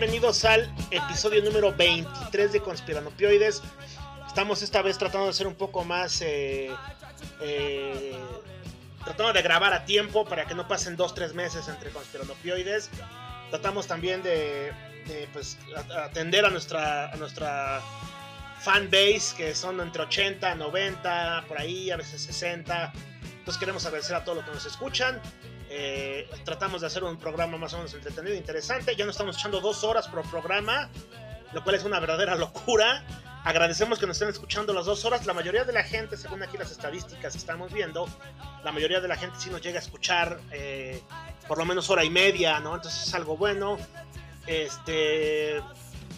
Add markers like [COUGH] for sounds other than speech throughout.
bienvenidos al episodio número 23 de Conspiranopioides. Estamos esta vez tratando de ser un poco más... Eh, eh, tratando de grabar a tiempo para que no pasen 2-3 meses entre Conspiranopioides. Tratamos también de, pues, atender a nuestra, a nuestra fan base, que son entre 80, 90, por ahí, a veces 60. Entonces queremos agradecer a todos los que nos escuchan. Eh, tratamos de hacer un programa más o menos entretenido, interesante. Ya no estamos echando dos horas por programa, lo cual es una verdadera locura. Agradecemos que nos estén escuchando las dos horas. La mayoría de la gente, según aquí las estadísticas estamos viendo, la mayoría de la gente sí nos llega a escuchar eh, por lo menos hora y media, ¿no? Entonces es algo bueno. Este,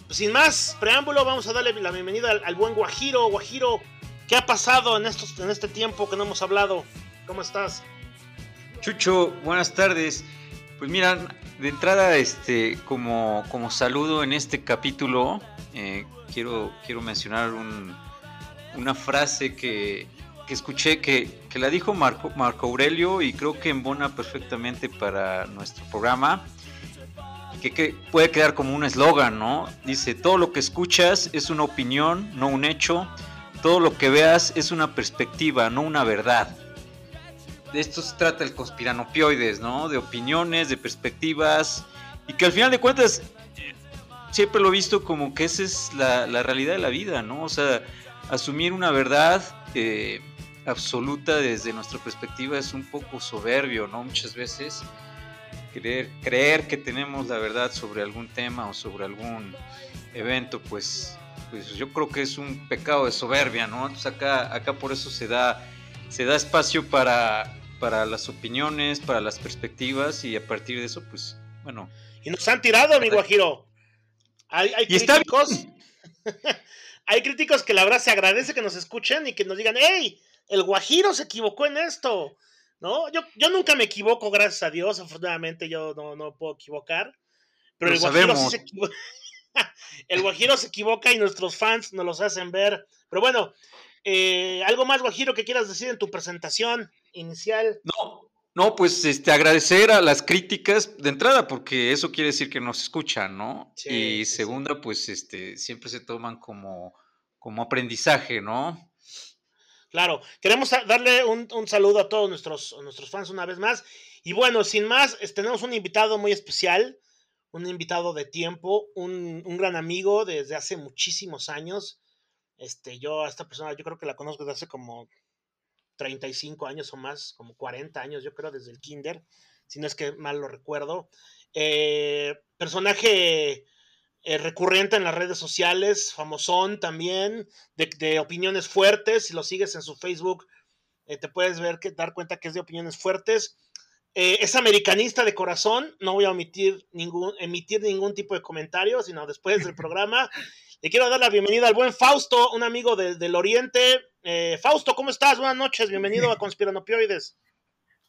pues sin más preámbulo, vamos a darle la bienvenida al, buen Guajiro. Guajiro, ¿qué ha pasado en, estos, en este tiempo que no hemos hablado? ¿Cómo estás? Chucho, buenas tardes. Pues mira, de entrada, este, como, como saludo en este capítulo, eh, quiero, quiero mencionar una frase que, escuché que, la dijo Marco, Marco Aurelio y creo que embona perfectamente para nuestro programa. Que, que puede quedar como un eslogan, ¿no? Dice, todo lo que escuchas es una opinión, no un hecho. Todo lo que veas es una perspectiva, no una verdad de esto se trata el conspiranopioides, ¿no? De opiniones, de perspectivas, y que al final de cuentas siempre lo he visto como que esa es la, realidad de la vida, ¿no? O sea, asumir una verdad eh, absoluta desde nuestra perspectiva es un poco soberbio, ¿no? Muchas veces creer, creer que tenemos la verdad sobre algún tema o sobre algún evento, pues, pues yo creo que es un pecado de soberbia, ¿no? Entonces acá, acá por eso se da, se da espacio para para las opiniones, para las perspectivas y a partir de eso, pues, bueno. Y nos han tirado, mi Guajiro. Hay, hay críticos. [LAUGHS] hay críticos que la verdad se agradece que nos escuchen y que nos digan, hey, el Guajiro se equivocó en esto. ¿No? Yo, yo nunca me equivoco, gracias a Dios. Afortunadamente yo no, no puedo equivocar. Pero el Guajiro sí se equivoca. [LAUGHS] el Guajiro se equivoca y nuestros fans nos los hacen ver. Pero bueno, eh, ¿algo más, Guajiro, que quieras decir en tu presentación? Inicial. No, no, pues este, agradecer a las críticas de entrada, porque eso quiere decir que nos escuchan, ¿no? y segunda, pues este, siempre se toman como, como aprendizaje, ¿no? Claro, queremos darle un, saludo a todos nuestros, nuestros fans una vez más. Y bueno, sin más, tenemos un invitado muy especial, un invitado de tiempo, un, un, gran amigo desde hace muchísimos años. Este, yo a esta persona, yo creo que la conozco desde hace como 35 años o más, como 40 años, yo creo, desde el kinder, si no es que mal lo recuerdo. Eh, personaje eh, recurrente en las redes sociales, famosón también, de, opiniones fuertes, si lo sigues en su Facebook, eh, te puedes ver que, dar cuenta que es de opiniones fuertes. es americanista de corazón, no voy a omitir ningún, emitir ningún tipo de comentario, sino después del [LAUGHS] programa. Le quiero dar la bienvenida al buen Fausto, un amigo del Oriente. Eh, Fausto, ¿cómo estás? Buenas noches, bienvenido a Conspiranopioides.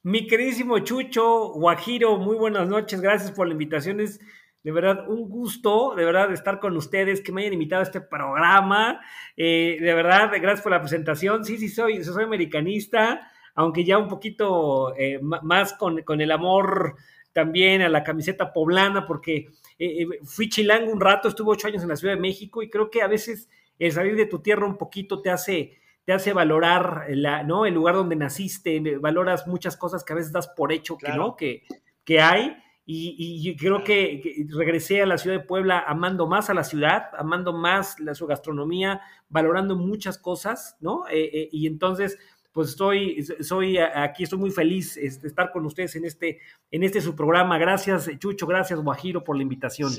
Mi queridísimo Chucho, Guajiro, muy buenas noches, gracias por la invitación. Es de verdad un gusto, de verdad, estar con ustedes, que me hayan invitado a este programa. Eh, de verdad, gracias por la presentación. Sí, sí, soy, soy americanista, aunque ya un poquito eh, más con, con el amor también a la camiseta poblana, porque eh, fui chilango un rato, estuve ocho años en la Ciudad de México y creo que a veces el salir de tu tierra un poquito te hace, te hace valorar la, ¿no? el lugar donde naciste, valoras muchas cosas que a veces das por hecho que no, que, que hay. Y, creo que, regresé a la ciudad de Puebla amando más a la ciudad, amando más la, su gastronomía, valorando muchas cosas, ¿no? Eh, y entonces, pues estoy, soy aquí, estoy muy feliz de estar con ustedes en este, en este su programa. Gracias, Chucho, gracias, Guajiro, por la invitación.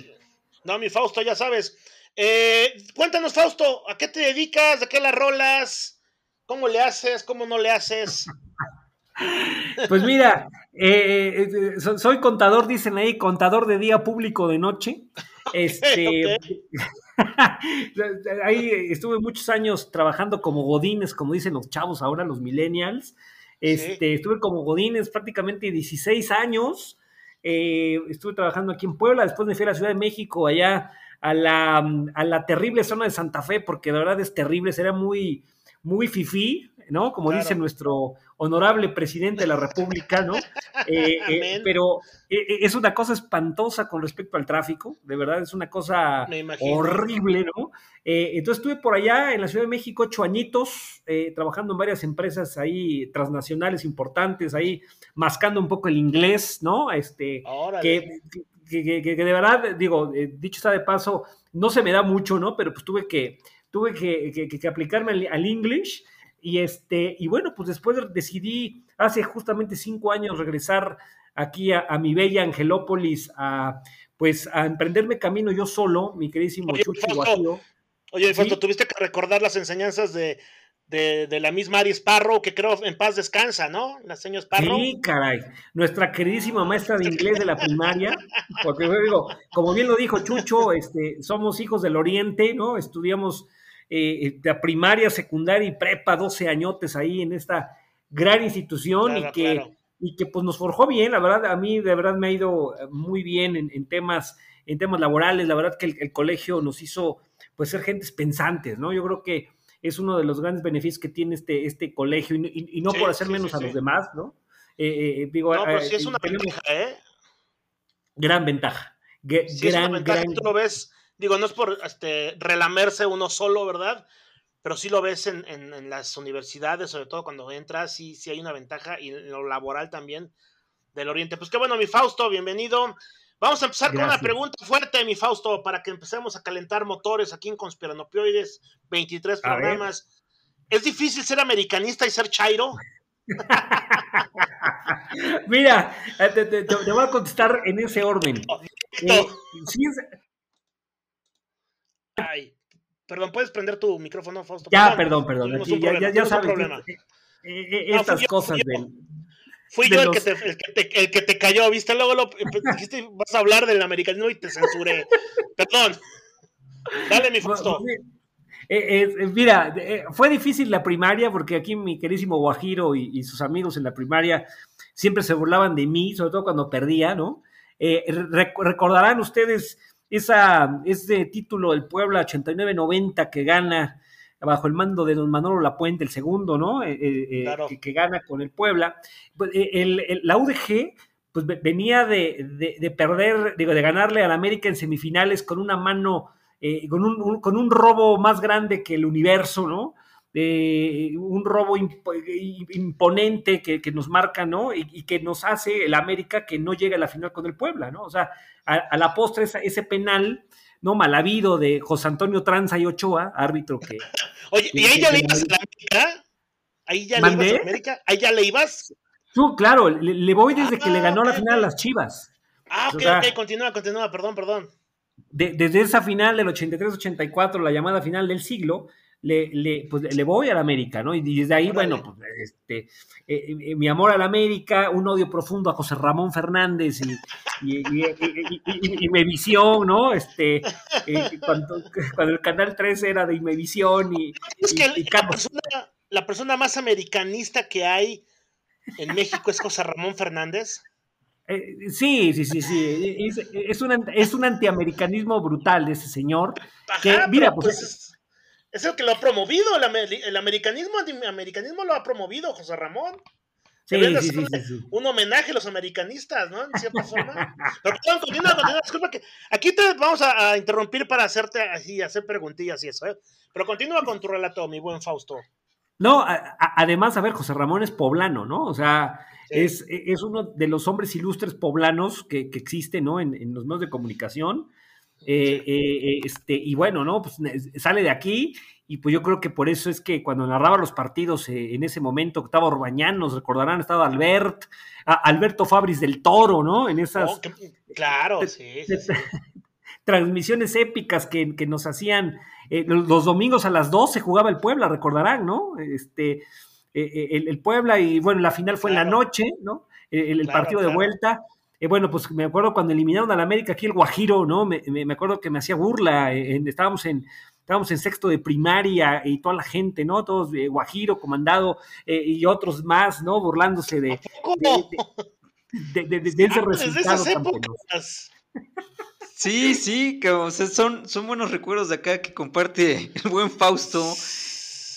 No, mi Fausto, ya sabes. Eh, cuéntanos, Fausto, ¿a qué te dedicas? ¿De qué la rolas? ¿Cómo le haces? ¿Cómo no le haces? [LAUGHS] Pues mira, eh, eh, soy contador, dicen ahí, contador de día público de noche. [LAUGHS] Este, [LAUGHS] Ahí estuve muchos años trabajando como godines, como dicen los chavos ahora, los millennials. Este, Estuve como godines prácticamente 16 años. Eh, estuve trabajando aquí en Puebla, después me fui a la Ciudad de México, allá a la, a la terrible zona de Santa Fe, porque de verdad es terrible, será muy, muy fifí, ¿no? Como dice nuestro honorable presidente de la República, ¿no? [LAUGHS] Eh, eh, pero eh, es una cosa espantosa con respecto al tráfico, de verdad, es una cosa horrible, ¿no? entonces estuve por allá en la Ciudad de México ocho añitos, trabajando en varias empresas ahí transnacionales importantes, ahí mascando un poco el inglés, ¿no? Este, que, que, que, de verdad, digo, dicho está de paso, no se me da mucho, ¿no? Pero pues tuve que, tuve que, aplicarme al, al English y, este, y bueno, pues después decidí hace justamente cinco años regresar aquí a, mi bella Angelópolis a pues a emprenderme camino yo solo, mi queridísimo Oye, Chucho Oye, tuviste que recordar las enseñanzas de, de, la misma Aris Parro, que creo en paz descansa, ¿no? La señora Parro. Sí, caray. Nuestra queridísima maestra de inglés de la primaria, porque digo, como bien lo dijo Chucho, este, somos hijos del Oriente, ¿no? Estudiamos eh, de primaria, secundaria y prepa, 12 añotes ahí en esta gran institución y que... Y que pues nos forjó bien, la verdad, a mí de verdad me ha ido muy bien en, temas, en temas laborales, la verdad que el, colegio nos hizo pues ser gentes pensantes, ¿no? Yo creo que es uno de los grandes beneficios que tiene este, este colegio y, no por hacer menos a los demás, ¿no? Eh, eh, digo, no, pero sí es una ventaja, ¿eh? Gran ventaja. gran, gran... Tú lo ves Digo, no es por este, relamerse uno solo, ¿verdad? Pero sí lo ves en, en, las universidades, sobre todo cuando entras, sí, sí hay una ventaja y en lo laboral también del Oriente. Pues qué bueno, mi Fausto, bienvenido. Vamos a empezar con una pregunta fuerte, mi Fausto, para que empecemos a calentar motores aquí en Conspiranopioides, 23 programas. ¿Es difícil ser americanista y ser chairo? [LAUGHS] Mira, te, te, voy a contestar en ese orden. [LAUGHS] Eh, sí, Ay, perdón, ¿puedes prender tu micrófono, Fausto? Ya, perdón, perdón. ya, ya, sabes. Eh, eh, estas cosas del. Fui yo el, que te, el, que te, cayó, ¿viste? Luego lo, dijiste, vas a hablar del americano y te censuré. Perdón. Dale, mi Fausto. Eh, mira, fue difícil la primaria porque aquí mi querísimo Guajiro y, sus amigos en la primaria siempre se burlaban de mí, sobre todo cuando perdía, ¿no? recordarán ustedes esa, ese título del Puebla 89-90 que gana bajo el mando de don Manolo Lapuente, el segundo, ¿no? Eh, eh, eh, que, gana con el Puebla. Pues, la UDG pues venía de, perder, digo, de ganarle al América en semifinales con una mano, con, un, con un robo más grande que el universo, ¿no? Un robo imponente que, nos marca, ¿no? Y, que nos hace el América que no llegue a la final con el Puebla, ¿no? O sea, a, la postre ese, penal, ¿no? Mal habido de José Antonio Tranza y Ochoa, árbitro que. [LAUGHS] Oye, ¿y ahí ya le ibas a la América? ¿Ahí ya le ibas a la América? ¿Ahí ya le ibas? Tú, claro, le, voy desde que le ganó la final a las Chivas. Ah, ok, ok, continúa, continúa, perdón, perdón. desde esa final del 83-84, la llamada final del siglo, le, le, pues, le voy al América, ¿no? Y desde ahí, bueno, pues este, eh, eh, mi amor al América, un odio profundo a José Ramón Fernández y, y, Imevisión, ¿no? Este, eh, cuando, el Canal 3 era de Imevisión y... Es que la, persona, la persona más americanista que hay en México es José Ramón Fernández. sí, sí, sí, sí. Es, es, un, es un antiamericanismo brutal de ese señor. que, mira, pues, pues es el que lo ha promovido, el, americanismo, el americanismo lo ha promovido, José Ramón. Sí, sí, sí, un homenaje a los americanistas, ¿no? En cierta [LAUGHS] forma. Pero continúa, continúa, disculpa que aquí te vamos a, interrumpir para hacerte así, hacer preguntillas y eso, ¿eh? Pero continúa con tu relato, mi buen Fausto. No, además, a ver, José Ramón es poblano, ¿no? O sea, es, uno de los hombres ilustres poblanos que, que existe, ¿no? En, en, los medios de comunicación. Eh, eh, este, y bueno, ¿no? Pues sale de aquí y pues yo creo que por eso es que cuando narraba los partidos eh, en ese momento, Octavo Orbañán, nos recordarán, estaba Albert, Alberto Fabris del Toro, ¿no? En esas... Oh, claro, sí, [LAUGHS] transmisiones épicas que, nos hacían los, domingos a las 12 jugaba el Puebla, recordarán, ¿no? Este, el, Puebla y bueno, la final fue en la noche, ¿no? El, partido de vuelta eh, bueno, pues me acuerdo cuando eliminaron a la América aquí el Guajiro, ¿no? Me, acuerdo que me hacía burla, eh, estábamos en estábamos en sexto de primaria y toda la gente, ¿no? Todos de Guajiro, comandado eh, y otros más, ¿no? Burlándose de, de, ese resultado. Sí, sí, que, o son, son buenos recuerdos de acá que comparte el buen Fausto,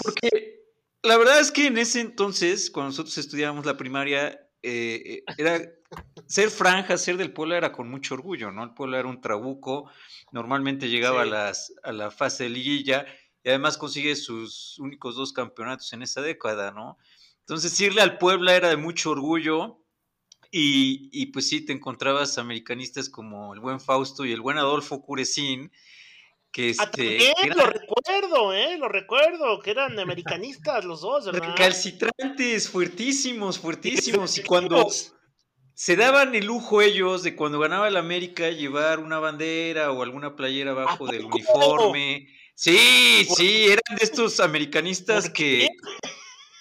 porque La verdad es que en ese entonces, cuando nosotros estudiábamos la primaria, eh, era ser franja, ser del pueblo era con mucho orgullo, ¿no? El pueblo era un trabuco, normalmente llegaba a, las, a la fase de liguilla y además consigue sus únicos dos campeonatos en esa década, ¿no? Entonces irle al Puebla era de mucho orgullo y, y, pues sí, te encontrabas americanistas como el buen Fausto y el buen Adolfo Curecín, que ah, este... Lo recuerdo, ¿eh? Lo recuerdo, que eran americanistas los dos, ¿verdad? Recalcitrantes, fuertísimos, fuertísimos. Y cuando se daban el lujo ellos de cuando ganaba el América llevar una bandera o alguna playera abajo del uniforme. Sí, sí, eran de estos americanistas que,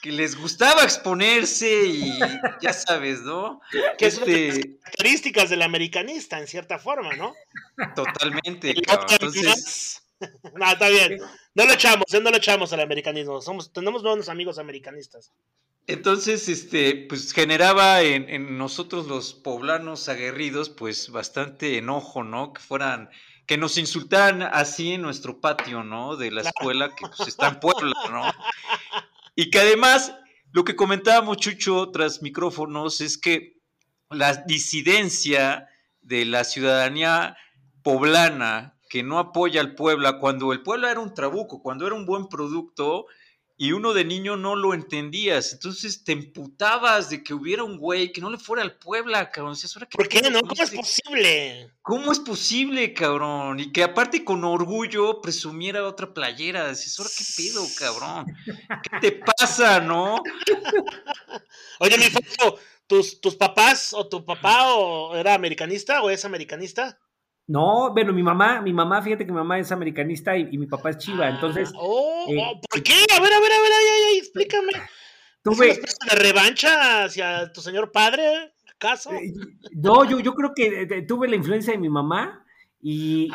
que les gustaba exponerse y ya sabes, ¿no? Que este... características del americanista, en cierta forma, ¿no? Totalmente. Entonces... [LAUGHS] No, está bien. No lo echamos, ¿eh? no lo echamos al americanismo. Somos, tenemos buenos amigos americanistas. Entonces, este, pues generaba en, en, nosotros los poblanos aguerridos, pues bastante enojo, ¿no? Que fueran, que nos insultaran así en nuestro patio, ¿no? De la escuela que pues, está en [LAUGHS] Puebla, ¿no? Y que además, lo que comentábamos Chucho tras micrófonos es que la disidencia de la ciudadanía poblana que no apoya al Puebla, cuando el Puebla era un trabuco, cuando era un buen producto, y uno de niño no lo entendías. Entonces te emputabas de que hubiera un güey que no le fuera al Puebla, cabrón. ¿Por qué no? ¿Cómo es posible? ¿Cómo es posible, cabrón? Y que aparte con orgullo presumiera otra playera. Dices, ¿ahora qué pedo, cabrón? ¿Qué te pasa, no? [LAUGHS] Oye, mi foto, ¿tus, ¿tus papás o tu papá o era americanista o es americanista? No, bueno, mi mamá, mi mamá, fíjate que mi mamá es americanista y, mi papá es chiva, entonces. Ah, oh, eh, oh, ¿Por qué? A ver, a ver, a ver, ay, ay, explícame. Tuve. ¿Es una de revancha hacia tu señor padre, acaso? Eh, no, yo, yo creo que eh, tuve la influencia de mi mamá y,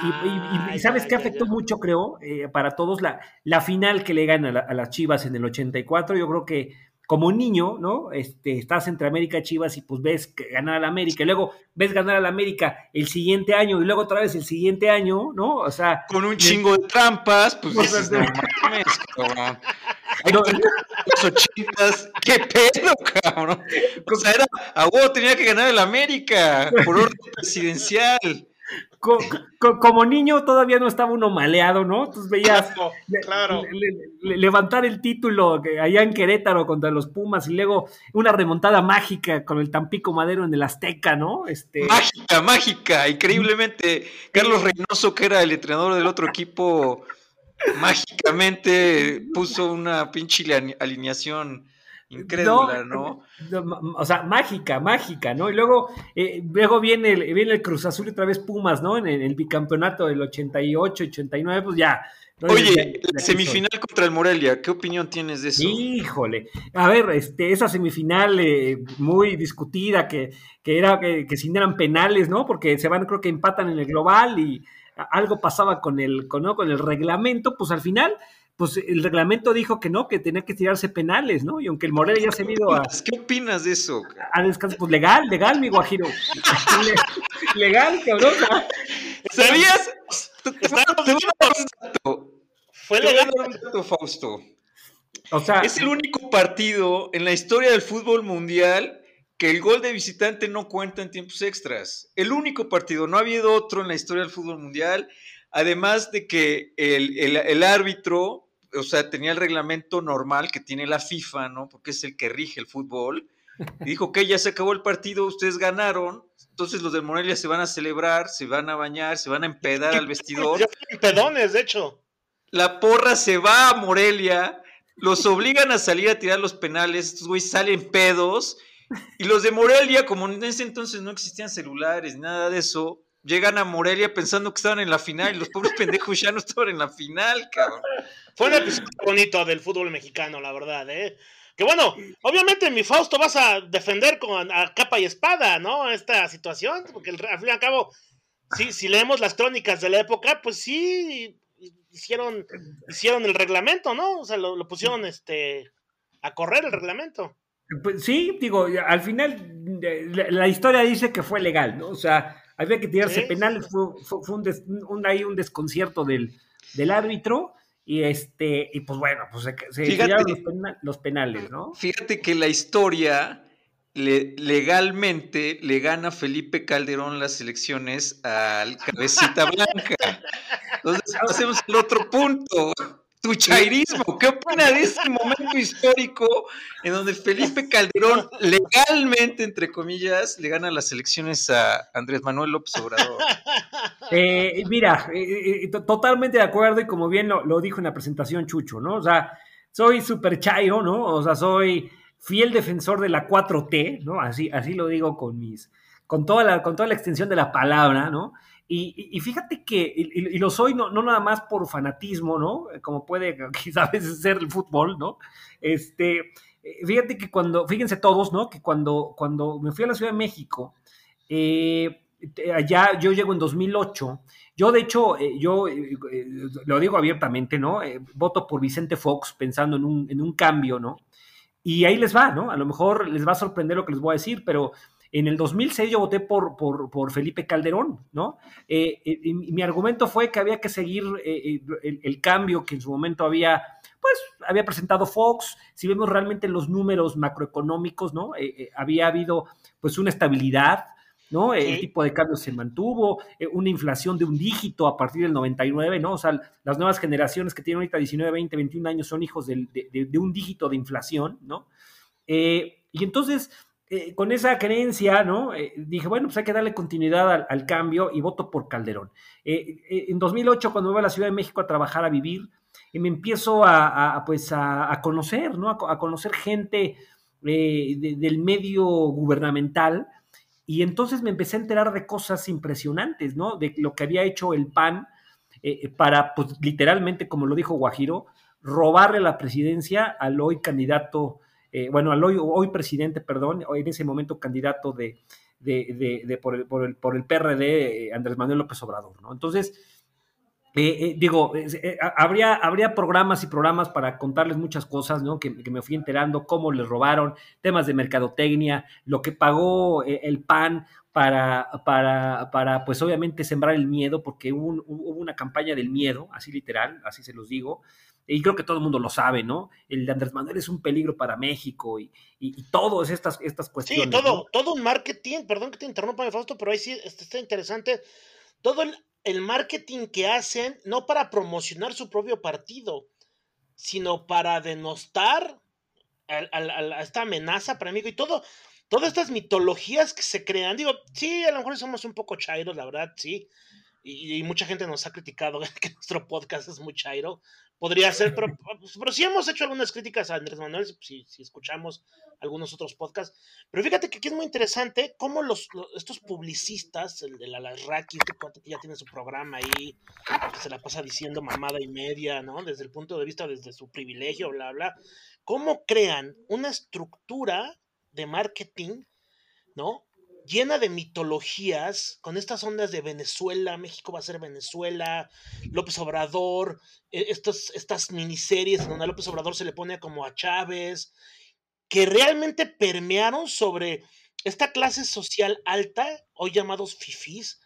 y, sabes qué afectó mucho, creo, para todos la, la final que le ganan a, a, las Chivas en el 84. Yo creo que como niño, ¿no? Este, estás entre América Chivas y pues ves ganar a la América, y luego ves ganar a la América el siguiente año y luego otra vez el siguiente año, ¿no? O sea. Con un chingo de trampas, pues dices, no mames, cabrón. los ochentas, qué pedo, cabrón. O sea, era, a huevo tenía que ganar el América por orden presidencial como niño todavía no estaba uno maleado, ¿no? Entonces veías claro, levantar el título allá en Querétaro contra los Pumas y luego una remontada mágica con el Tampico Madero en el Azteca, ¿no? Este... Mágica, mágica, increíblemente. Carlos Reynoso, que era el entrenador del otro equipo, mágicamente puso una pinche alineación incrédula, ¿no? [LAUGHS] O sea, mágica, mágica, ¿no? Y luego, eh, luego viene, el, viene el Cruz Azul y otra vez Pumas, ¿no? En el, bicampeonato del 88, 89, pues ya. Oye, la, semifinal contra el Morelia, ¿qué opinión tienes de eso? Híjole, a ver, este, esa semifinal eh, muy discutida, que, que era que, que sin eran penales, ¿no? Porque se van, creo que empatan en el global y algo pasaba con el, con, ¿no? con el reglamento, pues al final pues el reglamento dijo que no, que tenía que tirarse penales, ¿no? Y aunque el Morelia ya se ha ido a... ¿Qué opinas de eso? A descanso, pues legal, legal, mi guajiro. [LAUGHS] legal, cabrón. ¿Sabías? Fue legal. Fausto. O sea, es el único partido en la historia del fútbol mundial que el gol de visitante no cuenta en tiempos extras. El único partido, no ha habido otro en la historia del fútbol mundial Además de que el, árbitro, o sea, tenía el reglamento normal que tiene la FIFA, ¿no? Porque es el que rige el fútbol. Y dijo que ya se acabó el partido, ustedes ganaron. Entonces los de Morelia se van a celebrar, se van a bañar, se van a empedar al vestidor. [LAUGHS] Pedones, de hecho. La porra se va a Morelia, los obligan a salir a tirar los penales, estos güeyes salen pedos. Y los de Morelia, como en ese entonces no existían celulares, nada de eso, llegan a Morelia pensando que estaban en la final y los pobres [LAUGHS] pendejos ya no estaban en la final, cabrón. Fue un episodio bonito del fútbol mexicano, la verdad, ¿eh? Que bueno, obviamente mi Fausto vas a defender con a capa y espada, ¿no? Esta situación, porque al fin y al cabo, sí, si leemos las crónicas de la época, pues sí hicieron, hicieron el reglamento, ¿no? O sea, lo, lo pusieron este a correr el reglamento. Pues sí, digo, al final la historia dice que fue legal, ¿no? O sea, había que tirarse penales, fue, un, un, un desconcierto del, del árbitro y este, y pues bueno, pues se, se los, penales, ¿no? Fíjate que la historia legalmente le gana Felipe Calderón las elecciones al Cabecita Blanca. [LAUGHS] Entonces hacemos el otro punto tu chairismo. ¿Qué opina de este momento histórico en donde Felipe Calderón legalmente, entre comillas, le gana las elecciones a Andrés Manuel López Obrador? [LAUGHS] Eh, mira, eh, eh, totalmente de acuerdo y como bien lo, dijo en la presentación Chucho, ¿no? O sea, soy súper chairo, ¿no? O sea, soy fiel defensor de la 4T, ¿no? Así, así lo digo con mis, con toda la, con toda la extensión de la palabra, ¿no? Y, fíjate que, y, lo soy no, no, nada más por fanatismo, ¿no? Como puede [LAUGHS] quizás a veces ser el fútbol, ¿no? Este, fíjate que cuando, fíjense todos, ¿no? Que cuando, cuando me fui a la Ciudad de México, eh, allá yo llego en 2008, yo de hecho, eh, yo eh, lo digo abiertamente, ¿no? voto por Vicente Fox pensando en un, en un cambio, ¿no? Y ahí les va, ¿no? A lo mejor les va a sorprender lo que les voy a decir, pero en el 2006 yo voté por, por, Felipe Calderón, ¿no? Eh, eh, mi argumento fue que había que seguir eh, el, cambio que en su momento había, pues, había presentado Fox. Si vemos realmente los números macroeconómicos, ¿no? había habido, pues, una estabilidad, ¿no? El tipo de cambio se mantuvo, una inflación de un dígito a partir del 99, ¿no? O sea, las nuevas generaciones que tienen ahorita 19, 20, 21 años son hijos de, de un dígito de inflación, ¿no? y entonces eh, con esa creencia, ¿no? Eh, dije, bueno, pues hay que darle continuidad al, cambio y voto por Calderón. Eh, en 2008, cuando voy a la Ciudad de México a trabajar, a vivir, me empiezo a, pues a, conocer, ¿no? A, conocer gente del medio gubernamental, y entonces me empecé a enterar de cosas impresionantes, ¿no? De lo que había hecho el PAN para, pues literalmente, como lo dijo Guajiro, robarle la presidencia al hoy candidato eh, bueno, al hoy, presidente, perdón, en ese momento candidato de, por, el, por, el, por, el, PRD, eh, Andrés Manuel López Obrador, ¿no? Entonces, eh, digo, habría, habría programas y programas para contarles muchas cosas, ¿no? Que, me fui enterando, cómo les robaron, temas de mercadotecnia, lo que pagó el PAN para, para, para, pues obviamente sembrar el miedo, porque hubo, hubo una campaña del miedo, así literal, así se los digo, y creo que todo el mundo lo sabe, ¿no? El de Andrés Manuel es un peligro para México y, y, todas estas, estas cuestiones. Sí, todo, todo un marketing, perdón que te interrumpa, Fausto, pero ahí sí está interesante. Todo el, marketing que hacen, no para promocionar su propio partido, sino para denostar a, esta amenaza para México y todo, todas estas mitologías que se crean. Digo, sí, a lo mejor somos un poco chairos, la verdad, sí. Y, y, mucha gente nos ha criticado [LAUGHS] que nuestro podcast es muy chairo, podría ser, pero, pero sí hemos hecho algunas críticas a Andrés Manuel, si, si, escuchamos algunos otros podcasts. Pero fíjate que aquí es muy interesante cómo los, estos publicistas, el de la Larraqui, este que ya tiene su programa ahí, que se la pasa diciendo mamada y media, ¿no? Desde el punto de vista, desde su privilegio, bla, bla, cómo crean una estructura de marketing, ¿no? Llena de mitologías, con estas ondas de Venezuela, México va a ser Venezuela, López Obrador, e, estas, estas miniseries donde a López Obrador se le pone como a Chávez, que realmente permearon sobre esta clase social alta, hoy llamados fifís,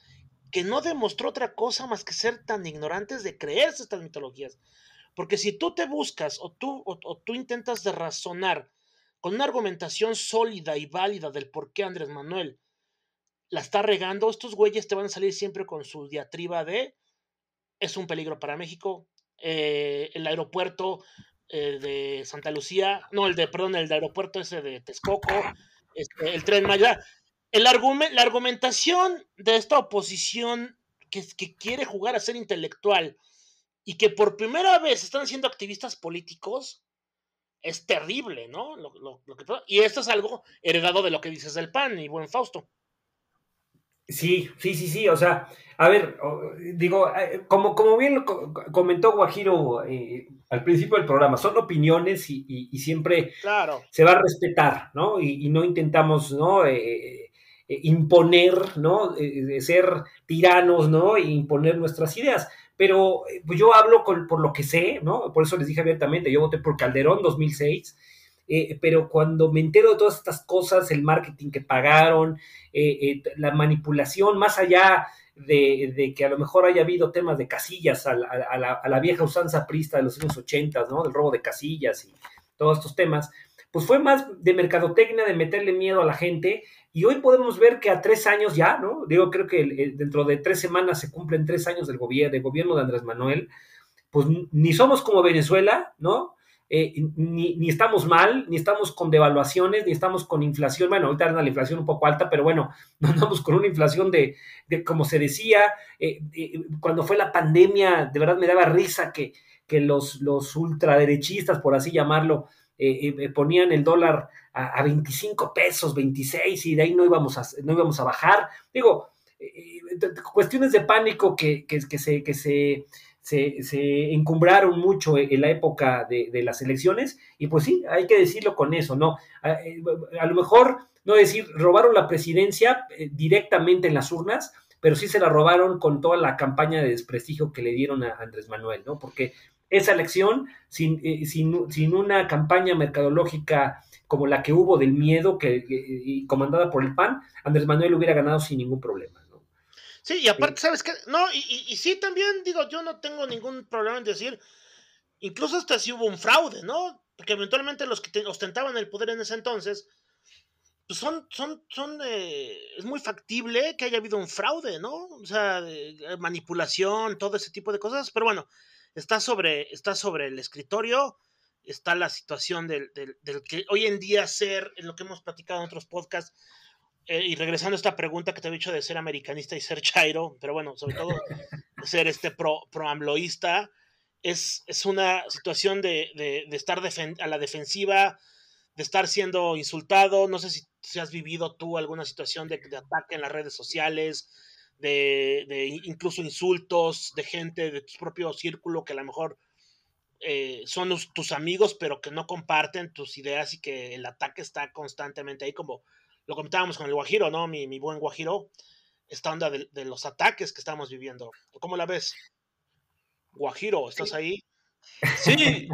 que no demostró otra cosa más que ser tan ignorantes de creerse estas mitologías. Porque si tú te buscas o tú, o tú intentas de razonar con una argumentación sólida y válida del por qué Andrés Manuel la está regando, estos güeyes te van a salir siempre con su diatriba de es un peligro para México, eh, el aeropuerto eh, de Santa Lucía, no, el de, perdón, el de aeropuerto ese de Texcoco, este, el tren Maya. El la argumentación de esta oposición que, que quiere jugar a ser intelectual y que por primera vez están siendo activistas políticos, es terrible, ¿no? y esto es algo heredado de lo que dices del PAN y buen Fausto. Sí, sí, sí, sí. O sea, a ver, digo, eh, como, como bien comentó Guajiro eh, al principio del programa, son opiniones y, siempre se va a respetar, ¿no? Y, no intentamos, ¿no? Eh, imponer, ¿no? ser tiranos, ¿no? E imponer nuestras ideas. Pero pues yo hablo por lo que sé, ¿no? Por eso les dije abiertamente, yo voté por Calderón 2006 eh, pero cuando me entero de todas estas cosas, el marketing que pagaron, eh, eh, la manipulación, más allá de, que a lo mejor haya habido temas de casillas a la, vieja usanza prista de los años 80, ¿no? Del robo de casillas y todos estos temas, pues fue más de mercadotecnia, de meterle miedo a la gente. Y hoy podemos ver que a tres años ya, ¿no? Digo, creo que dentro de tres semanas se cumplen tres años del gobierno, del gobierno de Andrés Manuel. Pues ni somos como Venezuela, ¿no? Eh, ni, estamos mal, ni estamos con devaluaciones, ni estamos con inflación. Bueno, ahorita anda la inflación un poco alta, pero bueno, [LAUGHS] no andamos con una inflación de, como se decía, eh, eh, cuando fue la pandemia, de verdad me daba risa que, que los, los ultraderechistas, por así llamarlo, ponían el dólar a, 25 pesos, 26, y de ahí no íbamos a, no íbamos a bajar. Digo, cuestiones de pánico que, que se, que se se, encumbraron mucho en la época de, las elecciones y pues sí, hay que decirlo con eso, ¿no? A, eh, lo mejor, no decir, robaron la presidencia eh, directamente en las urnas, pero sí se la robaron con toda la campaña de desprestigio que le dieron a Andrés Manuel, ¿no? Porque esa elección, sin, eh, sin, una campaña mercadológica como la que hubo del miedo que, comandada por el PAN, Andrés Manuel hubiera ganado sin ningún problema. Sí, y aparte, ¿sabes qué? No, y, y, sí, también digo, yo no tengo ningún problema en decir, incluso hasta si hubo un fraude, ¿no? Porque eventualmente los que ostentaban el poder en ese entonces, pues son, son, son, es muy factible que haya habido un fraude, ¿no? O sea, manipulación, todo ese tipo de cosas, pero bueno, está sobre, está sobre el escritorio, está la situación del, del, del que hoy en día ser, en lo que hemos platicado en otros podcasts, eh, y regresando a esta pregunta que te he dicho de ser americanista y ser chairo, pero bueno, sobre todo ser este pro, pro amloísta, es, es una situación de, de, estar a la defensiva, de estar siendo insultado. No sé si, has vivido tú alguna situación de, de, ataque en las redes sociales, de, de, incluso insultos de gente de tu propio círculo que a lo mejor eh, son tus amigos, pero que no comparten tus ideas y que el ataque está constantemente ahí como lo comentábamos con el Guajiro, ¿no? Mi, mi buen Guajiro, esta onda de, los ataques que estamos viviendo. ¿Cómo la ves? Guajiro, ¿estás ahí? Sí,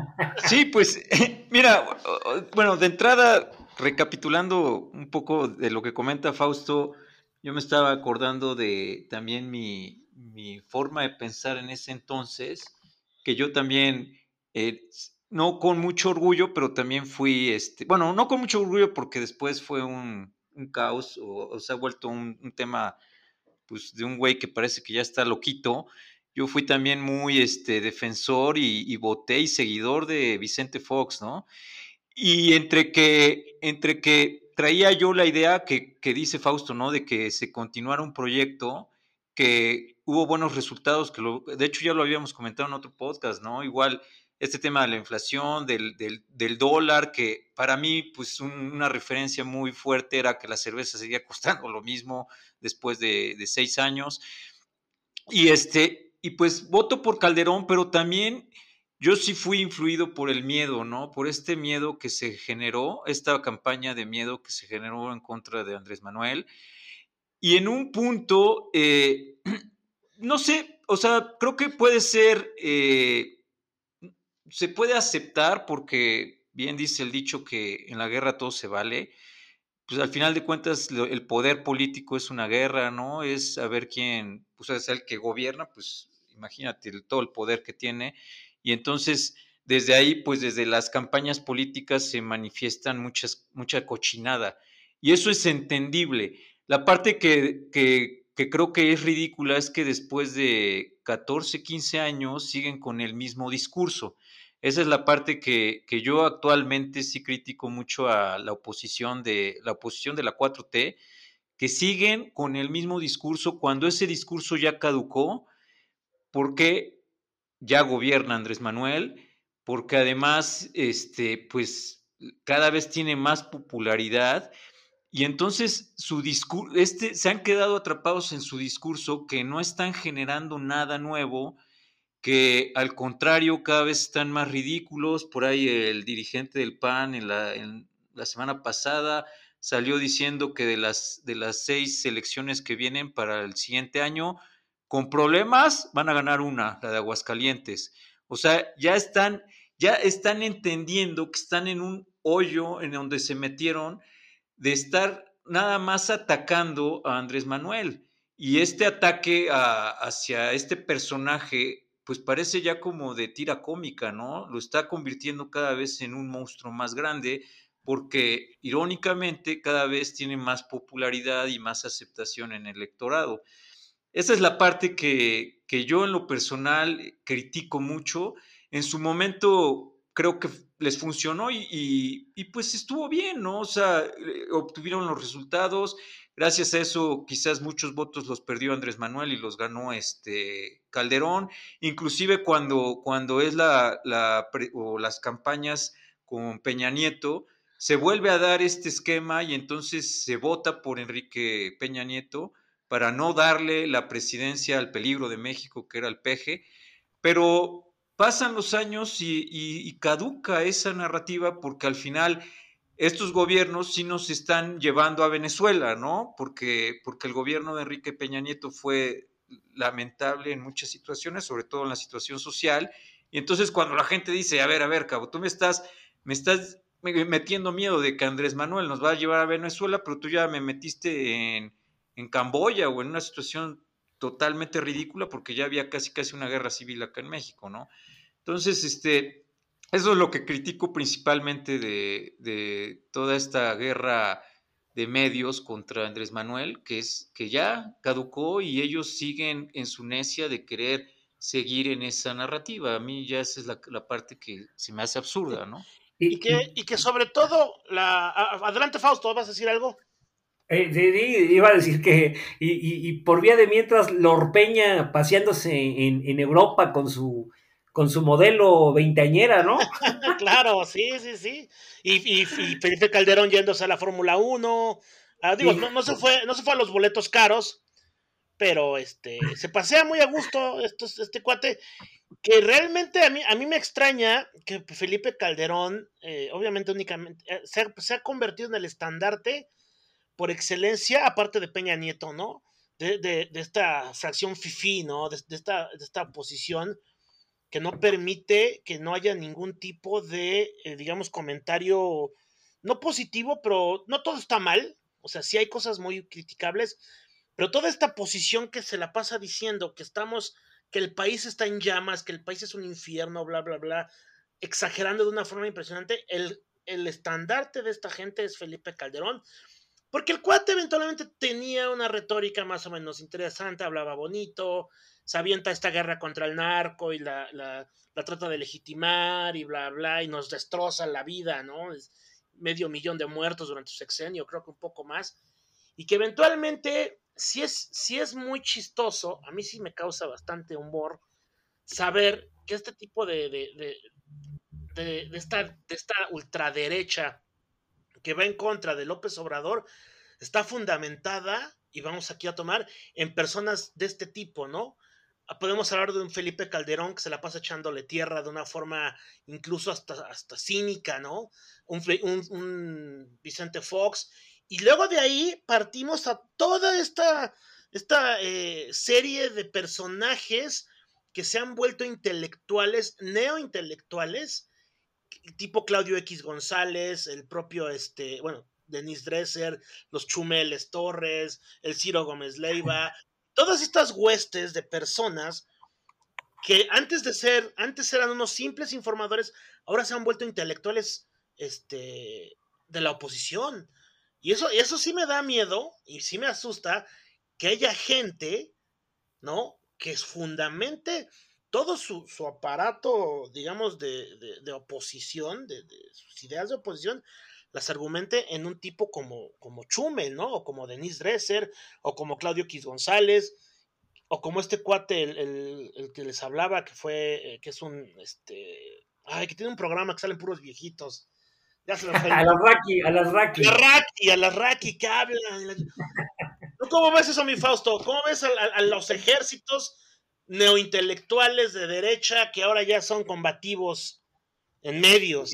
sí, pues [LAUGHS] mira, bueno, de entrada, recapitulando un poco de lo que comenta Fausto, yo me estaba acordando de también mi, mi forma de pensar en ese entonces, que yo también eh, no con mucho orgullo, pero también fui, este, bueno, no con mucho orgullo porque después fue un, un caos o, se ha vuelto un, tema pues, de un güey que parece que ya está loquito. Yo fui también muy este, defensor y, voté y seguidor de Vicente Fox, ¿no? Y entre que, entre que traía yo la idea que, que dice Fausto, ¿no? De que se continuara un proyecto que hubo buenos resultados, que lo, de hecho ya lo habíamos comentado en otro podcast, ¿no? Igual este tema de la inflación, del, del, dólar, que para mí, pues una referencia muy fuerte era que la cerveza seguía costando lo mismo después de, de, seis años. Y, este, y pues voto por Calderón, pero también yo sí fui influido por el miedo, ¿no? Por este miedo que se generó, esta campaña de miedo que se generó en contra de Andrés Manuel. Y en un punto, eh, [CLEARS THROAT] no sé, o sea, creo que puede ser... Eh, se puede aceptar porque bien dice el dicho que en la guerra todo se vale. Pues al final de cuentas el poder político es una guerra, ¿no? Es saber quién, pues es el que gobierna, pues imagínate todo el poder que tiene. Y entonces desde ahí, pues desde las campañas políticas se manifiestan muchas, mucha cochinada. Y eso es entendible. La parte que, que, creo que es ridícula es que después de 14, 15 años siguen con el mismo discurso. Esa es la parte que, yo actualmente sí critico mucho a la oposición de la oposición de la 4T, que siguen con el mismo discurso cuando ese discurso ya caducó, porque ya gobierna Andrés Manuel, porque además, este, pues cada vez tiene más popularidad y entonces su discurso, este, se han quedado atrapados en su discurso que no están generando nada nuevo, que al contrario cada vez están más ridículos. Por ahí el dirigente del PAN en la, semana pasada salió diciendo que de las, de las seis elecciones que vienen para el siguiente año, con problemas van a ganar una, la de Aguascalientes. O sea, ya están, ya están entendiendo que están en un hoyo en donde se metieron de estar nada más atacando a Andrés Manuel. Y este ataque hacia este personaje, pues parece ya como de tira cómica, ¿no? Lo está convirtiendo cada vez en un monstruo más grande, porque irónicamente cada vez tiene más popularidad y más aceptación en el electorado. Esa es la parte que, que yo en lo personal critico mucho. En su momento creo que les funcionó y, y, pues estuvo bien, ¿no? O sea, eh, obtuvieron los resultados. Gracias a eso, quizás muchos votos los perdió Andrés Manuel y los ganó este Calderón. Inclusive cuando, cuando es la, la o las campañas con Peña Nieto, se vuelve a dar este esquema y entonces se vota por Enrique Peña Nieto para no darle la presidencia al peligro de México, que era el peje, pero pasan los años y, caduca esa narrativa porque al final estos gobiernos sí nos están llevando a Venezuela, ¿no? Porque, porque el gobierno de Enrique Peña Nieto fue lamentable en muchas situaciones, sobre todo en la situación social. Y entonces cuando la gente dice, a ver, a ver, cabo, tú me estás, me estás metiendo miedo de que Andrés Manuel nos va a llevar a Venezuela, pero tú ya me metiste en, en Camboya o en una situación totalmente ridícula porque ya había casi casi una guerra civil acá en México, ¿no? Entonces, este, eso es lo que critico principalmente de, de toda esta guerra de medios contra Andrés Manuel, que es que ya caducó y ellos siguen en su necia de querer seguir en esa narrativa. A mí ya esa es la, la parte que se me hace absurda, ¿no? Y que, y que sobre todo, la... adelante Fausto, ¿vas a decir algo? Eh, iba a decir que, y, por vía de mientras, Lorpeña paseándose en, Europa con su, con su modelo veinteañera, ¿no? [LAUGHS] claro, sí, sí, sí. Y, Felipe Calderón yéndose a la Fórmula 1. Ah, digo, no, se fue, no se fue a los boletos caros, pero este, se pasea muy a gusto este cuate que realmente a mí, a mí me extraña que Felipe Calderón, eh, obviamente únicamente, eh, se, ha, convertido en el estandarte por excelencia, aparte de Peña Nieto, ¿no? De, esta fracción FIFI, ¿no? De, esta, de esta posición que no permite que no haya ningún tipo de, eh, digamos, comentario, no positivo, pero no todo está mal, o sea, sí hay cosas muy criticables, pero toda esta posición que se la pasa diciendo que estamos que el país está en llamas, que el país es un infierno, bla, bla, bla, exagerando de una forma impresionante, el, el estandarte de esta gente es Felipe Calderón, porque el cuate eventualmente tenía una retórica más o menos interesante, hablaba bonito, se avienta esta guerra contra el narco y la, la, la trata de legitimar y bla, bla, y nos destroza la vida, ¿no? Medio millón de muertos durante su sexenio, creo que un poco más, y que eventualmente si es, es muy chistoso, a mí sí me causa bastante humor saber que este tipo de, de, de, de, esta, de esta ultraderecha que va en contra de López Obrador está fundamentada, y vamos aquí a tomar, en personas de este tipo, ¿no? Ah, podemos hablar de un Felipe Calderón que se la pasa echándole tierra de una forma incluso hasta, hasta cínica, ¿no? Un, un, un Vicente Fox y luego de ahí partimos a toda esta, esta eh, serie de personajes que se han vuelto intelectuales, neointelectuales, tipo Claudio X González, el propio, este, bueno, Denis Dresser, los Chumeles Torres, el Ciro Gómez Leiva, todas estas huestes de personas que antes de ser, antes eran unos simples informadores, ahora se han vuelto intelectuales este, de la oposición. Y eso, eso sí me da miedo y sí me asusta que haya gente, ¿no? Que fundamente todo su, aparato, digamos, de, de, oposición, de, sus ideas de oposición, las argumente en un tipo como, como Chumel, ¿no? O como Denise Dresser, o como Claudio Quis González, o como este cuate, el, el, que les hablaba, que fue, eh, que es un, este, ay, que tiene un programa que salen puros viejitos. Ya se [LAUGHS] a las Raki, a las Raki. A las Raki, a las Raki que hablan. [LAUGHS] ¿Cómo ves eso, mi Fausto? ¿Cómo ves a, los ejércitos neointelectuales de derecha que ahora ya son combativos en medios?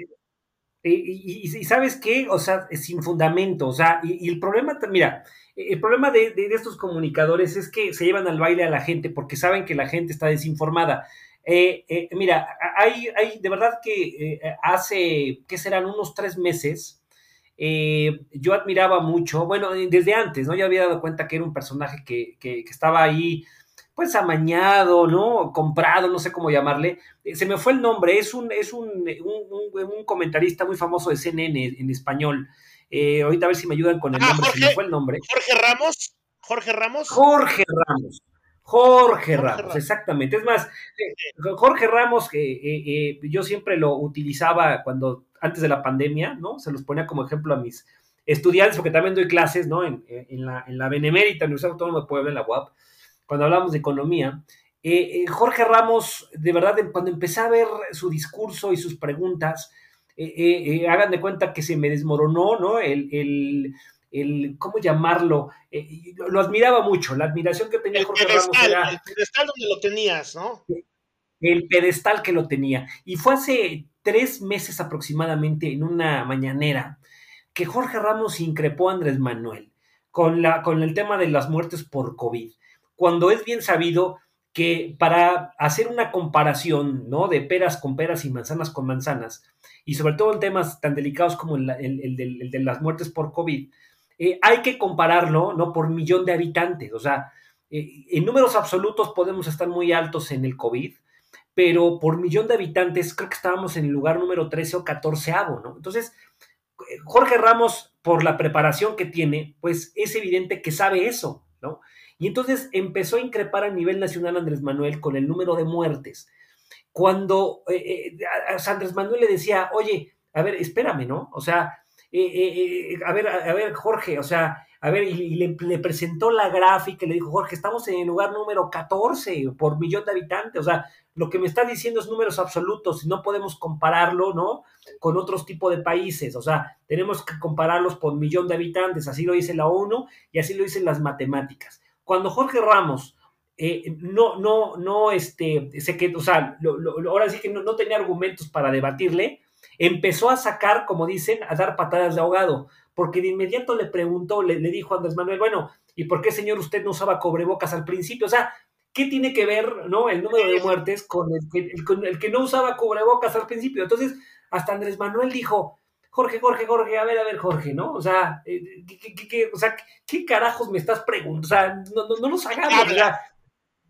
Y, y, sabes qué, o sea, sin fundamento, o sea, y, el problema, mira, el problema de, estos comunicadores es que se llevan al baile a la gente porque saben que la gente está desinformada. Eh, eh, mira, hay, hay, de verdad que eh, hace, ¿qué serán? Unos tres meses, eh, yo admiraba mucho, bueno, desde antes, ¿no? Ya había dado cuenta que era un personaje que, que estaba ahí pues amañado, ¿no? Comprado, no sé cómo llamarle. Eh, se me fue el nombre, es un, es un, un, un comentarista muy famoso de CNN en español. Eh, ahorita a ver si me ayudan con el ah, nombre, Jorge, se me fue el nombre. Jorge Ramos, Jorge Ramos. Jorge Ramos. Jorge, Ramos, exactamente. Es más, eh, Jorge Ramos, eh, yo siempre lo utilizaba cuando, antes de la pandemia, ¿no? Se los ponía como ejemplo a mis estudiantes, porque también doy clases, ¿no? En, en la, en la Benemérita Universidad Autónoma de Puebla, en la UAP, cuando hablamos de economía, eh, eh, Jorge Ramos, de verdad, cuando empecé a ver su discurso y sus preguntas, eh, hagan de cuenta que se me desmoronó, ¿no? El, el, el ¿cómo llamarlo? lo admiraba mucho, la admiración que tenía Jorge Ramos era... El pedestal donde lo tenías, ¿no? El pedestal que lo tenía. Y fue hace tres meses aproximadamente, en una mañanera, que Jorge Ramos increpó a Andrés Manuel con, la, con el tema de las muertes por COVID cuando es bien sabido que para hacer una comparación, ¿no? De peras con peras y manzanas con manzanas, y sobre todo en temas tan delicados como el, de las muertes por COVID, eh, hay que compararlo, ¿no? Por millón de habitantes, o sea, eh, en números absolutos podemos estar muy altos en el COVID, pero por millón de habitantes creo que estábamos en el lugar número 13 o 14, ¿no? Entonces, eh, Jorge Ramos, por la preparación que tiene, pues es evidente que sabe eso, ¿no? Y entonces empezó a increpar a nivel nacional Andrés Manuel con el número de muertes. Cuando eh, eh, Andrés Manuel le decía, oye, a ver, espérame, ¿no? O sea, eh, a ver, a, ver, Jorge, o sea, a ver, y, le, presentó la gráfica y le dijo, Jorge, estamos en el lugar número 14 por millón de habitantes, o sea, lo que me está diciendo es números absolutos y no podemos compararlo, ¿no? Con otros tipos de países, o sea, tenemos que compararlos por millón de habitantes, así lo dice la ONU y así lo dicen las matemáticas cuando Jorge Ramos eh, no, no, no, este, se que, o sea, ahora sí que no, tenía argumentos para debatirle, empezó a sacar, como dicen, a dar patadas de ahogado, porque de inmediato le preguntó, le, dijo a Andrés Manuel, bueno, ¿y por qué, señor, usted no usaba cobrebocas al principio? O sea, ¿qué tiene que ver, no, el número de muertes con el, con el que no usaba cubrebocas al principio? Entonces, hasta Andrés Manuel dijo, Jorge, Jorge, Jorge, a ver, a ver, Jorge, ¿no? O sea, eh, ¿qué, o sea, ¿qué carajos me estás preguntando? O sea, no, no, no nos hagamos,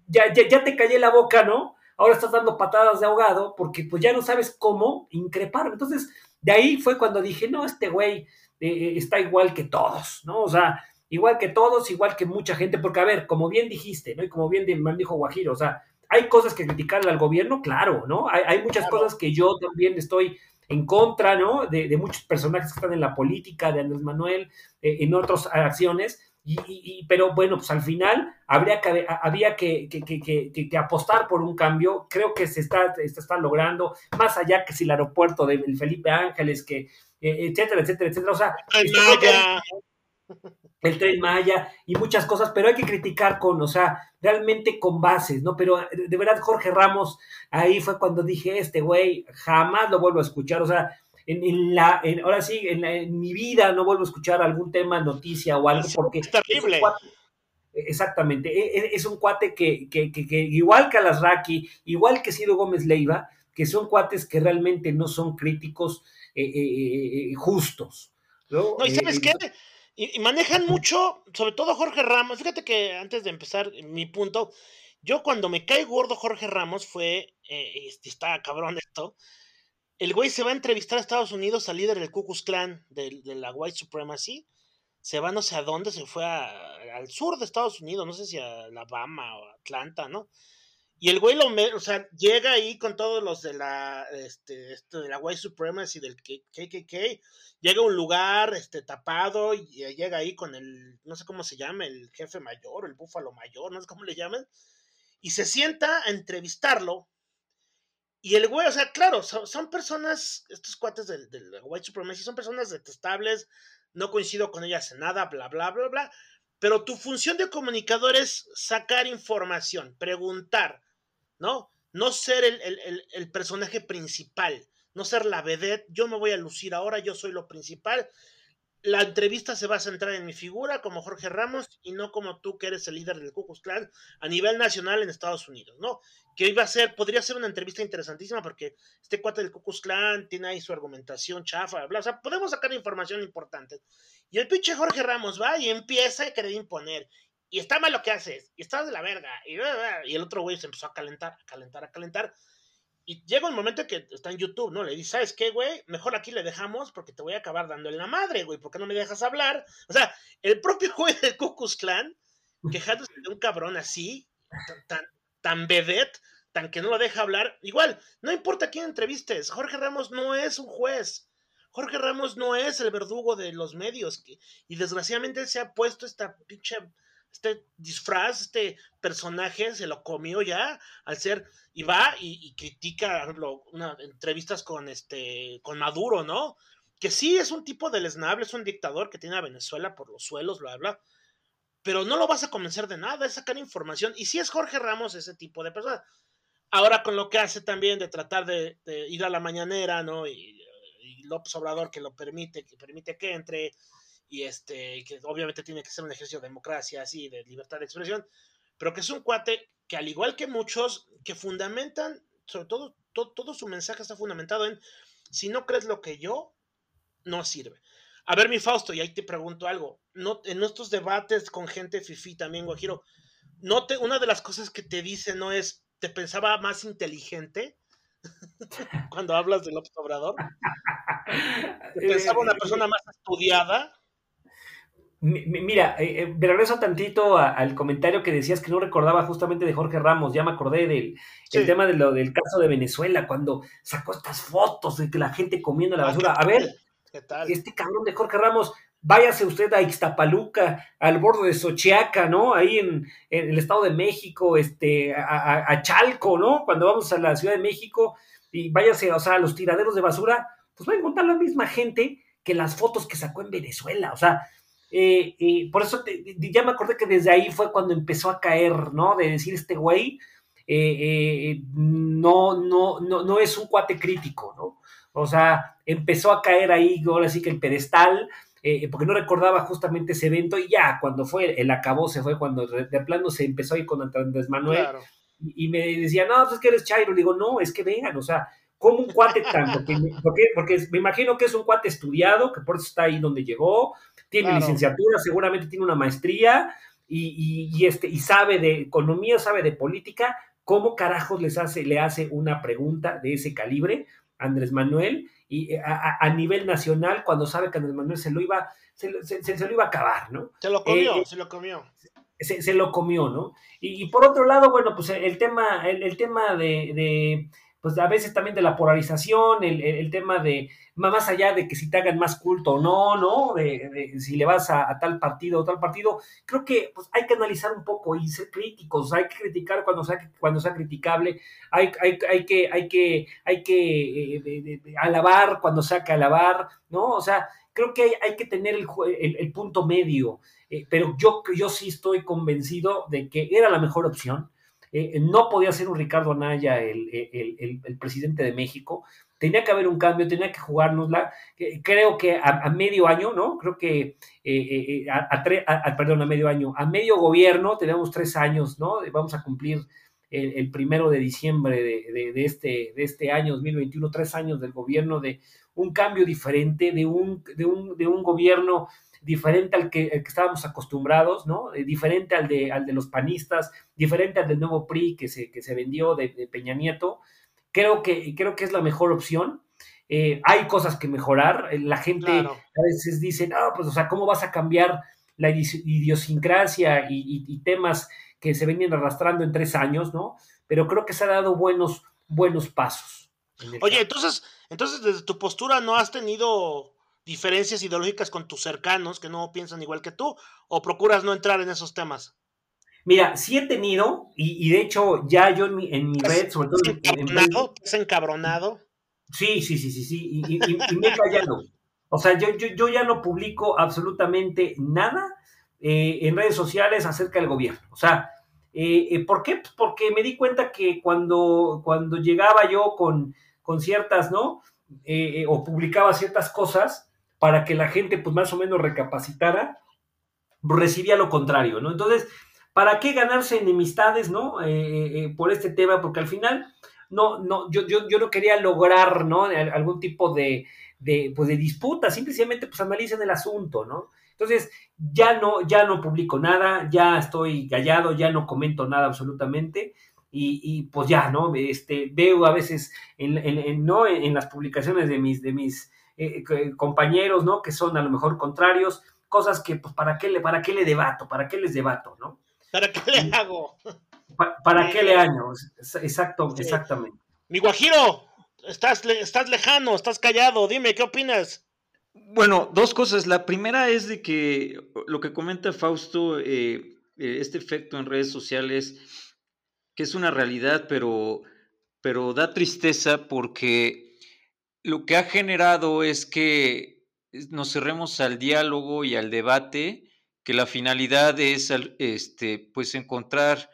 ya, ya, ya te callé la boca, ¿no? Ahora estás dando patadas de ahogado porque pues ya no sabes cómo increpar. Entonces, de ahí fue cuando dije, no, este güey eh, eh, está igual que todos, ¿no? O sea, igual que todos, igual que mucha gente, porque a ver, como bien dijiste, ¿no? Y como bien dijo Guajiro, o sea, hay cosas que criticarle al gobierno, claro, ¿no? Hay, hay muchas cosas que yo también estoy en contra, ¿no? De, muchos personajes que están en la política, de Andrés Manuel, eh, en otras acciones. Y, pero bueno, pues al final habría que, había que, que, apostar por un cambio. Creo que se está, está logrando, más allá que si el aeropuerto de Felipe Ángeles, que, eh, etcétera, etcétera, etcétera. O sea, el tren Maya y muchas cosas, pero hay que criticar con, o sea, realmente con bases, ¿no? Pero de verdad, Jorge Ramos, ahí fue cuando dije, este güey, jamás lo vuelvo a escuchar, o sea, en, la, ahora sí, en, mi vida no vuelvo a escuchar algún tema, noticia o algo, porque... Es terrible. exactamente, e, e, es, un cuate que, que, que, igual que Alasraki, igual que Ciro Gómez Leiva, que son cuates que realmente no son críticos eh, eh, eh, justos. ¿no? no, y sabes qué, y, manejan mucho, sobre todo Jorge Ramos. Fíjate que antes de empezar mi punto, yo cuando me cae gordo Jorge Ramos fue, eh, está cabrón esto, el güey se va a entrevistar a Estados Unidos al líder del Ku Klux Klan, de, de la White Supremacy, se va no sé a dónde, se fue al sur de Estados Unidos, no sé si a Alabama o Atlanta, ¿no? Y el güey lo, o sea, llega ahí con todos los de la, este, este, de la White Supremacy, del KKK, llega a un lugar, este, tapado, y llega ahí con el, no sé cómo se llama, el jefe mayor, el búfalo mayor, no sé cómo le llaman, y se sienta a entrevistarlo, y el güey, o sea, claro, son, personas, estos cuates de, de, la White Supremacy, son personas detestables, no coincido con ellas en nada, bla, bla, bla, bla, pero tu función de comunicador es sacar información, preguntar, ¿no? No ser el, personaje principal, no ser la vedette, yo me voy a lucir ahora, yo soy lo principal. la entrevista se va a centrar en mi figura como Jorge Ramos y no como tú que eres el líder del Ku Klux Klan a nivel nacional en Estados Unidos, ¿no? Que iba a ser, podría ser una entrevista interesantísima porque este cuate del Ku Klux Klan tiene ahí su argumentación chafa, bla, o sea, podemos sacar información importante. Y el pinche Jorge Ramos va y empieza a querer imponer. Y está mal lo que haces, y estás de la verga, y, el otro güey se empezó a calentar, a calentar, a calentar. Y llega un momento que está en YouTube, ¿no? Le dice, ¿sabes qué, güey? Mejor aquí le dejamos porque te voy a acabar dando la madre, güey. ¿Por qué no me dejas hablar? O sea, el propio [LAUGHS] güey del Ku Clan, quejándose de un cabrón así, tan, tan vedette, tan que no lo deja hablar. Igual, no importa quién entrevistes, Jorge Ramos no es un juez. Jorge Ramos no es el verdugo de los medios. y desgraciadamente se ha puesto esta pinche este disfraz, este personaje se lo comió ya al ser y va y, critica una, entrevistas con este con Maduro, ¿no? Que sí es un tipo de lesnable, es un dictador que tiene a Venezuela por los suelos, bla bla. Pero no lo vas a convencer de nada, es sacar información. Y si es Jorge Ramos ese tipo de persona. Ahora con lo que hace también de tratar de, ir a la mañanera, ¿no? Y, y López Obrador que lo permite, que permite que entre y este, que obviamente tiene que ser un ejercicio de democracia, así, de libertad de expresión, pero que es un cuate que al igual que muchos, que fundamentan, sobre todo, todo, su mensaje está fundamentado en, si no crees lo que yo, no sirve. A ver, mi Fausto, y ahí te pregunto algo, no, en nuestros debates con gente fifi también, Guajiro, no te, una de las cosas que te dice no es, te pensaba más inteligente [LAUGHS] cuando hablas del Obrador. Te pensaba una persona más estudiada. Mira, eh, eh, me regreso tantito al comentario que decías que no recordaba justamente de Jorge Ramos, ya me acordé del tema de lo, del caso de Venezuela, cuando sacó estas fotos de que la gente comiendo la ah, basura. A ver, este cabrón de Jorge Ramos, váyase usted a Ixtapaluca, al borde de Xochiaca, ¿no? Ahí en, el Estado de México, este, a, Chalco, ¿no? Cuando vamos a la Ciudad de México, y váyase, o sea, a los tiraderos de basura, pues va a encontrar la misma gente que las fotos que sacó en Venezuela, o sea, eh, por eso ya me acordé que desde ahí fue cuando empezó a caer, ¿no? De decir este güey eh, eh, no, no, no, no es un cuate crítico, ¿no? O sea, empezó a caer ahí, ahora sí que el pedestal, porque no recordaba justamente ese evento y ya cuando fue, el acabó se fue cuando de plano se empezó a ir con Andrés Manuel y, me decía, no, pues es que eres Chairo, le digo, no, es que vengan, o sea, como un cuate tanto, [LAUGHS] porque, porque, me imagino que es un cuate estudiado, que por eso está ahí donde llegó, tiene licenciatura, seguramente tiene una maestría y, este, y sabe de economía, sabe de política. ¿Cómo carajos les hace, le hace una pregunta de ese calibre Andrés Manuel? Y eh, a, nivel nacional, cuando sabe que Andrés Manuel se lo iba, se, lo iba a acabar, ¿no? Se lo comió, eh, se lo comió. Se, lo comió, ¿no? Y, por otro lado, bueno, pues el tema, el, tema de pues a veces también de la polarización, el, tema de, más allá de que si te hagan más culto o no, ¿no? De, si le vas a, tal partido o tal partido, creo que pues, hay que analizar un poco y ser críticos, hay que criticar cuando sea, cuando sea criticable, hay, hay, hay que, hay que, hay que eh, alabar cuando sea que alabar, ¿no? O sea, creo que hay, que tener el, el, punto medio, eh, pero yo, yo sí estoy convencido de que era la mejor opción eh, no podía ser un Ricardo Anaya el, el, presidente de México. Tenía que haber un cambio, tenía que jugárnosla. creo que a, medio año, ¿no? Creo que eh, eh, a, perdón, a medio año, a medio gobierno, tenemos tres años, ¿no? Vamos a cumplir el, primero de diciembre de, de, este, de este año 2021, tres años del gobierno, de un cambio diferente, de un, de un, de un gobierno diferente al que, estábamos acostumbrados, ¿no? Eh, diferente al de, al de los panistas, diferente al del nuevo PRI que se, que se vendió de, Peña Nieto. Creo que, creo que es la mejor opción. Eh, hay cosas que mejorar. Eh, la gente a veces dice, no, pues, o sea, ¿cómo vas a cambiar la idiosincrasia y, temas que se venían arrastrando en tres años, ¿no? Pero creo que se ha dado buenos, buenos pasos. Oye, entonces, entonces desde tu postura no has tenido diferencias ideológicas con tus cercanos que no piensan igual que tú o procuras no entrar en esos temas? Mira, sí he tenido, y, de hecho ya yo en mi, en mi red, sobre todo encabronado, en, encabronado? Sí, sí, sí, sí, sí, y, me he callado. O sea, yo, yo, yo, ya no publico absolutamente nada eh, en redes sociales acerca del gobierno. O sea, eh, eh, ¿por qué? Pues porque me di cuenta que cuando, cuando llegaba yo con, con ciertas, ¿no? o publicaba ciertas cosas, para que la gente pues más o menos recapacitara, recibía lo contrario, ¿no? Entonces, ¿para qué ganarse enemistades, ¿no? Eh, eh, eh, por este tema, porque al final, no, no, yo, yo, yo no quería lograr, ¿no? Algún tipo de, de, pues de disputa, simplemente pues analicen el asunto, ¿no? Entonces, ya no, ya no publico nada, ya estoy callado, ya no comento nada absolutamente. Y, pues ya, ¿no? Este, veo a veces en, ¿no? en, las publicaciones de mis, de mis eh, eh, compañeros, ¿no? Que son a lo mejor contrarios, cosas que, pues, ¿para qué le, para qué le debato? ¿Para qué les debato, no? ¿Para qué le hago? ¿Para, qué le hago? Exacto, exactamente. Mi Guajiro, estás, estás lejano, estás callado, dime, ¿qué opinas? Bueno, dos cosas. La primera es de que lo que comenta Fausto, eh, este efecto en redes sociales, que es una realidad, pero, pero da tristeza porque lo que ha generado es que nos cerremos al diálogo y al debate, que la finalidad es este, pues encontrar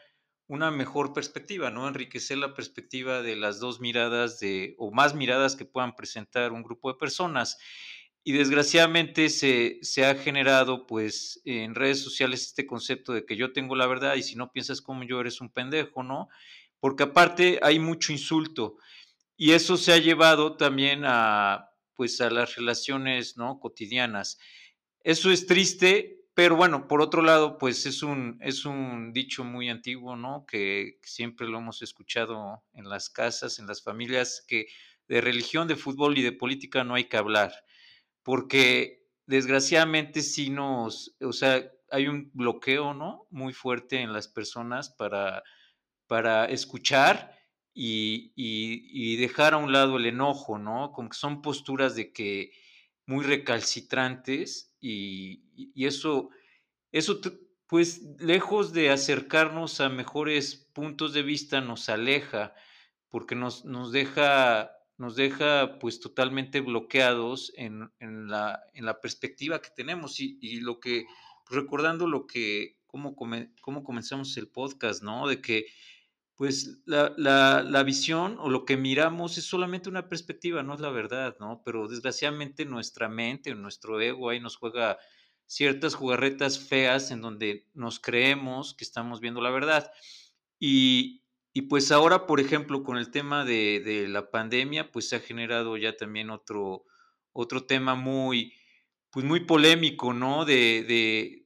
una mejor perspectiva, ¿no? Enriquecer la perspectiva de las dos miradas de, o más miradas que puedan presentar un grupo de personas. Y desgraciadamente se, se, ha generado, pues, en redes sociales este concepto de que yo tengo la verdad y si no piensas como yo eres un pendejo, ¿no? Porque aparte hay mucho insulto y eso se ha llevado también a, pues, a las relaciones, ¿no? Cotidianas. Eso es triste, pero bueno, por otro lado, pues es un, es un dicho muy antiguo, ¿no? Que siempre lo hemos escuchado en las casas, en las familias, que de religión, de fútbol y de política no hay que hablar porque desgraciadamente sí nos, o sea, hay un bloqueo, ¿no? Muy fuerte en las personas para, para escuchar y, y, dejar a un lado el enojo, ¿no? Como que son posturas de que muy recalcitrantes y, eso, eso, pues, lejos de acercarnos a mejores puntos de vista, nos aleja porque nos, nos deja nos deja pues totalmente bloqueados en, en, la, en la, perspectiva que tenemos y, lo que, recordando lo que, cómo, cómo, comenzamos el podcast, ¿no? De que pues la, la, la, visión o lo que miramos es solamente una perspectiva, no es la verdad, ¿no? Pero desgraciadamente nuestra mente, nuestro ego ahí nos juega ciertas jugarretas feas en donde nos creemos que estamos viendo la verdad. Y, y pues ahora, por ejemplo, con el tema de, la pandemia, pues se ha generado ya también otro, otro tema muy, pues muy polémico, ¿no? De,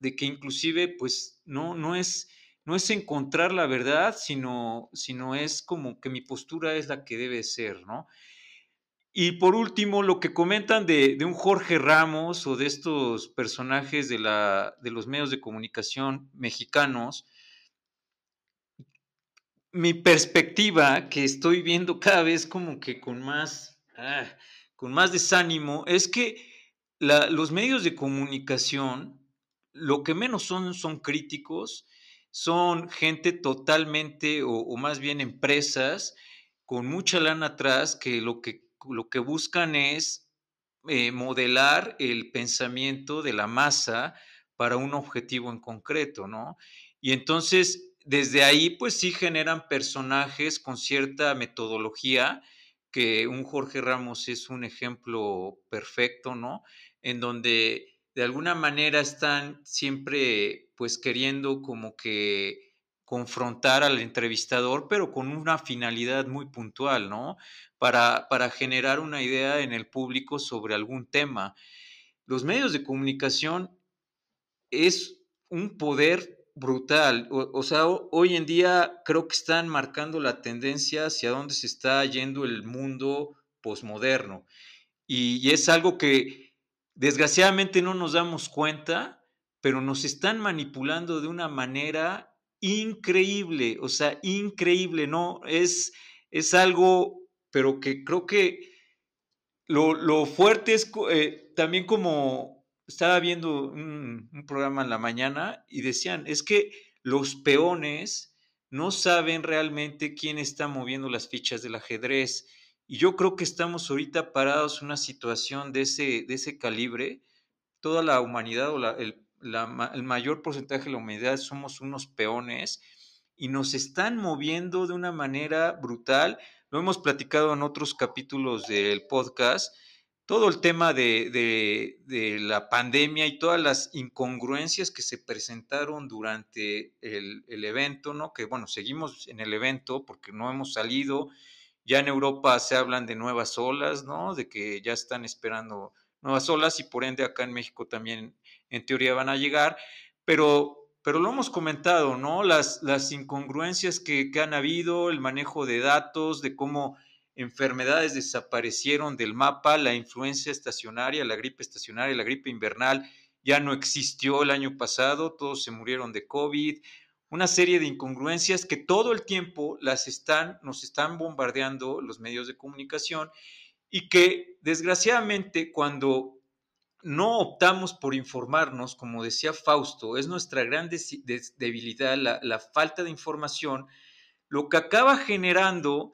de, que inclusive, pues, no, no es, no es encontrar la verdad, sino, sino es como que mi postura es la que debe ser, ¿no? Y por último, lo que comentan de, un Jorge Ramos o de estos personajes de, la, de los medios de comunicación mexicanos, mi perspectiva, que estoy viendo cada vez como que con más, ah, con más desánimo, es que los medios de comunicación, lo que menos son, son críticos, son gente totalmente, o, más bien empresas, con mucha lana atrás, que lo que, lo que buscan es eh, modelar el pensamiento de la masa para un objetivo en concreto, ¿no? Y entonces desde ahí, pues sí generan personajes con cierta metodología, que un Jorge Ramos es un ejemplo perfecto, ¿no? En donde de alguna manera están siempre, pues queriendo como que confrontar al entrevistador, pero con una finalidad muy puntual, ¿no? Para, para generar una idea en el público sobre algún tema. Los medios de comunicación es un poder brutal. O, sea, hoy en día creo que están marcando la tendencia hacia dónde se está yendo el mundo posmoderno. Y, es algo que desgraciadamente no nos damos cuenta, pero nos están manipulando de una manera increíble, o sea, increíble, ¿no? Es, es algo, pero que creo que lo, fuerte es eh, también como estaba viendo un, programa en la mañana y decían, es que los peones no saben realmente quién está moviendo las fichas del ajedrez. Y yo creo que estamos ahorita parados en una situación de ese, de ese calibre. Toda la humanidad o el, el mayor porcentaje de la humanidad somos unos peones y nos están moviendo de una manera brutal. Lo hemos platicado en otros capítulos del podcast todo el tema de, la pandemia y todas las incongruencias que se presentaron durante el, el, evento, ¿no? Que bueno, seguimos en el evento porque no hemos salido. Ya en Europa se hablan de nuevas olas, ¿no? De que ya están esperando nuevas olas y por ende acá en México también en teoría van a llegar, pero, pero lo hemos comentado, ¿no? Las, las incongruencias que, que han habido, el manejo de datos, de cómo enfermedades desaparecieron del mapa, la influencia estacionaria, la gripe estacionaria, la gripe invernal ya no existió el año pasado, todos se murieron de COVID, una serie de incongruencias que todo el tiempo las están, nos están bombardeando los medios de comunicación y que desgraciadamente cuando no optamos por informarnos, como decía Fausto, es nuestra gran debilidad, la, falta de información, lo que acaba generando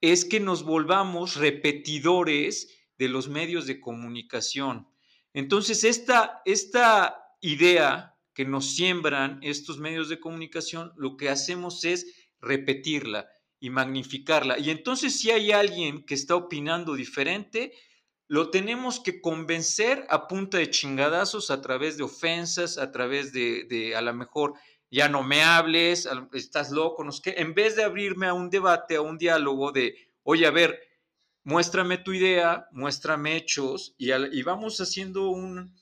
es que nos volvamos repetidores de los medios de comunicación. Entonces, esta, esta idea que nos siembran estos medios de comunicación, lo que hacemos es repetirla y magnificarla. Y entonces, si hay alguien que está opinando diferente, lo tenemos que convencer a punta de chingadazos, a través de ofensas, a través de, a lo mejor ya no me hables, estás loco, no sé en vez de abrirme a un debate, a un diálogo de, oye, a ver, muéstrame tu idea, muéstrame hechos y, y vamos haciendo un,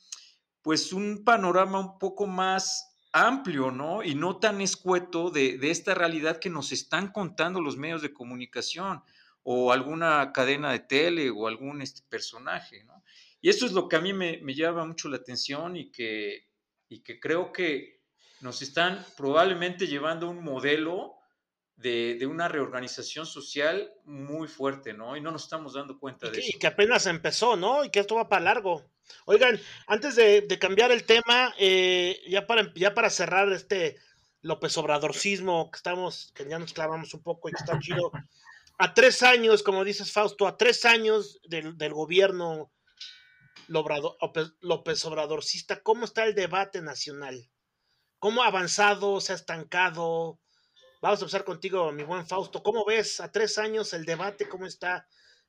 pues un panorama un poco más amplio, ¿no? Y no tan escueto de, de, esta realidad que nos están contando los medios de comunicación o alguna cadena de tele o algún este, personaje, ¿no? Y eso es lo que a mí me, me llama mucho la atención y que, y que creo que nos están probablemente llevando un modelo de, una reorganización social muy fuerte, ¿no? Y no nos estamos dando cuenta de eso. Y que apenas empezó, ¿no? Y que esto va para largo. Oigan, antes de, cambiar el tema, eh, ya, para, ya para cerrar este López Obradorcismo, que estamos, que ya nos clavamos un poco y que está chido. A tres años, como dices Fausto, a tres años del, del gobierno López Obradorcista, ¿cómo está el debate nacional? ¿Cómo ha avanzado, se ha estancado? Vamos a empezar contigo, mi buen Fausto. ¿Cómo ves a tres años el debate? ¿Cómo está?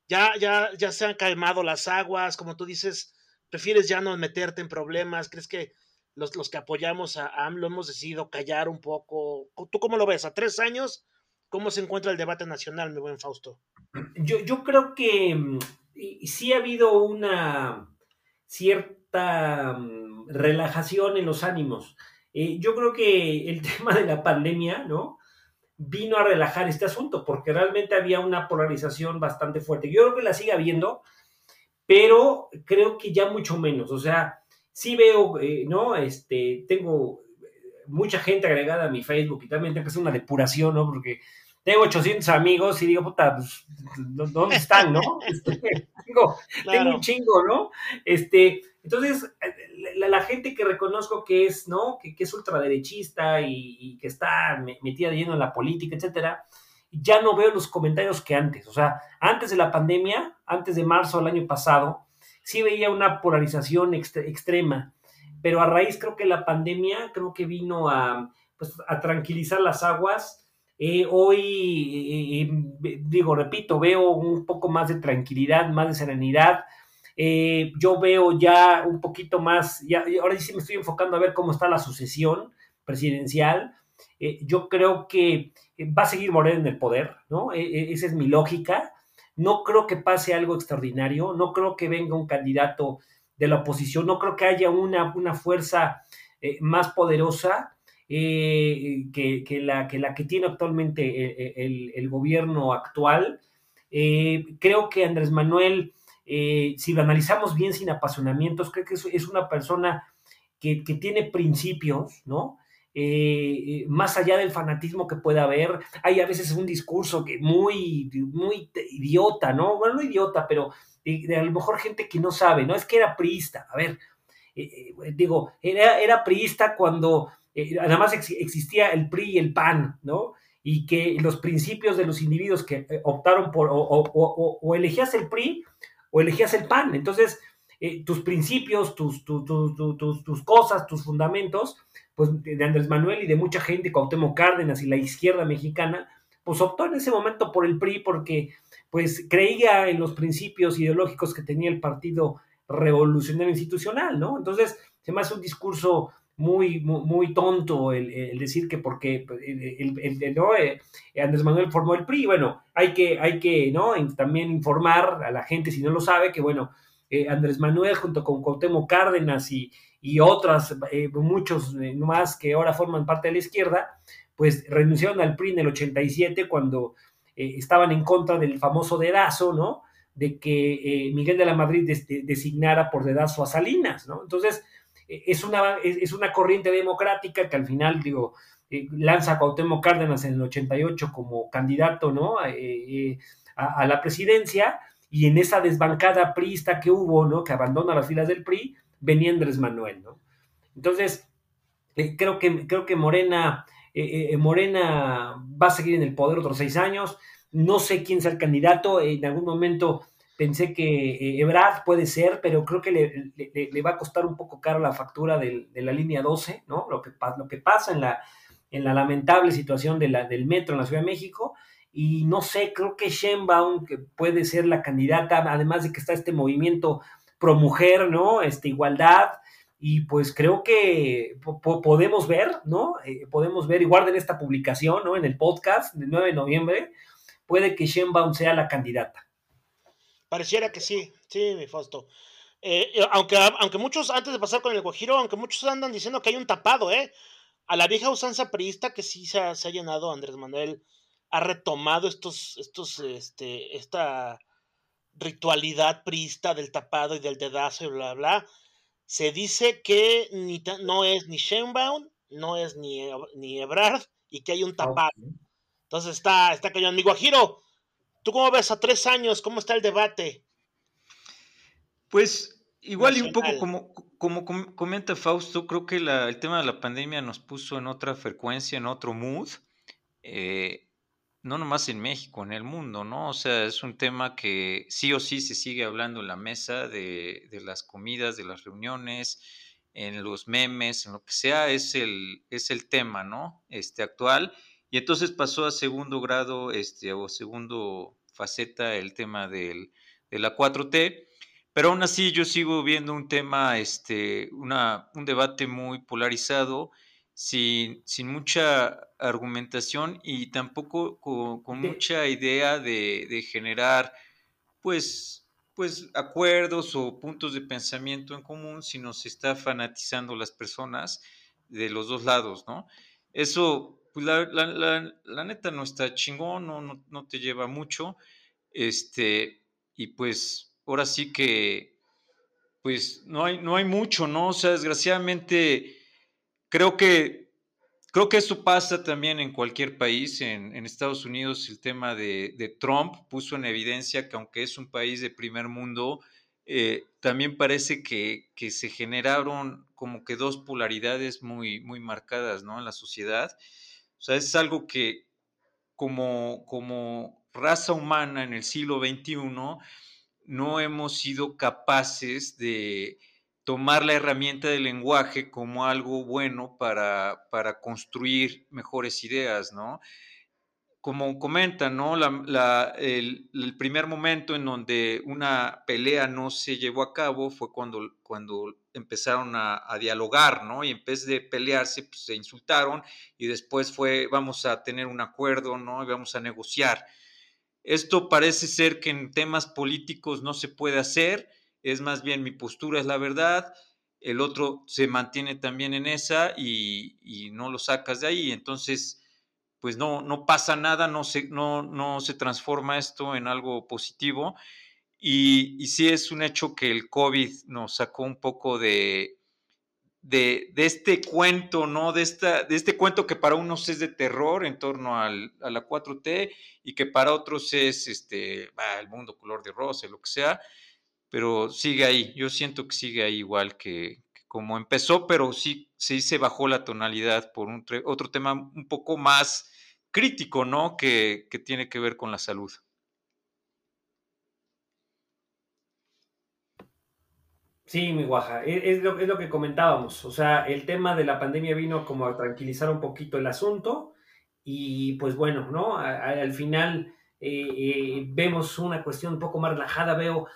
Ya, ya, ya se han calmado las aguas, como tú dices, prefieres ya no meterte en problemas. ¿Crees que los, los que apoyamos a AMLO hemos decidido callar un poco? ¿Tú cómo lo ves? A tres años, ¿cómo se encuentra el debate nacional, mi buen Fausto? Yo, yo creo que mm, sí ha habido una cierta mm, relajación en los ánimos. Eh, yo creo que el [LAUGHS] tema de la pandemia, ¿no? Vino a relajar este asunto porque realmente había una polarización bastante fuerte. Yo creo que la sigue habiendo, pero creo que ya mucho menos. O sea, sí veo, eh, ¿no? Este, tengo mucha gente agregada a mi Facebook y también tengo que hacer una depuración, ¿no? Porque tengo 800 amigos y digo, puta, pues, ¿dónde están, no? [LAUGHS] Este, tengo, tengo, un chingo, ¿no? Este, entonces, la, gente que reconozco que es, ¿no? Que, es ultraderechista y, que está metida de lleno en la política, etcétera, ya no veo los comentarios que antes. O sea, antes de la pandemia, antes de marzo del año pasado, sí veía una polarización extrema. Pero a raíz, creo que la pandemia, creo que vino a, pues, a tranquilizar las aguas. Eh, hoy, eh, eh, digo, repito, veo un poco más de tranquilidad, más de serenidad yo veo ya un poquito más, ya, ahora sí me estoy enfocando a ver cómo está la sucesión presidencial. Yo creo que va a seguir Moreno en el poder, ¿no? E, esa es mi lógica. No creo que pase algo extraordinario, no creo que venga un candidato de la oposición, no creo que haya una, una fuerza eh, más poderosa que, la, que, la, que tiene actualmente el, el gobierno actual. creo que Andrés Manuel eh, si lo analizamos bien sin apasionamientos, creo que es, una persona que, tiene principios, ¿no? Eh, más allá del fanatismo que pueda haber, hay a veces un discurso que muy, muy idiota, ¿no? Bueno, no idiota, pero de, a lo mejor gente que no sabe, ¿no? Es que era priista, a ver, eh, digo, era, era priista cuando además existía el PRI y el PAN, ¿no? Y que los principios de los individuos que optaron por, o elegías el PRI o elegías el PAN. Entonces, eh, tus principios, tus, tus, tus, cosas, tus fundamentos, pues de Andrés Manuel y de mucha gente, Cuauhtémoc Cárdenas y la izquierda mexicana, pues optó en ese momento por el PRI porque pues creía en los principios ideológicos que tenía el Partido Revolucionario Institucional, ¿no? Entonces, se me hace un discurso muy, muy, tonto el, decir que porque el, el, ¿no? Eh, Andrés Manuel formó el PRI, bueno, hay que, hay que ¿no? también informar a la gente si no lo sabe que, bueno, eh, Andrés Manuel junto con Cuauhtémoc Cárdenas y, y otras, eh, muchos más que ahora forman parte de la izquierda, pues renunciaron al PRI en el 87 cuando estaban en contra del famoso dedazo, ¿no? De que Miguel de la Madrid designara por dedazo a Salinas, ¿no? Entonces, es una, es, una corriente democrática que al final, digo, eh, lanza a Cuauhtémoc Cárdenas en el 88 como candidato, ¿no? Eh, eh, a, la presidencia, y en esa desbancada priista que hubo, ¿no? Que abandona las filas del PRI, venía Andrés Manuel, ¿no? Entonces, creo, que, creo que Morena, Morena va a seguir en el poder otros seis años, no sé quién sea el candidato, en algún momento Pensé que eh, Ebrard puede ser, pero creo que le, va a costar un poco caro la factura de la línea 12, ¿no? Lo que, lo que pasa en la, en la lamentable situación de la, del metro en la Ciudad de México. Y no sé, creo que Sheinbaum que puede ser la candidata, además de que está este movimiento pro mujer, ¿no? Este, igualdad. Y pues creo que podemos ver, ¿no? Eh, podemos ver, y guarden esta publicación, ¿no? En el podcast del 9 de noviembre, puede que Sheinbaum sea la candidata. Pareciera que sí, sí, mi Fausto. Eh, aunque, aunque muchos, antes de pasar con el Guajiro, aunque muchos andan diciendo que hay un tapado, ¿eh? A la vieja usanza priista que sí se ha, llenado, Andrés Manuel ha retomado estos, estos, este, esta ritualidad priista del tapado y del dedazo y bla, bla. Se dice que ni, no es ni Sheinbaum, no es ni, ni Ebrard y que hay un tapado. Entonces está, está cayendo. Mi Guajiro, ¿Tú cómo ves a tres años? ¿Cómo está el debate? Pues igual y un poco como, como comenta Fausto, creo que el tema de la pandemia nos puso en otra frecuencia, en otro mood. Eh, no nomás en México, en el mundo, ¿no? O sea, es un tema que sí o sí se sigue hablando en la mesa de, de las comidas, de las reuniones, en los memes, en lo que sea, es el, es el tema, ¿no? Este actual. Y entonces pasó a segundo grado, este, o segundo faceta el tema del, de la 4T, pero aún así yo sigo viendo un tema, este, una, un debate muy polarizado, sin, sin mucha argumentación y tampoco con, mucha idea de, de, generar, pues, pues, acuerdos o puntos de pensamiento en común, sino se está fanatizando las personas de los dos lados, ¿no? Eso pues la, la, la, neta no está chingón, no, no, no, te lleva mucho. Este, y pues ahora sí que, pues no hay, no hay mucho, ¿no? O sea, desgraciadamente, creo que, creo que eso pasa también en cualquier país. En, Estados Unidos el tema de, de, Trump puso en evidencia que aunque es un país de primer mundo, eh, también parece que, que, se generaron como que dos polaridades muy, muy marcadas, ¿no? En la sociedad. O sea, es algo que como, como raza humana en el siglo XXI no hemos sido capaces de tomar la herramienta del lenguaje como algo bueno para, para construir mejores ideas, ¿no? como comentan, ¿no? el, primer momento en donde una pelea no se llevó a cabo fue cuando, cuando empezaron a, dialogar, ¿no? Y en vez de pelearse, pues, se insultaron y después fue, vamos a tener un acuerdo, ¿no? Y vamos a negociar. Esto parece ser que en temas políticos no se puede hacer, es más bien mi postura es la verdad, el otro se mantiene también en esa y, y no lo sacas de ahí, entonces pues no, no pasa nada, no se, no, no se transforma esto en algo positivo. Y, y, sí es un hecho que el COVID nos sacó un poco de, de, este cuento, ¿no? De, esta, de este cuento que para unos es de terror en torno al, a la 4T y que para otros es este, el mundo color de rosa, lo que sea, pero sigue ahí. Yo siento que sigue ahí igual que, como empezó, pero sí, sí se bajó la tonalidad por un otro tema un poco más crítico, ¿no? Que, tiene que ver con la salud. Sí, mi guaja, e, es, lo, es, lo, que comentábamos. O sea, el tema de la pandemia vino como a tranquilizar un poquito el asunto y pues bueno, ¿no? al final vemos una cuestión un poco más relajada, veo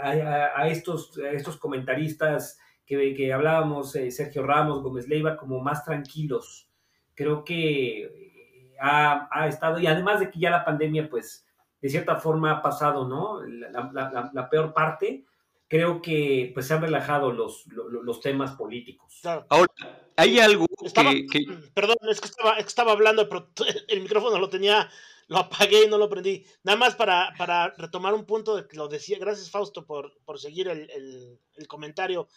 a, estos, estos comentaristas que, que hablábamos, Sergio Ramos, Gómez Leiva, como más tranquilos. Creo que ha, ha, estado, y además de que ya la pandemia, pues, de cierta forma ha pasado, ¿no? La, peor parte, creo que pues se han relajado los, los, temas políticos. Ahora, hay algo que, [CLEARS THROAT] Perdón, es que estaba, estaba hablando, pero [CLEARS THROAT] el micrófono lo tenía, lo apagué y no lo prendí. Nada más para, para retomar un punto de que lo decía, gracias Fausto por, por seguir el, el, comentario.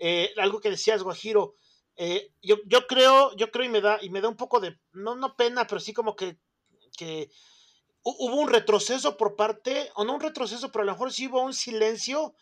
Eh, algo que decías, Guajiro, eh, yo, yo creo, yo creo y me da, y me da un poco de, no, no pena, pero sí como que, que hubo un retroceso por parte, o no un retroceso, pero a lo mejor sí hubo un silencio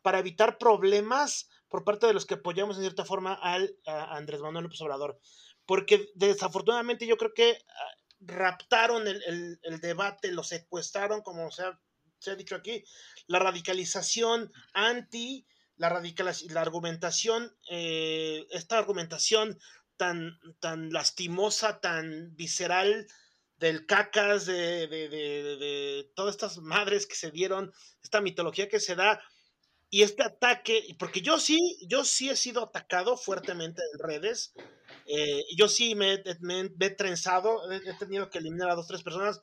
para evitar problemas por parte de los que apoyamos en cierta forma al a Andrés Manuel López Obrador. Porque desafortunadamente yo creo que ah, raptaron el, debate, lo secuestraron, como se ha, dicho aquí, la radicalización anti, la, radical, la argumentación, eh, esta argumentación tan, tan lastimosa, tan visceral, del cacas, de, de, de, todas estas madres que se dieron, esta mitología que se da, y este ataque, porque yo sí, yo sí he sido atacado fuertemente en redes, eh, yo sí me, me, he trenzado, he, tenido que eliminar a dos, tres personas,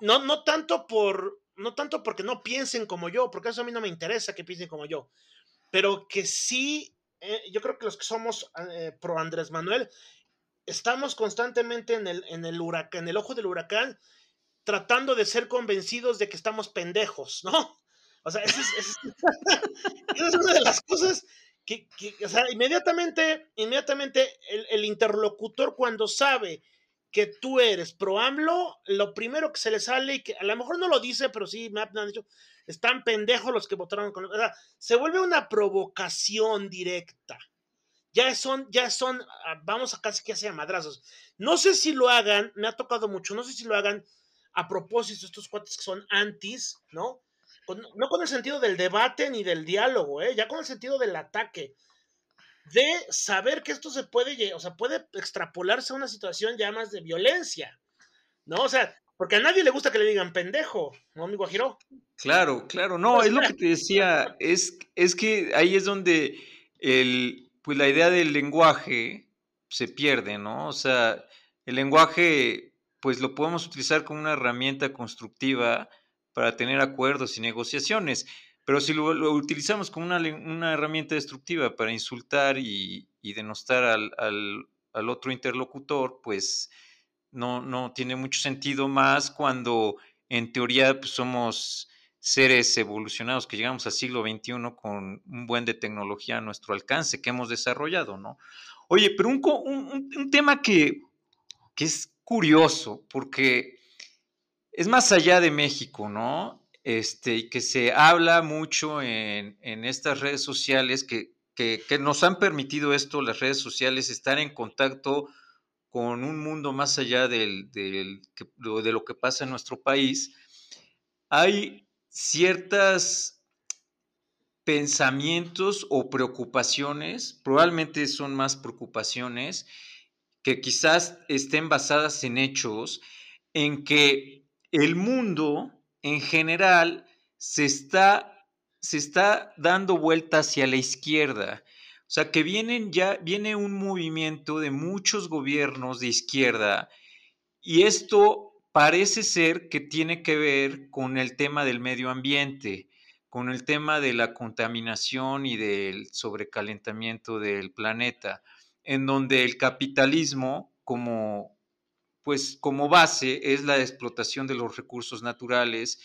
no, no tanto por, no tanto porque no piensen como yo, porque eso a mí no me interesa que piensen como yo, pero que sí, eh, yo creo que los que somos eh, pro Andrés Manuel, estamos constantemente en el, en el huracán, en el ojo del huracán, tratando de ser convencidos de que estamos pendejos, ¿no? O sea, [LAUGHS] esa es, es, una de las cosas que, o sea, inmediatamente, inmediatamente el, el, interlocutor cuando sabe que tú eres pro AMLO, lo primero que se le sale, y que a lo mejor no lo dice, pero sí me han dicho, están pendejos los que votaron con... O sea, se vuelve una provocación directa ya son, ya son, ah, vamos a casi que hacer madrazos. No sé si lo hagan, me ha tocado mucho, no sé si lo hagan a propósito estos cuates que son antis, ¿no? No con el sentido del debate ni del diálogo, ¿eh? ya con el sentido del ataque. De saber que esto se puede, o sea, puede extrapolarse a una situación ya más de violencia, ¿no? O sea, porque a nadie le gusta que le digan pendejo, ¿no, amigo Guajiro? Claro, claro, no, pues es lo que te decía, es, es que ahí es donde el, pues la idea del lenguaje se pierde, ¿no? O sea, el lenguaje, pues lo podemos utilizar como una herramienta constructiva para tener acuerdos y negociaciones, pero si lo, utilizamos como una, herramienta destructiva para insultar y, denostar al, otro interlocutor, pues no, no tiene mucho sentido más cuando en teoría pues, somos seres evolucionados que llegamos al siglo XXI con un buen de tecnología a nuestro alcance que hemos desarrollado, ¿no? Oye, pero un, tema que, es curioso, porque es más allá de México, ¿no? Este, que se habla mucho en, estas redes sociales que, nos han permitido esto, las redes sociales, estar en contacto con un mundo más allá del, de lo que pasa en nuestro país. Hay ciertos pensamientos o preocupaciones, probablemente son más preocupaciones que quizás estén basadas en hechos, en que el mundo en general se está, se está dando vuelta hacia la izquierda. O sea, que vienen ya, viene un movimiento de muchos gobiernos de izquierda y esto parece ser que tiene que ver con el tema del medio ambiente, con el tema de la contaminación y del sobrecalentamiento del planeta, en donde el capitalismo como pues como base es la explotación de los recursos naturales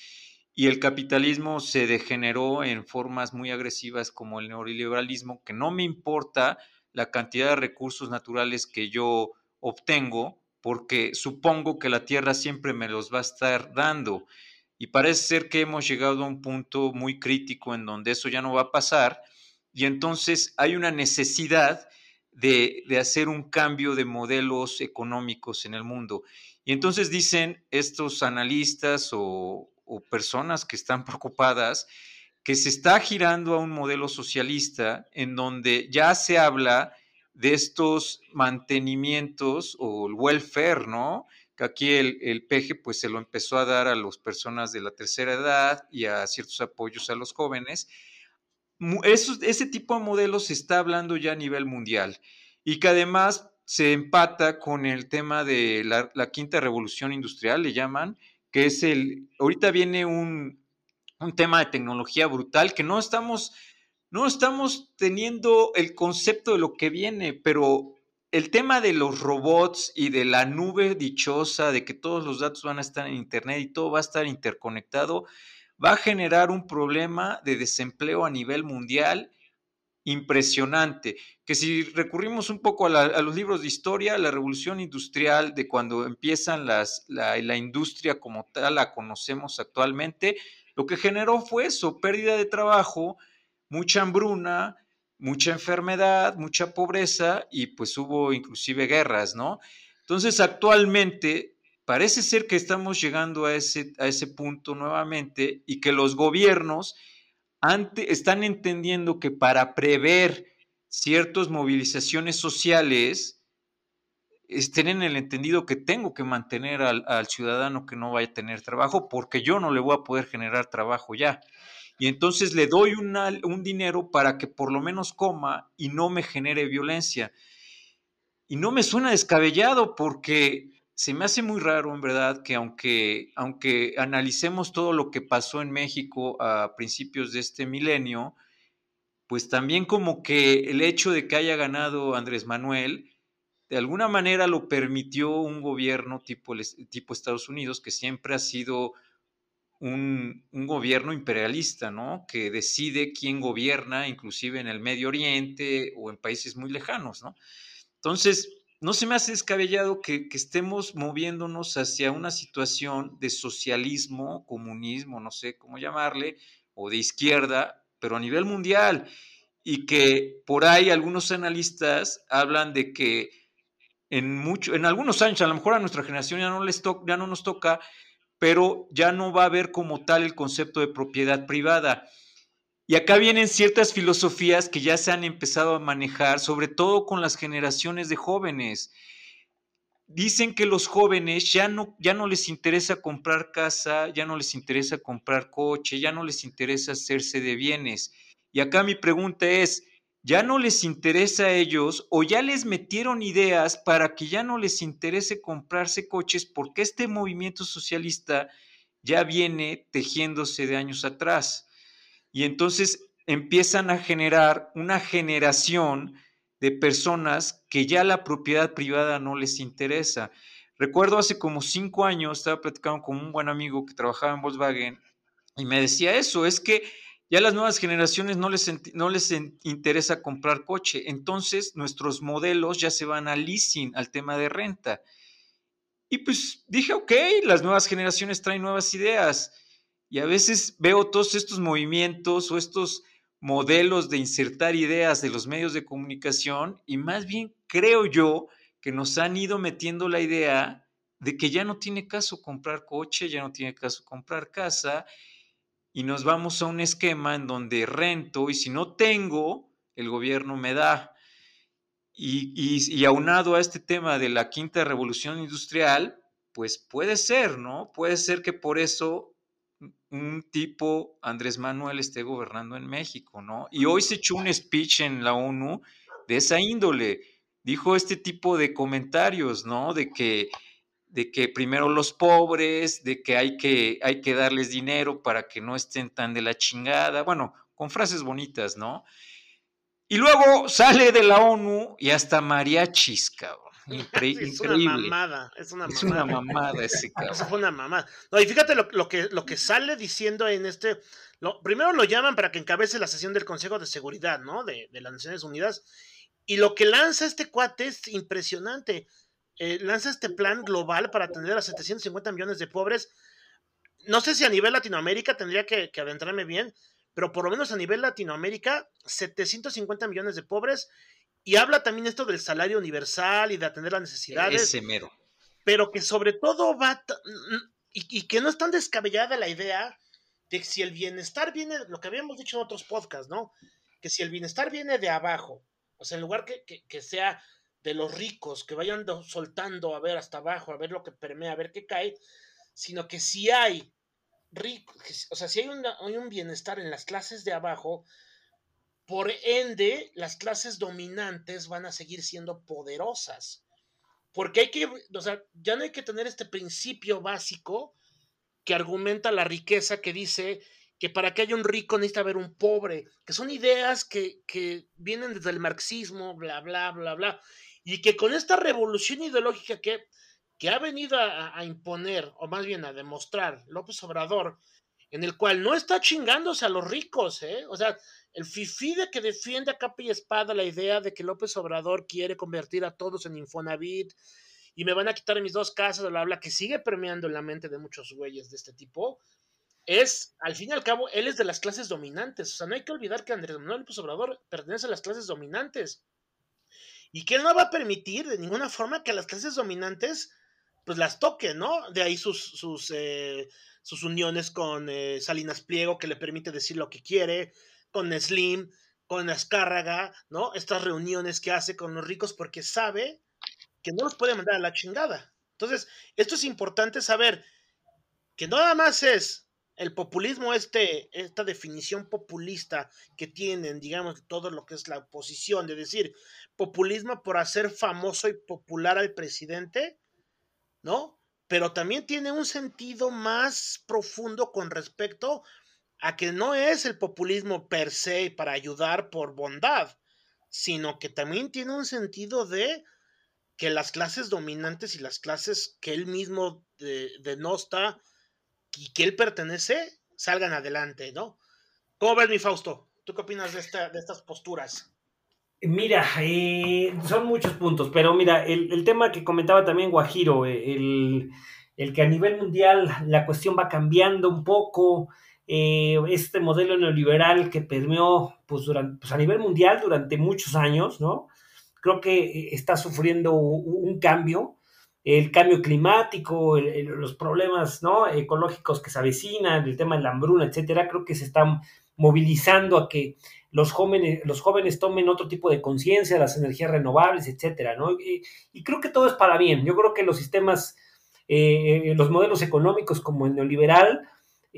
y el capitalismo se degeneró en formas muy agresivas como el neoliberalismo, que no me importa la cantidad de recursos naturales que yo obtengo, porque supongo que la Tierra siempre me los va a estar dando. Y parece ser que hemos llegado a un punto muy crítico en donde eso ya no va a pasar y entonces hay una necesidad de, hacer un cambio de modelos económicos en el mundo. Y entonces dicen estos analistas o, o personas que están [LAUGHS] preocupadas que se está girando a un modelo socialista en donde ya se habla de estos mantenimientos o el welfare, ¿no? que aquí el, el peje pues se lo empezó a dar a las personas de la tercera edad y a ciertos apoyos a los jóvenes. Eso, ese tipo de modelos se está hablando ya a nivel mundial y que además se empata con el tema de la, la quinta revolución industrial, le llaman, que es el, ahorita viene un, un tema de tecnología brutal que no estamos, no estamos teniendo el concepto de lo que viene, pero el tema de los robots y de la nube dichosa, de que todos los datos van a estar en Internet y todo va a estar interconectado, va a generar un problema de desempleo a nivel mundial impresionante, que si recurrimos un poco a, los libros de historia, la revolución industrial de cuando empiezan la, la industria como tal la conocemos actualmente, lo que generó fue eso, pérdida de trabajo, mucha hambruna, mucha enfermedad, mucha pobreza y pues hubo inclusive guerras, ¿no? Entonces actualmente parece ser que estamos llegando a ese, a ese punto nuevamente y que los gobiernos están entendiendo que para prever ciertas movilizaciones sociales, tienen el entendido que tengo que mantener al, ciudadano que no vaya a tener trabajo porque yo no le voy a poder generar trabajo ya. Y entonces le doy un dinero para que por lo menos coma y no me genere violencia. Y no me suena descabellado porque se me hace muy raro, en verdad, que aunque, aunque analicemos todo lo que pasó en México a principios de este milenio, pues también como que el hecho de que haya ganado Andrés Manuel, de alguna manera lo permitió un gobierno tipo, tipo Estados Unidos, que siempre ha sido un, un, gobierno imperialista, ¿no? Que decide quién gobierna, inclusive en el Medio Oriente o en países muy lejanos, ¿no? Entonces, no se me hace descabellado que, estemos moviéndonos hacia una situación de socialismo, comunismo, no sé cómo llamarle, o de izquierda, pero a nivel mundial, y que por ahí algunos analistas hablan de que en, mucho, en algunos años, a lo mejor a nuestra generación ya no, les ya no nos toca, pero ya no va a haber como tal el concepto de propiedad privada. Y acá vienen ciertas filosofías que ya se han empezado a manejar, sobre todo con las generaciones de jóvenes. Dicen que los jóvenes ya no, ya no les interesa comprar casa, ya no les interesa comprar coche, ya no les interesa hacerse de bienes. Y acá mi pregunta es, ya no les interesa a ellos o ya les metieron ideas para que ya no les interese comprarse coches porque este movimiento socialista ya viene tejiéndose de años atrás. Y entonces empiezan a generar una generación de personas que ya la propiedad privada no les interesa. Recuerdo hace como cinco años, estaba platicando con un buen amigo que trabajaba en Volkswagen y me decía eso, es que ya las nuevas generaciones no les, no les interesa comprar coche, entonces nuestros modelos ya se van al leasing, al tema de renta. Y pues dije, ok, las nuevas generaciones traen nuevas ideas. Y a veces veo todos estos movimientos o estos modelos de insertar ideas de los medios de comunicación y más bien creo yo que nos han ido metiendo la idea de que ya no tiene caso comprar coche, ya no tiene caso comprar casa y nos vamos a un esquema en donde rento y si no tengo, el gobierno me da. Y, y, aunado a este tema de la quinta revolución industrial, pues puede ser, ¿no? Puede ser que por eso un tipo, Andrés Manuel, esté gobernando en México, ¿no? Y hoy se echó un speech en la ONU de esa índole. Dijo este tipo de comentarios, ¿no? De que de que primero los pobres, de que hay, que hay que darles dinero para que no estén tan de la chingada, bueno, con frases bonitas, ¿no? Y luego sale de la ONU y hasta mariachis, cabrón. [LAUGHS] es una mamada, es una mamada. Es una mamada ese cabrón. Eso fue una mamada. No, y fíjate lo, que, lo que sale diciendo en este. Lo, primero lo llaman para que encabece la sesión del Consejo de Seguridad, ¿no? De, de las Naciones Unidas. Y lo que lanza este cuate es impresionante eh, lanza este plan global para atender a 750 millones de pobres. No sé si a nivel Latinoamérica tendría que, adentrarme bien, pero por lo menos a nivel Latinoamérica, 750 millones de pobres. Y habla también esto del salario universal y de atender las necesidades. Ese mero. Pero que sobre todo va. Y, y, que no es tan descabellada la idea de que si el bienestar viene, lo que habíamos dicho en otros podcasts, ¿no? Que si el bienestar viene de abajo, o sea, en lugar que, que sea de los ricos que vayan soltando a ver hasta abajo, a ver lo que permea, a ver qué cae, sino que si hay ricos, o sea, si hay, hay un bienestar en las clases de abajo, por ende, las clases dominantes van a seguir siendo poderosas. Porque hay que, o sea, ya no hay que tener este principio básico que argumenta la riqueza que dice que para que haya un rico necesita haber un pobre, que son ideas que, vienen desde el marxismo, bla, bla, bla, bla, y que con esta revolución ideológica que, que ha venido a, a, imponer, o más bien a demostrar López Obrador, en el cual no está chingándose a los ricos, ¿eh? O sea, el FIFI de que defiende a capa y espada la idea de que López Obrador quiere convertir a todos en Infonavit y me van a quitar mis dos casas, bla, bla, que sigue permeando en la mente de muchos güeyes de este tipo, es, al fin y al cabo, él es de las clases dominantes. O sea, no hay que olvidar que Andrés Manuel López Obrador pertenece a las clases dominantes. Y que él no va a permitir de ninguna forma que las clases dominantes, pues las toque, ¿no? De ahí sus, sus, eh, sus uniones con eh, Salinas Pliego, que le permite decir lo que quiere, con Slim, con Azcárraga, ¿no? Estas reuniones que hace con los ricos porque sabe que no los puede mandar a la chingada. Entonces, esto es importante saber que nada más es el populismo, este, esta definición populista que tienen, digamos, todo lo que es la oposición, de decir populismo por hacer famoso y popular al presidente, ¿no? Pero también tiene un sentido más profundo con respecto a que no es el populismo per se para ayudar por bondad, sino que también tiene un sentido de que las clases dominantes y las clases que él mismo denosta y que él pertenece salgan adelante, ¿no? ¿Cómo ves, mi Fausto? ¿Tú qué opinas de, de estas posturas? Mira, eh, son muchos puntos, pero mira, el, tema que comentaba también Guajiro, eh, el, el, que a nivel mundial la cuestión va cambiando un poco, eh, este modelo neoliberal que permeó pues, durante, pues, a nivel mundial durante muchos años, ¿no? Creo que eh, está sufriendo un cambio, el cambio climático, los problemas ¿no? ecológicos que se avecinan, el tema de la hambruna, etcétera, creo que se están movilizando a que los jóvenes, los jóvenes tomen otro tipo de conciencia, las energías renovables, etcétera, ¿no? Y, creo que todo es para bien. Yo creo que los sistemas, eh, los modelos económicos como el neoliberal,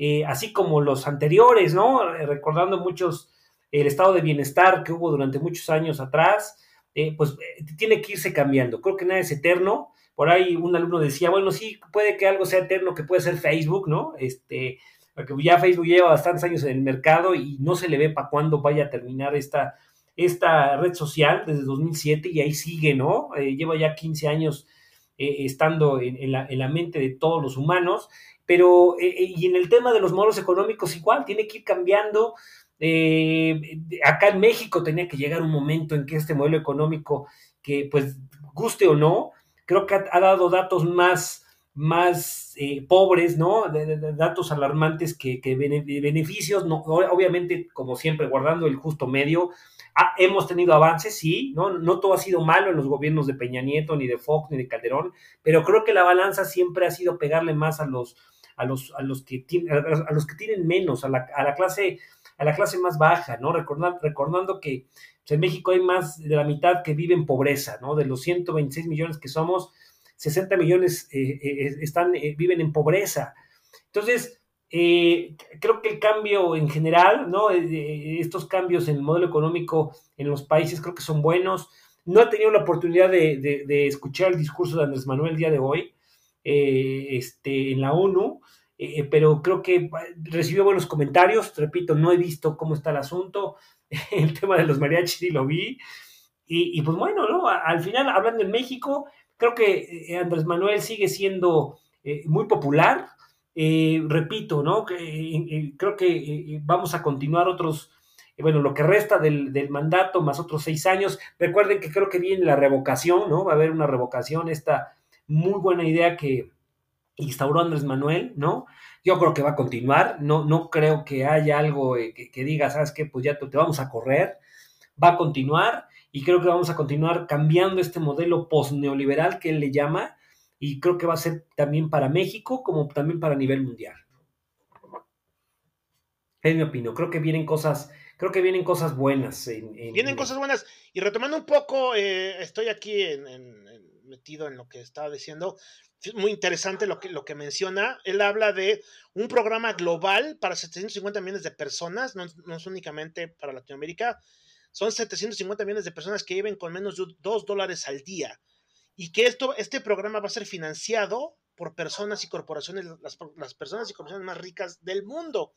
eh, así como los anteriores, ¿no? Eh, recordando muchos el estado de bienestar que hubo durante muchos años atrás, eh, pues tiene que irse cambiando. Creo que nada es eterno. Por ahí un alumno decía, bueno, sí, puede que algo sea eterno, que puede ser Facebook, ¿no? Este, porque ya Facebook lleva bastantes años en el mercado y no se le ve para cuándo vaya a terminar esta, esta red social desde 2007 y ahí sigue, ¿no? lleva ya 15 años estando en, la, en, la, mente de todos los humanos pero, eh, eh, y en el tema de los modelos económicos igual, tiene que ir cambiando. Eh, acá en México tenía que llegar un momento en que este modelo económico, que pues guste o no, creo que ha, dado datos más, más pobres, ¿no? Datos alarmantes que, que beneficios, no, obviamente, como siempre, guardando el justo medio. Hemos tenido avances, sí, ¿no? No todo ha sido malo en los gobiernos de Peña Nieto, ni de Fox, ni de Calderón, pero creo que la balanza siempre ha sido pegarle más a los a los, a los, que, a los que tienen menos, a la, a la, clase a la clase más baja, ¿no? Recordando, recordando que en México hay más de la mitad que vive en pobreza, ¿no? De los 126 millones que somos, 60 millones eh, eh, están, eh, viven en pobreza. Entonces, creo que el cambio en general, ¿no? estos cambios en el modelo económico en los países creo que son buenos. No he tenido la oportunidad de, de, de escuchar el discurso de Andrés Manuel el día de hoy, eh, este, en la ONU, eh, pero creo que recibió buenos comentarios. Repito, no he visto cómo está el asunto. [LAUGHS] El tema de los mariachis lo vi. Y, pues bueno, ¿no? Al final, hablando en México, creo que eh, Andrés Manuel sigue siendo muy popular. repito, ¿no? creo que vamos a continuar otros, bueno, lo que resta del, mandato, más otros seis años. Recuerden que creo que viene la revocación, ¿no? Va a haber una revocación esta muy buena idea que instauró Andrés Manuel, ¿no? Yo creo que va a continuar, no, no creo que haya algo eh, que, diga, ¿sabes qué? Pues ya te, vamos a correr, va a continuar y creo que vamos a continuar cambiando este modelo post-neoliberal que él le llama y creo que va a ser también para México como también para nivel mundial. Es mi opinión, creo que vienen cosas, creo que vienen cosas buenas. vienen cosas buenas. Y retomando un poco, eh, estoy aquí metido en lo que estaba diciendo. Muy interesante lo que, lo que menciona. Él habla de un programa global para 750 millones de personas, no, no es únicamente para Latinoamérica. Son 750 millones de personas que viven con menos de 2 dólares al día. Y que esto, este programa va a ser financiado por personas y corporaciones, las, las personas y corporaciones más ricas del mundo.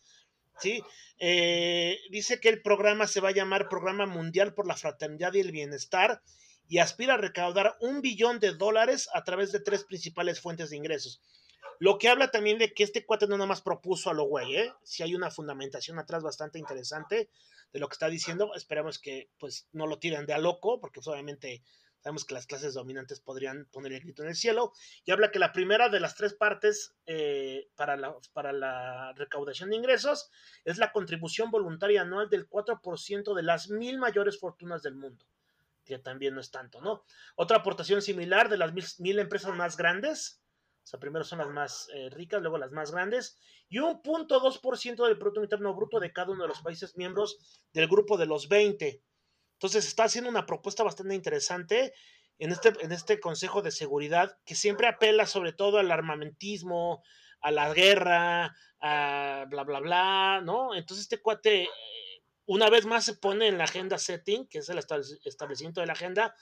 ¿sí? Eh, dice que el programa se va a llamar Programa Mundial por la Fraternidad y el Bienestar y aspira a recaudar un billón de dólares a través de tres principales fuentes de ingresos. Lo que habla también de que este cuate no nada más propuso a lo güey, ¿eh? Si hay una fundamentación atrás bastante interesante de lo que está diciendo. Esperemos que pues no lo tiren de a loco, porque pues, obviamente Sabemos que las clases dominantes podrían poner el grito en el cielo. Y habla que la primera de las tres partes eh, para, la, para la recaudación de ingresos es la contribución voluntaria anual del 4% de las mil mayores fortunas del mundo. Que también no es tanto, ¿no? Otra aportación similar de las mil, empresas más grandes. O sea, primero son las más eh, ricas, luego las más grandes. Y un punto dos por ciento del Producto Interno Bruto de cada uno de los países miembros del grupo de los 20 entonces está haciendo una propuesta bastante interesante en este, en este Consejo de Seguridad que siempre apela sobre todo al armamentismo, a la guerra, a bla, bla, bla, ¿no? Entonces este cuate una vez más se pone en la agenda setting, que es el establecimiento de la agenda.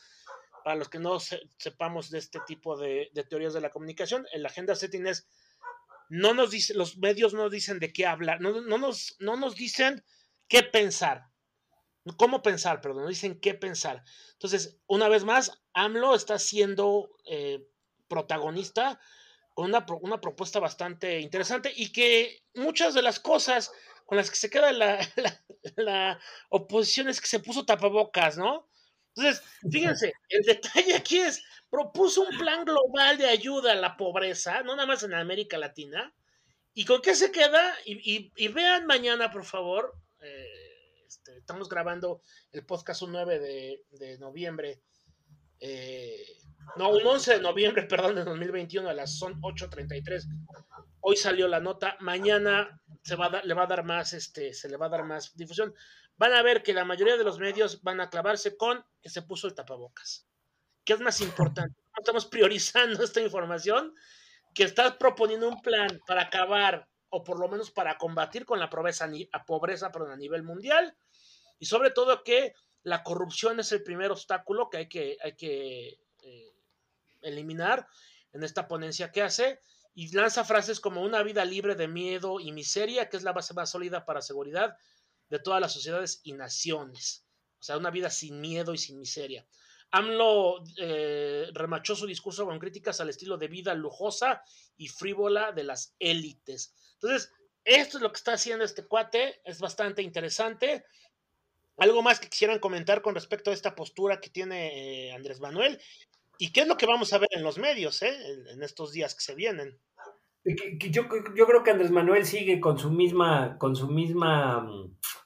Para los que no sepamos de este tipo de, teorías de la comunicación, en la agenda setting es, no nos dice, los medios no dicen de qué hablar, no, no, nos, no nos dicen qué pensar, cómo pensar, perdón, no dicen qué pensar. Entonces, una vez más, AMLO está siendo eh, protagonista con una, una, propuesta bastante interesante y que muchas de las cosas con las que se queda la, [LAUGHS] la, oposición es que se puso tapabocas, ¿no? Entonces, fíjense, el detalle aquí es, propuso un plan global de ayuda a la pobreza, no nada más en América Latina, ¿y con qué se queda? Y, vean mañana, por favor, eh, este, estamos grabando el podcast un 9 de, noviembre. Eh, no, un 11 de noviembre, [LAUGHS] perdón, de 2021, a las son 8.33. Hoy salió la nota, mañana se va a le va a dar más, este, se le va a dar más difusión. Van a ver que la mayoría de los medios van a clavarse con que se puso el tapabocas. ¿Qué es más importante? [LAUGHS] Estamos priorizando esta información que estás proponiendo un plan para acabar o por lo menos para combatir con la pobreza, a pobreza a nivel mundial, y sobre todo que la corrupción es el primer obstáculo que hay que, hay que eh, eliminar en esta ponencia que hace, y lanza frases como una vida libre de miedo y miseria, que es la base más sólida para seguridad de todas las sociedades y naciones. O sea, una vida sin miedo y sin miseria. AMLO eh, remachó su discurso con críticas al estilo de vida lujosa y frívola de las élites. Entonces, esto es lo que está haciendo este cuate, es bastante interesante. Algo más que quisieran comentar con respecto a esta postura que tiene eh, Andrés Manuel y qué es lo que vamos a ver en los medios eh, en, estos días que se vienen. Yo, yo, creo que Andrés Manuel sigue con su misma, con su misma,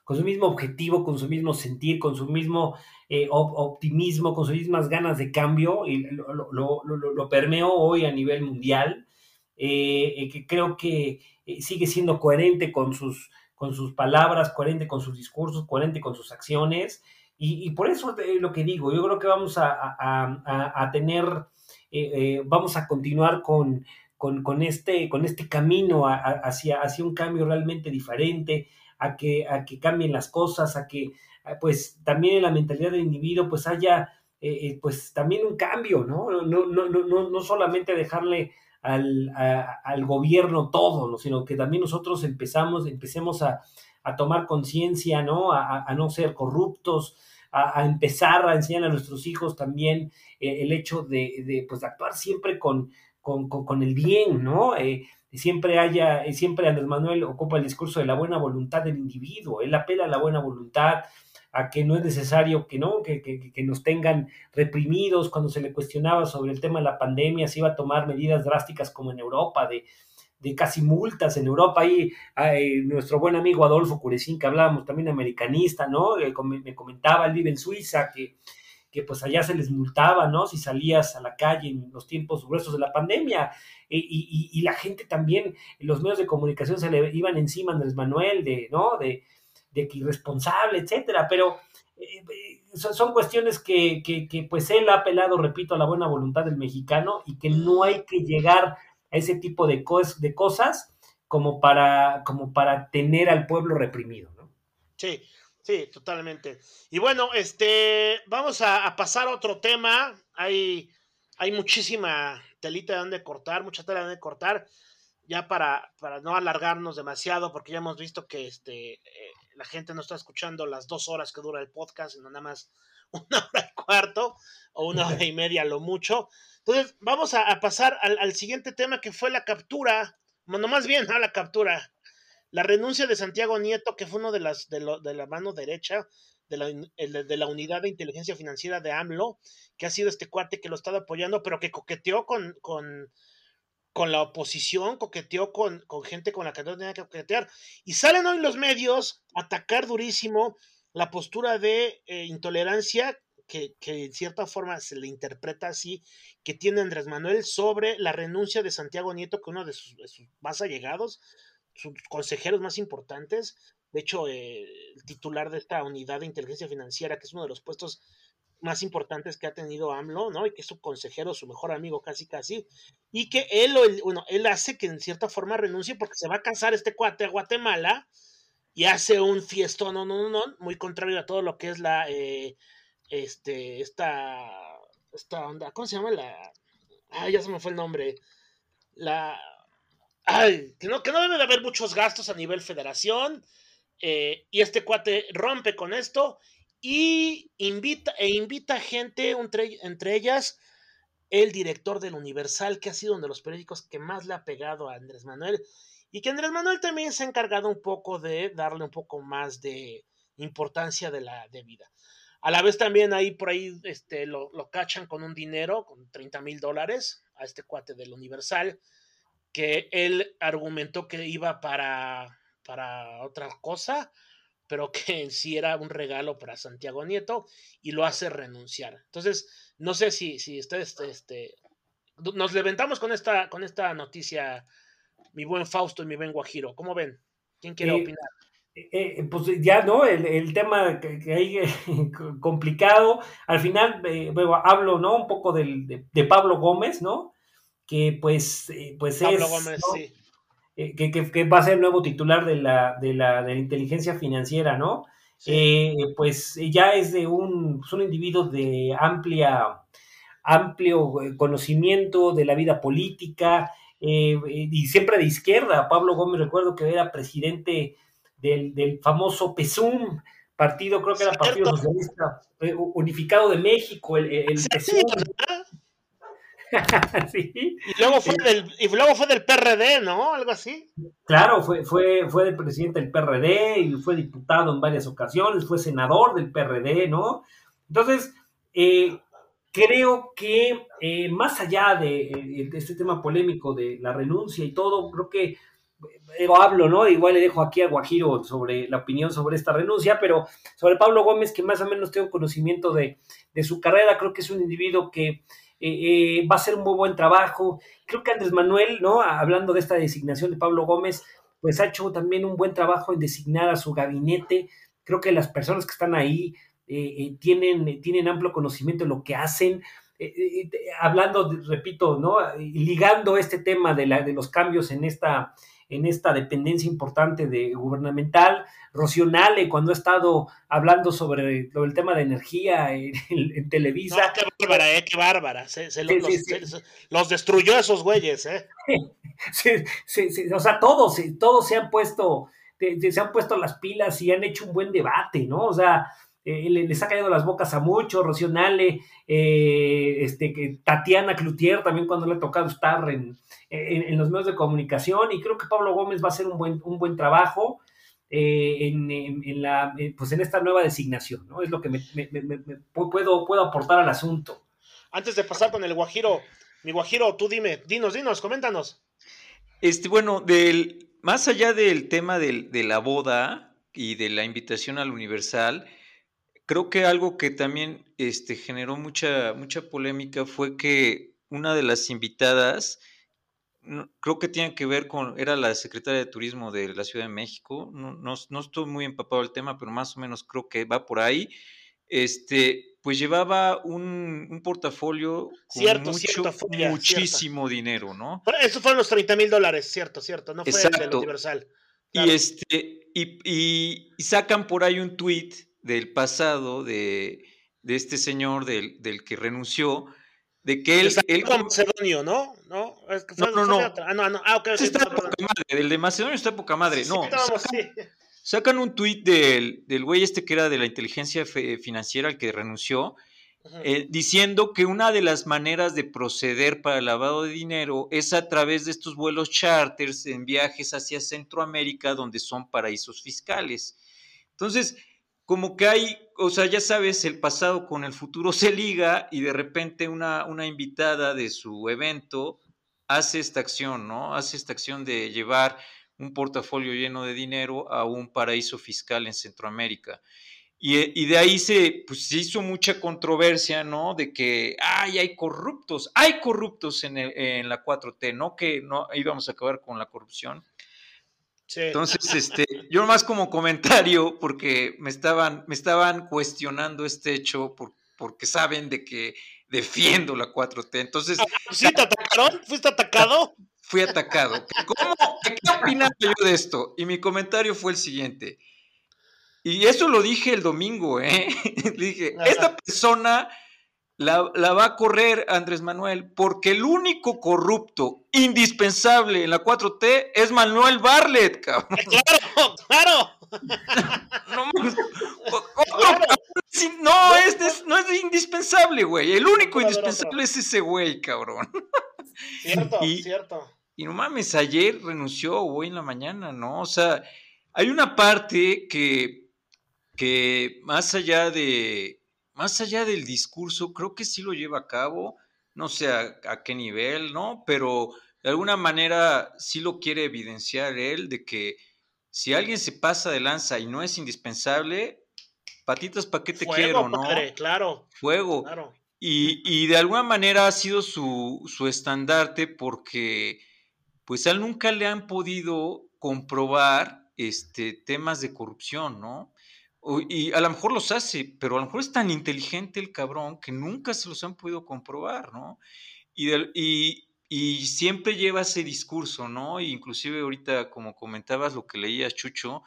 con su mismo objetivo, con su mismo sentir, con su mismo eh, optimismo, con sus mismas ganas de cambio y lo, lo, lo, lo permeó hoy a nivel mundial. que creo que sigue siendo coherente con sus, con sus palabras, coherente con sus discursos, coherente con sus acciones. Y, por eso es lo que digo, yo creo que vamos a, tener, eh, eh, vamos a continuar con, con, este, con este camino hacia, hacia un cambio realmente diferente, a que, a que cambien las cosas, a que pues también en la mentalidad del individuo pues haya eh, pues también un cambio, ¿no? No, no, no, no solamente dejarle al, al gobierno todo, ¿no? sino que también nosotros empezamos, empecemos a, a tomar conciencia, ¿no? A, no ser corruptos, a, empezar a enseñar a nuestros hijos también eh, el hecho de, de, pues, actuar siempre con, con, con, el bien, ¿no? Eh, siempre haya, siempre Andrés Manuel ocupa el discurso de la buena voluntad del individuo, él apela a la buena voluntad, a que no es necesario que no, que, que, nos tengan reprimidos cuando se le cuestionaba sobre el tema de la pandemia, se iba a tomar medidas drásticas como en Europa, de, de casi multas en Europa. Ahí nuestro buen amigo Adolfo Curecín, que hablábamos también americanista, ¿no? Eh, me comentaba, él vive en Suiza, que, que pues allá se les multaba, ¿no? Si salías a la calle en los tiempos gruesos de la pandemia. Y, y, la gente también, los medios de comunicación se le iban encima a Andrés Manuel, de, ¿no? De, de que irresponsable, etcétera, pero eh, son, cuestiones que, que, pues él ha apelado, repito, a la buena voluntad del mexicano y que no hay que llegar a ese tipo de, de cosas como para, como para tener al pueblo reprimido, ¿no? Sí, sí, totalmente. Y bueno, este, vamos a, pasar a otro tema. Hay, hay muchísima telita de donde cortar, mucha tela de donde cortar, ya para, para no alargarnos demasiado, porque ya hemos visto que este, eh, la gente no está escuchando las dos horas que dura el podcast, sino nada más [LAUGHS] una hora y cuarto o una hora y media lo mucho. Entonces, vamos a, pasar al, al, siguiente tema que fue la captura, bueno, más bien, a la captura, la renuncia de Santiago Nieto, que fue uno de las de, de la mano derecha de la, de la, unidad de inteligencia financiera de AMLO, que ha sido este cuate que lo ha estado apoyando, pero que coqueteó con, con, con la oposición, coqueteó con, con, gente con la que no tenía que coquetear. Y salen hoy los medios a atacar durísimo la postura de eh, intolerancia que, que, en cierta forma se le interpreta así, que tiene Andrés Manuel sobre la renuncia de Santiago Nieto, que uno de sus, de sus más allegados, sus consejeros más importantes, de hecho, eh, el titular de esta unidad de inteligencia financiera, que es uno de los puestos más importantes que ha tenido AMLO, ¿no? Y que es su consejero, su mejor amigo casi casi, y que él, bueno, él hace que en cierta forma renuncie porque se va a casar este cuate a Guatemala y hace un fiestón, no, no, no, muy contrario a todo lo que es la, eh, este, esta, esta onda, ¿cómo se llama la? Ah, ya se me fue el nombre. La, que no, que no debe de haber muchos gastos a nivel federación. Eh, y este cuate rompe con esto y invita, e invita gente, entre, entre ellas el director del Universal, que ha sido uno de los periódicos que más le ha pegado a Andrés Manuel, y que Andrés Manuel también se ha encargado un poco de darle un poco más de importancia de la debida. A la vez también ahí por ahí este, lo, lo cachan con un dinero, con 30 mil dólares, a este cuate del Universal, que él argumentó que iba para, para otra cosa, pero que en sí era un regalo para Santiago Nieto y lo hace renunciar. Entonces, no sé si, si ustedes este, nos levantamos con esta, con esta noticia, mi buen Fausto y mi buen Guajiro. ¿Cómo ven? ¿Quién quiere opinar? Eh, eh, pues ya, ¿no? El, tema que, hay [LAUGHS] complicado. Al final, eh, hablo, ¿no? Un poco del, de, Pablo Gómez, ¿no? Que pues, eh, pues Pablo Gómez, sí. Eh, que, que, va a ser el nuevo titular de la, de la, de la inteligencia financiera, ¿no? Eh, pues ya es de un, pues, un individuo de amplia, amplio conocimiento de la vida política y siempre de izquierda. Pablo Gómez, recuerdo que era presidente del, del famoso PESUM, partido, creo que era Partido Socialista Unificado de México, el, el PESUM. [LAUGHS] Y, luego fue del, y luego fue del PRD, ¿no? Algo así. Claro, fue, fue, fue el presidente del PRD y fue diputado en varias ocasiones, fue senador del PRD, ¿no? Entonces, eh, creo que eh, más allá de, este tema polémico de la renuncia y todo, creo que eh, hablo, ¿no? Igual le dejo aquí a Guajiro sobre la opinión sobre esta renuncia, pero sobre Pablo Gómez, que más o menos tengo conocimiento de, de su carrera, creo que es un individuo que eh, eh, va a ser un muy buen trabajo. Creo que Andrés Manuel, ¿no? Hablando de esta designación de Pablo Gómez, pues ha hecho también un buen trabajo en designar a su gabinete. Creo que las personas que están ahí eh, tienen, tienen amplio conocimiento de lo que hacen. hablando, repito, ¿no? Ligando este tema de, la, de los cambios en esta en esta dependencia importante de gubernamental. Rocío cuando ha estado hablando sobre, el tema de energía en, Televisa. qué bárbara, eh, qué bárbara. los, destruyó esos güeyes, ¿eh? [LAUGHS] Sí, sí, o sea, todos, todos se han puesto, se han puesto las pilas y han hecho un buen debate, ¿no? O sea, eh, les ha caído las bocas a muchos, Rocío eh, este, Tatiana Cloutier también cuando le ha tocado estar en, en, los medios de comunicación y creo que Pablo Gómez va a hacer un buen, un buen trabajo eh, en, la, pues en esta nueva designación, ¿no? Es lo que me, puedo, puedo aportar al asunto. Antes de pasar con el Guajiro, mi Guajiro, tú dime, dinos, dinos, coméntanos. Este, bueno, del, más allá del tema de la boda y de la invitación al Universal, creo que algo que también este, generó mucha, mucha polémica fue que una de las invitadas creo que tiene que ver con, era la secretaria de Turismo de la Ciudad de México, no, no, estoy muy empapado del tema, pero más o menos creo que va por ahí. Este, pues llevaba un, portafolio con mucho, muchísimo dinero, ¿no? Eso fueron los 30 mil dólares, cierto, cierto, no fue el del Universal. Y, este, y, sacan por ahí un tweet del pasado de, este señor, del, del que renunció, de que él... él Macedonio, ¿no? No, no, no, Ah, no, no. Ah, ok. está poca madre. El de Macedonio está poca madre. No, sacan, un tuit del, del güey este que era de la inteligencia financiera, al que renunció, eh, diciendo que una de las maneras de proceder para el lavado de dinero es a través de estos vuelos charters en viajes hacia Centroamérica, donde son paraísos fiscales. Entonces, como que hay, o sea, ya sabes, el pasado con el futuro se liga y de repente una, una invitada de su evento hace esta acción, ¿no? Hace esta acción de llevar un portafolio lleno de dinero a un paraíso fiscal en Centroamérica. Y, de ahí se, pues, se hizo mucha controversia, ¿no? De que, ay, hay corruptos, hay corruptos en, en la 4T, no que no íbamos a acabar con la corrupción, entonces, este, yo más como comentario, porque me estaban, me estaban cuestionando este hecho porque saben de que defiendo la 4T. Entonces. Ah, ¿Sí te atacaron? ¿Fuiste atacado? Fui atacado. ¿Cómo? ¿Qué opinaba yo de esto? Y mi comentario fue el siguiente. Y eso lo dije el domingo, ¿eh? [LAUGHS] dije, esta persona la, va a correr Andrés Manuel porque el único corrupto indispensable en la 4T es Manuel Barlet, cabrón. [LAUGHS] Claro, claro. no, es, no es indispensable, güey. El único indispensable es ese güey, cabrón. Cierto, cierto. Y no mames, ayer renunció hoy en la mañana, ¿no? O sea, hay una parte que, que más allá de más allá del discurso, creo que sí lo lleva a cabo, no sé a, qué nivel, ¿no? Pero de alguna manera sí lo quiere evidenciar él de que si alguien se pasa de lanza y no es indispensable, patitas pa' qué te quiero, ¿no? claro. Fuego. Claro. Y, y, de alguna manera ha sido su, su estandarte porque pues a él nunca le han podido comprobar este, temas de corrupción, ¿no? Y a lo mejor los hace, pero a lo mejor es tan inteligente el cabrón que nunca se los han podido comprobar, ¿no? Y, y, y siempre lleva ese discurso, ¿no? inclusive ahorita, como comentabas lo que leías, Chucho,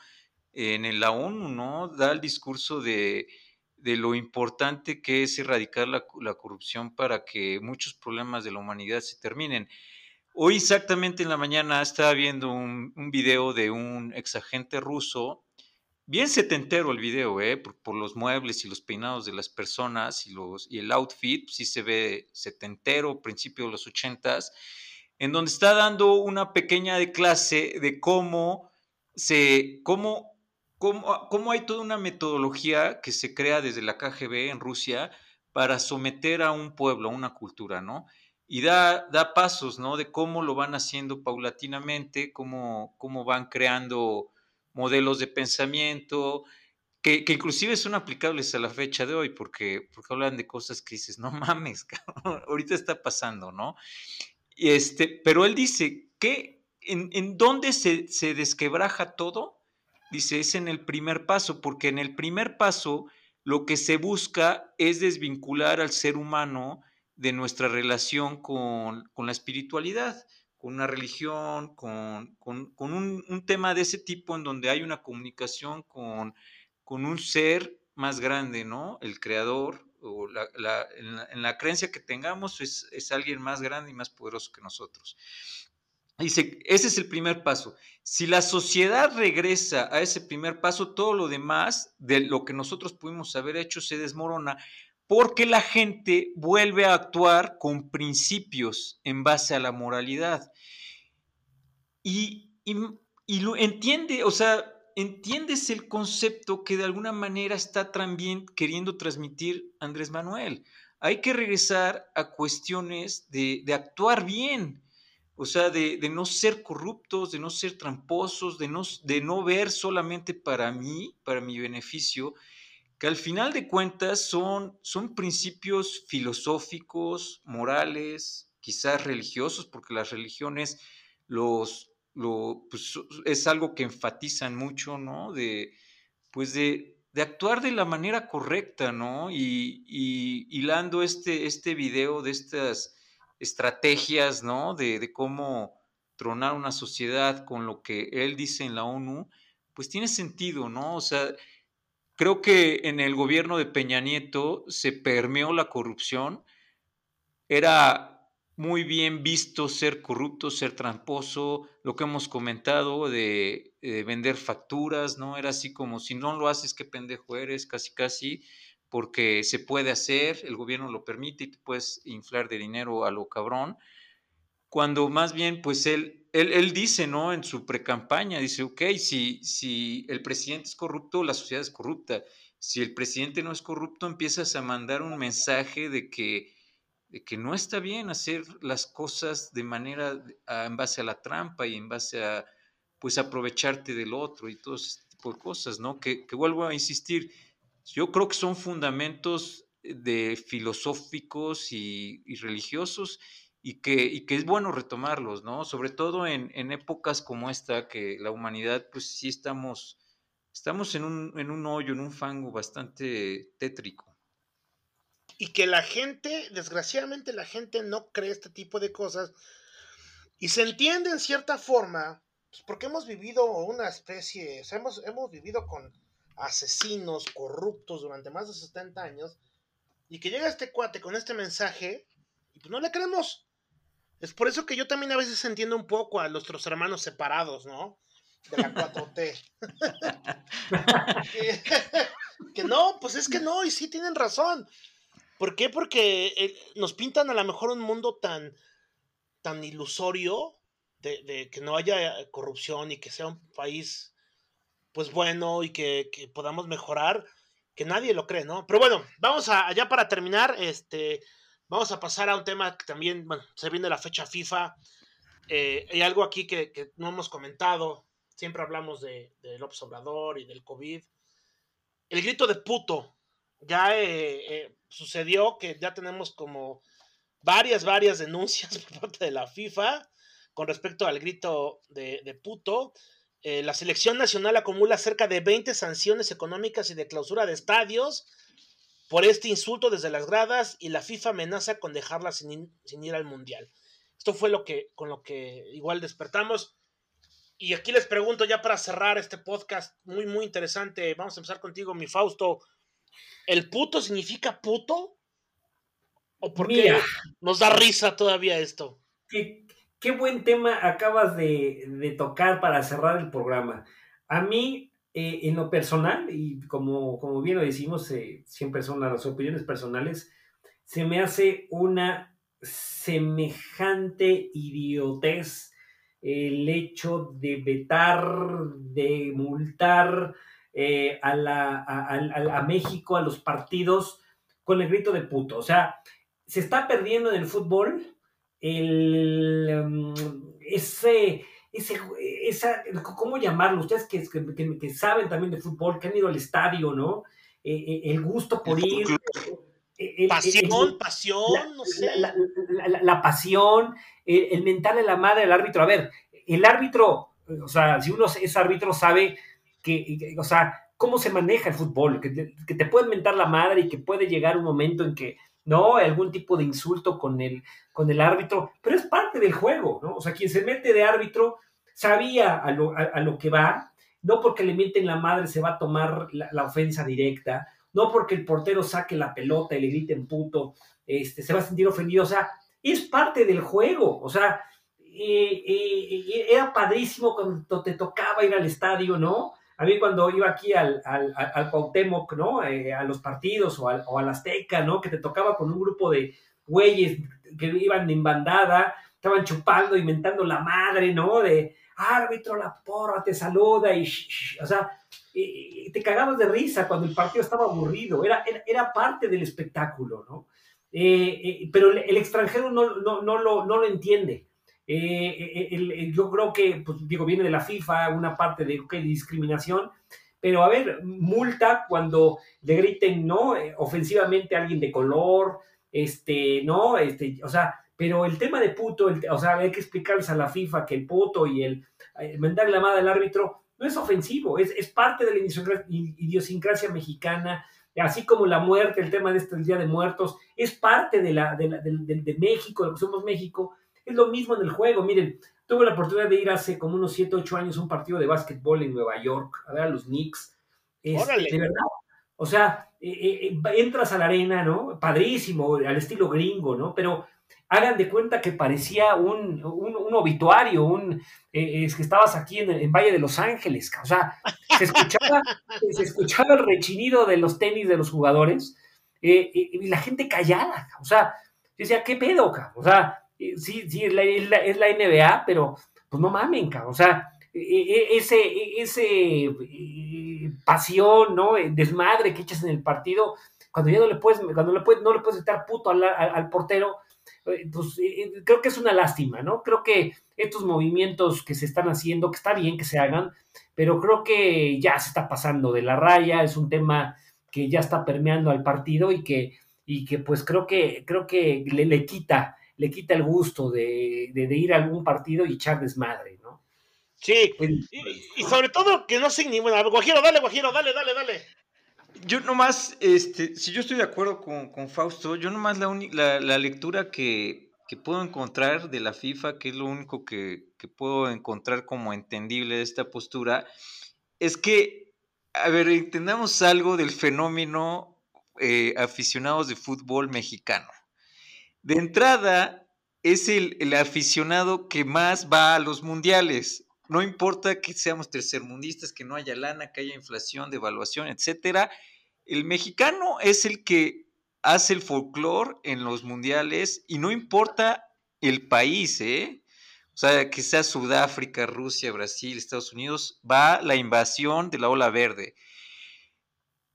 en la ONU, ¿no? Da el discurso de, de lo importante que es erradicar la, la, corrupción para que muchos problemas de la humanidad se terminen. Hoy exactamente en la mañana estaba viendo un, un video de un exagente ruso bien setentero el video, ¿eh? Por, los muebles y los peinados de las personas y, los, y el outfit, sí se ve setentero, principio de los ochentas, en donde está dando una pequeña de clase de cómo se, cómo, cómo, cómo hay toda una metodología que se crea desde la KGB en Rusia para someter a un pueblo, a una cultura, ¿no? Y da, da pasos, ¿no? De cómo lo van haciendo paulatinamente, cómo, cómo van creando modelos de pensamiento, que, que, inclusive son aplicables a la fecha de hoy, porque, porque hablan de cosas que dices, no mames, [LAUGHS] ahorita está pasando, ¿no? Y este, pero él dice que en, en dónde se, se desquebraja todo, dice, es en el primer paso, porque en el primer paso lo que se busca es desvincular al ser humano de nuestra relación con, con la espiritualidad con una religión, con, un, tema de ese tipo en donde hay una comunicación con, con un ser más grande, ¿no? El creador, o la, en, la, creencia que tengamos es, es, alguien más grande y más poderoso que nosotros. Dice, ese es el primer paso. Si la sociedad regresa a ese primer paso, todo lo demás de lo que nosotros pudimos haber hecho se desmorona porque la gente vuelve a actuar con principios en base a la moralidad. Y, lo entiende, o sea, entiendes el concepto que de alguna manera está también queriendo transmitir Andrés Manuel. Hay que regresar a cuestiones de, actuar bien, o sea, de, no ser corruptos, de no ser tramposos, de no, de no ver solamente para mí, para mi beneficio, que al final de cuentas son, son principios filosóficos, morales, quizás religiosos, porque las religiones los, lo, pues, es algo que enfatizan mucho, ¿no? De, pues de, de actuar de la manera correcta, ¿no? Y, y hilando este, este video de estas estrategias, ¿no? De, de, cómo tronar una sociedad con lo que él dice en la ONU, pues tiene sentido, ¿no? O sea, creo que en el gobierno de Peña Nieto se permeó la corrupción, era muy bien visto ser corrupto, ser tramposo, lo que hemos comentado de, vender facturas, ¿no? Era así como si no lo haces, qué pendejo eres, casi casi, porque se puede hacer, el gobierno lo permite y te puedes inflar de dinero a lo cabrón. Cuando más bien, pues él, él, él dice, ¿no? En su precampaña, dice, ok, si, si el presidente es corrupto, la sociedad es corrupta. Si el presidente no es corrupto, empiezas a mandar un mensaje de que de que no está bien hacer las cosas de manera en base a la trampa y en base a pues aprovecharte del otro y todo ese tipo de cosas, ¿no? Que, vuelvo a insistir, yo creo que son fundamentos de filosóficos y, religiosos y que, y que, es bueno retomarlos, ¿no? Sobre todo en, en, épocas como esta, que la humanidad, pues sí estamos, estamos en un, en un hoyo, en un fango bastante tétrico y que la gente, desgraciadamente la gente no cree este tipo de cosas y se entiende en cierta forma, pues porque hemos vivido una especie, hemos, hemos vivido con asesinos corruptos durante más de 70 años y que llega este cuate con este mensaje y pues no le creemos. Es por eso que yo también a veces entiendo un poco a nuestros hermanos separados, ¿no? De la 4T. que, [LAUGHS] que no, pues es que no, y sí tienen razón. ¿Por qué? Porque eh, nos pintan a lo mejor un mundo tan, tan ilusorio de, que no haya corrupción y que sea un país pues bueno y que, podamos mejorar, que nadie lo cree, ¿no? Pero bueno, vamos a, allá para terminar, este, vamos a pasar a un tema que también, bueno, se viene la fecha FIFA. Eh, hay algo aquí que, no hemos comentado, siempre hablamos de, del observador y del COVID. El grito de puto, ya eh, sucedió que ya tenemos como varias, varias denuncias [LAUGHS] por parte de la FIFA con respecto al grito de, puto. Eh, la selección nacional acumula cerca de 20 sanciones económicas y de clausura de estadios por este insulto desde las gradas y la FIFA amenaza con dejarla sin, sin ir al mundial. Esto fue lo que, con lo que igual despertamos. Y aquí les pregunto ya para cerrar este podcast muy, muy interesante. Vamos a empezar contigo, mi Fausto. ¿El puto significa puto? ¿O por qué nos da risa todavía esto? Qué, buen tema acabas de, tocar para cerrar el programa. A mí, eh, en lo personal, y como, como bien lo decimos, eh, siempre son las opiniones personales, se me hace una semejante idiotez el hecho de vetar, de multar, eh, a, la, a, México, a los partidos, con el grito de puto. O sea, se está perdiendo en el fútbol el, em, ese, esa, ¿cómo llamarlo? Ustedes que, que, saben también de fútbol, que han ido al estadio, ¿no? Eh, eh, el gusto por ir. pasión, pasión, no sé. La, pasión, el, mental de la madre del árbitro. A ver, el árbitro, o sea, si uno es árbitro, sabe que, o sea, cómo se maneja el fútbol, que te, que te puede mentar la madre y que puede llegar un momento en que, ¿no? Algún tipo de insulto con el, con el árbitro, pero es parte del juego, ¿no? O sea, quien se mete de árbitro sabía a lo, a, lo que va, no porque le mienten la madre se va a tomar la, ofensa directa, no porque el portero saque la pelota y le griten puto, este, se va a sentir ofendido, o sea, es parte del juego, o sea, era padrísimo cuando te tocaba ir al estadio, ¿no? A mí cuando iba aquí al, al, al Cuauhtémoc, ¿no? Eh, a los partidos o al, al Azteca, ¿no? Que te tocaba con un grupo de güeyes que iban en bandada, estaban chupando, inventando la madre, ¿no? De árbitro, la porra, te saluda y, o sea, te cagabas de risa cuando el partido estaba aburrido, era, era, parte del espectáculo, ¿no? Eh, eh, pero el, extranjero no, no, no, lo, no lo entiende. Eh, yo creo que, pues digo, viene de la FIFA una parte de discriminación, pero a ver, multa cuando le griten, ¿no? Ofensivamente a alguien de color, este, ¿no? Este, o sea, pero el tema de puto, o sea, hay que explicarles a la FIFA que el puto y el, el eh, la llamada del árbitro no es ofensivo, es, es parte de la idiosincrasia mexicana, así como la muerte, el tema de este Día de Muertos, es parte de, la, de, de, México, de lo que somos México, es lo mismo en el juego. Miren, tuve la oportunidad de ir hace como unos 7, 8 años a un partido de básquetbol en Nueva York, a ver a los Knicks. Este, de verdad, o sea, eh, eh, entras a la arena, ¿no? Padrísimo, al estilo gringo, ¿no? Pero hagan de cuenta que parecía un, obituario, un, es que estabas aquí en, en, Valle de Los Ángeles, o sea, se escuchaba, [LAUGHS] se escuchaba el rechinido de los tenis de los jugadores y la gente callada, o sea, decía, ¿qué pedo, O sea, sí, sí, es la, es la, NBA, pero pues no mamen, o sea, e, e, ese, ese pasión, ¿no? desmadre que echas en el partido, cuando ya no le puedes, cuando le puedes, no le puedes estar puto al, al portero, eh, pues eh, eh, creo que es una lástima, ¿no? Creo que estos movimientos que se están haciendo, que está bien que se hagan, pero creo que ya se está pasando de la raya, es un tema que ya está permeando al partido y que, y que pues creo que, creo que le, le quita, le quita el gusto de, de, ir a algún partido y echar desmadre, ¿no? Sí, pues, y, sobre todo que no ni bueno, Guajiro, dale, Guajiro, dale, dale, dale. Yo nomás, este, si yo estoy de acuerdo con, Fausto, yo nomás la, la, la lectura que, puedo encontrar de la FIFA, que es lo único que, puedo encontrar como entendible de esta postura, es que, a ver, entendamos algo del fenómeno eh, aficionados de fútbol mexicano. De entrada, es el, el, aficionado que más va a los mundiales. No importa que seamos tercermundistas, que no haya lana, que haya inflación, devaluación, etcétera. El mexicano es el que hace el folclore en los mundiales y no importa el país, ¿eh? O sea, que sea Sudáfrica, Rusia, Brasil, Estados Unidos, va la invasión de la ola verde.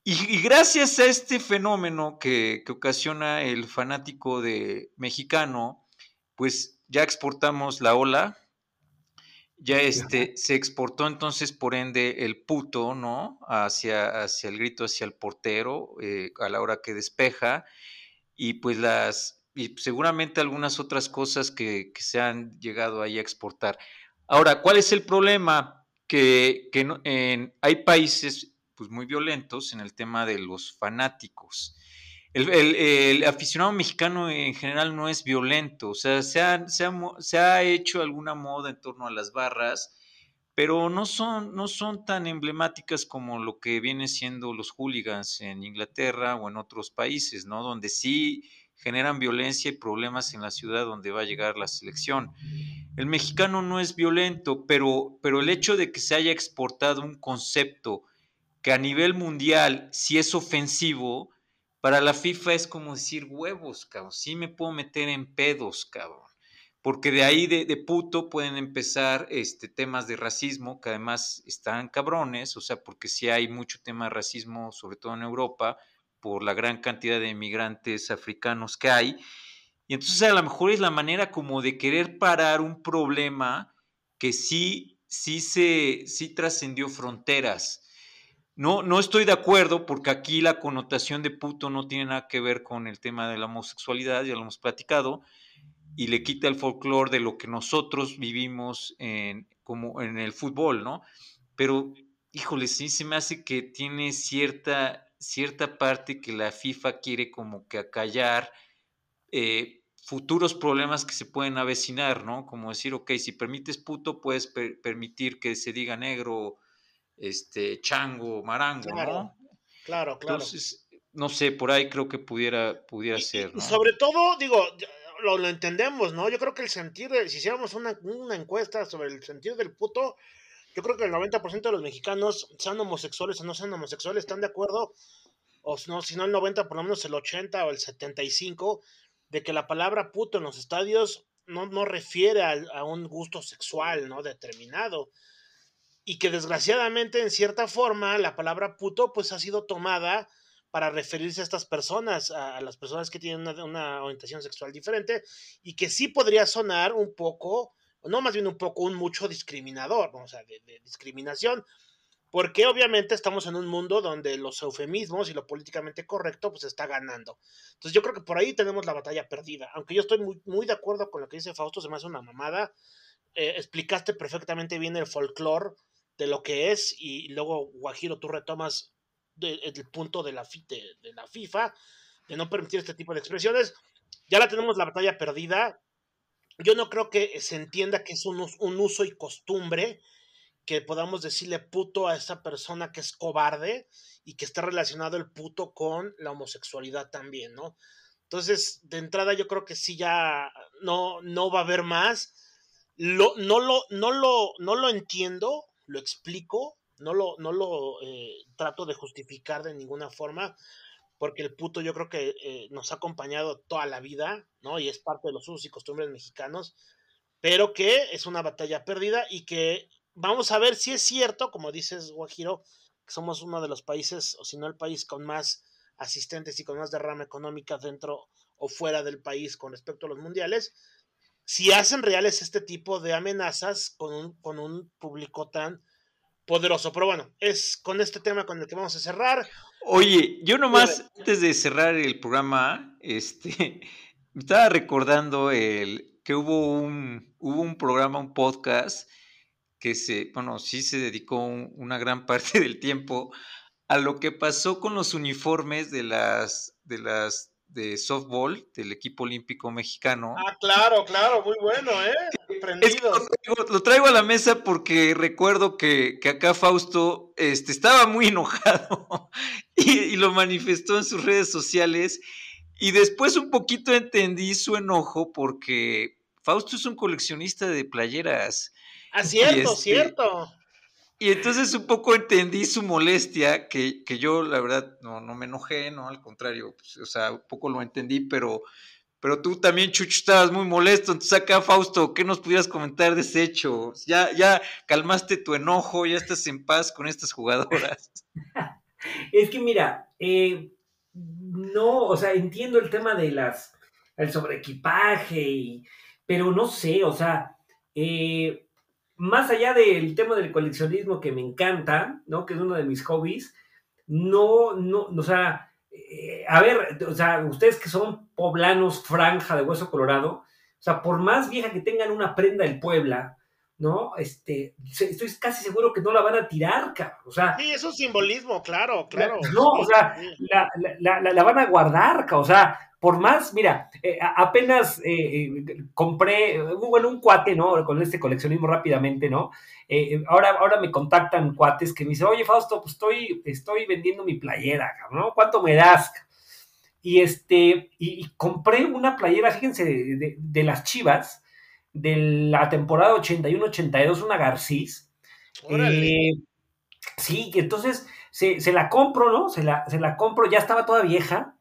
Y, gracias a este fenómeno que, que, ocasiona el fanático de mexicano, pues ya exportamos la ola, ya este, se exportó entonces, por ende, el puto, ¿no? Hacia, hacia el grito, hacia el portero, eh, a la hora que despeja, y pues las, y seguramente algunas otras cosas que, se han llegado ahí a exportar. Ahora, ¿cuál es el problema? Que, que hay países pues, muy violentos en el tema de los fanáticos. El, aficionado mexicano en general no es violento, o sea, se ha, se, ha, hecho alguna moda en torno a las barras, pero no son, no son tan emblemáticas como lo que viene siendo los hooligans en Inglaterra o en otros países, ¿no? Donde sí generan violencia y problemas en la ciudad donde va a llegar la selección. El mexicano no es violento, pero, pero el hecho de que se haya exportado un concepto que a nivel mundial sí es ofensivo, para la FIFA es como decir huevos, cabrón. Sí me puedo meter en pedos, cabrón. Porque de ahí de, puto pueden empezar este, temas de racismo, que además están cabrones, o sea, porque sí hay mucho tema de racismo, sobre todo en Europa, por la gran cantidad de inmigrantes africanos que hay. Y entonces a lo mejor es la manera como de querer parar un problema que sí, sí se, sí trascendió fronteras no, no estoy de acuerdo porque aquí la connotación de puto no tiene nada que ver con el tema de la homosexualidad, ya lo hemos platicado, y le quita el folclore de lo que nosotros vivimos en, como en el fútbol, ¿no? Pero, híjole, sí se me hace que tiene cierta, cierta parte que la FIFA quiere como que acallar eh, futuros problemas que se pueden avecinar, ¿no? Como decir, ok, si permites puto, puedes permitir que se diga negro este, chango, marango, ¿no? Claro, claro. Entonces, no sé, por ahí creo que pudiera, pudiera ser. ¿no? sobre todo, digo, lo, lo, entendemos, ¿no? Yo creo que el sentir, si hiciéramos una, una, encuesta sobre el sentido del puto, yo creo que el 90% de los mexicanos, sean homosexuales o no sean homosexuales, están de acuerdo, o no, si no el 90, por lo menos el 80 o el 75, de que la palabra puto en los estadios no, no refiere a, a un gusto sexual, ¿no? Determinado y que desgraciadamente en cierta forma la palabra puto pues ha sido tomada para referirse a estas personas, a, las personas que tienen una, orientación sexual diferente y que sí podría sonar un poco, no más bien un poco, un mucho discriminador, o sea, de, discriminación. porque obviamente estamos en un mundo donde los eufemismos y lo políticamente correcto pues está ganando. Entonces yo creo que por ahí tenemos la batalla perdida, aunque yo estoy muy, muy de acuerdo con lo que dice Fausto, se me hace una mamada. Eh, explicaste perfectamente bien el folclore de lo que es y luego Guajiro tú retomas el punto de la, de, la FIFA de no permitir este tipo de expresiones. Ya la tenemos la batalla perdida. Yo no creo que se entienda que es un, un uso y costumbre que podamos decirle puto a esa persona que es cobarde y que está relacionado el puto con la homosexualidad también, ¿no? Entonces, de entrada yo creo que sí ya no, no va a haber más. Lo, no, lo, no, lo, no lo entiendo, lo explico, no lo, no lo eh, trato de justificar de ninguna forma, porque el puto yo creo que eh, nos ha acompañado toda la vida, ¿no? Y es parte de los usos y costumbres mexicanos, pero que es una batalla perdida y que vamos a ver si es cierto, como dices, Guajiro, que somos uno de los países, o si no el país con más asistentes y con más derrama económica dentro o fuera del país con respecto a los mundiales, si hacen reales este tipo de amenazas con un, con un público tan poderoso. Pero bueno, es con este tema con el que vamos a cerrar. Oye, yo nomás, antes de cerrar el programa, este, [LAUGHS] me estaba recordando el, que hubo un, hubo un programa, un podcast, que se, bueno, sí se dedicó una gran [LAUGHS] parte del tiempo a lo que pasó con los uniformes de las, de las de softball del equipo olímpico mexicano. Ah, claro, claro, muy bueno, ¿eh? lo, traigo, a la mesa porque recuerdo que, acá Fausto este, estaba muy [LAUGHS] enojado y, lo manifestó en sus redes sociales y después un poquito entendí su enojo porque Fausto es un coleccionista de playeras. Ah, cierto, este, cierto. Y entonces un poco entendí su molestia, que, yo la verdad no, no, me enojé, no, al contrario, pues, o sea, un poco lo entendí, pero, pero tú también, Chucho, estabas muy molesto. Entonces acá, Fausto, ¿qué nos pudieras comentar de ese hecho? Ya, ya calmaste tu enojo, ya estás en paz con estas jugadoras. [LAUGHS] es que mira, eh, no, o sea, entiendo el tema de las, el sobreequipaje, y, pero no sé, o sea, eh, más allá del tema del coleccionismo que me encanta, ¿no? Que es uno de mis hobbies, no, no, o sea, eh, a ver, o sea, ustedes que son poblanos franja de hueso colorado, o sea, por más vieja que tengan una prenda del Puebla, ¿no? Este, estoy casi seguro que no la van a tirar, cabrón. O sea. Sí, es un simbolismo, claro, claro. No, o sea, la, la, la, van a guardar, cabrón. O sea, por más, mira, eh, apenas eh, eh, compré, bueno, un cuate, ¿no? Con este coleccionismo rápidamente, ¿no? ahora, ahora me contactan cuates que me dicen, oye, Fausto, pues estoy, estoy vendiendo mi playera, ¿no? ¿Cuánto me das? Y este, y, compré una playera, fíjense, de, las chivas, de la temporada 81-82, una Garcís. sí, entonces se, se, la compro, ¿no? Se la, se la compro, ya estaba toda vieja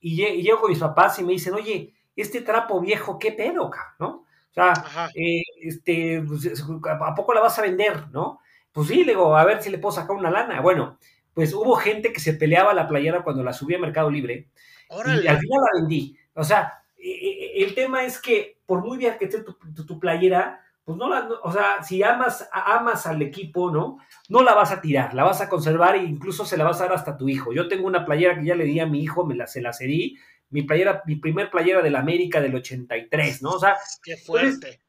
y, llego con mis papás y me dicen, oye, este trapo viejo, ¿qué pedo, ¿no? O sea, eh, este, pues, ¿a poco la vas a vender, no? Pues sí, le digo, a ver si le puedo sacar una lana. Bueno, pues hubo gente que se peleaba la playera cuando la subí a Mercado Libre y al final la vendí. O sea, el tema es que por muy bien que esté tu, playera, pues no la, o sea, si amas, amas al equipo, ¿no? No la vas a tirar, la vas a conservar e incluso se la vas a dar hasta tu hijo. Yo tengo una playera que ya le di a mi hijo, me la, se la cedí, mi playera, mi primer playera de la América del 83, ¿no? O sea, qué fuerte.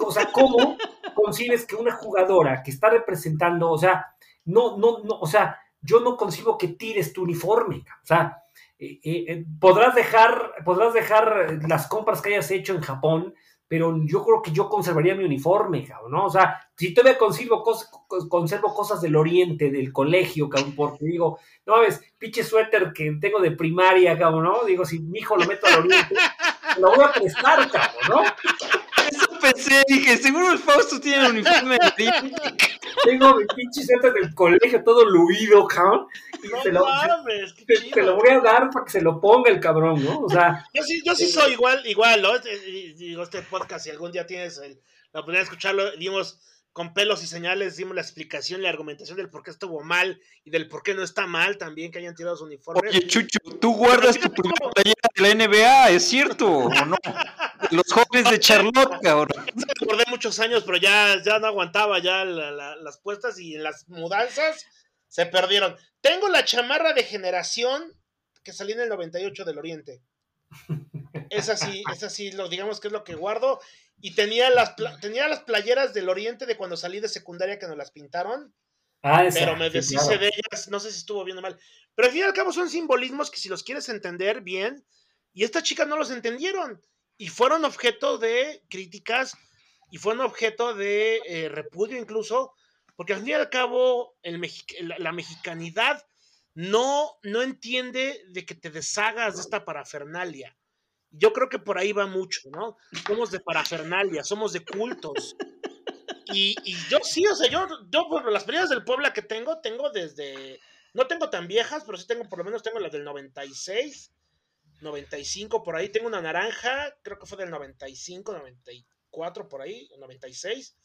o sea, ¿cómo [LAUGHS] concibes que una jugadora que está representando, o sea, no, no, no, o sea, yo no consigo que tires tu uniforme, o sea, eh, podrás dejar, podrás dejar las compras que hayas hecho en Japón, pero yo creo que yo conservaría mi uniforme, cabrón, ¿no? O sea, si todavía conservo cosas, conservo cosas del oriente, del colegio, cabrón, porque digo, no mames, pinche suéter que tengo de primaria, cabrón, ¿no? Digo, si mi hijo lo meto al oriente, [LAUGHS] lo voy a prestar, cabrón, ¿no? Pensé, dije, seguro el Fausto tiene el uniforme de Tengo mi pinche suéter del colegio todo luido, cabrón. No se lo, mames, se, lo voy a dar para que se lo ponga el cabrón, ¿no? O sea. Yo sí, yo sí eh, soy igual, igual, ¿no? Digo, este podcast, si algún día tienes la oportunidad de escucharlo, dimos con pelos y señales dimos la explicación, la argumentación del por qué estuvo mal y del por qué no está mal también que hayan tirado su uniforme. Oye, Chucho, tú guardas tu primera playera de la NBA, ¿es cierto o no? [LAUGHS] Los jóvenes de Charlotte, cabrón. [LAUGHS] Recordé muchos años, pero ya, ya no aguantaba ya las puestas y las mudanzas se perdieron. Tengo la chamarra de generación que salí en el 98 del Oriente. Es así, es así, lo, digamos que es lo que guardo. Y tenía las, tenía las playeras del Oriente de cuando salí de secundaria que nos las pintaron. Ah, pero me deshice de ellas, no sé si estuvo bien o mal. Pero al fin y al cabo son simbolismos que si los quieres entender bien, y estas chicas no los entendieron, y fueron objeto de críticas, y fueron objeto de eh, repudio incluso, porque al fin y al cabo el la, mexicanidad no, no entiende de que te deshagas de esta parafernalia. Yo creo que por ahí va mucho, ¿no? Somos de parafernalia, somos de cultos. Y, yo sí, o sea, yo, yo por las peleas del Puebla que tengo, tengo desde, no tengo tan viejas, pero sí tengo, por lo menos tengo las del 96, 95, por ahí tengo una naranja, creo que fue del 95, 94, por ahí, 96,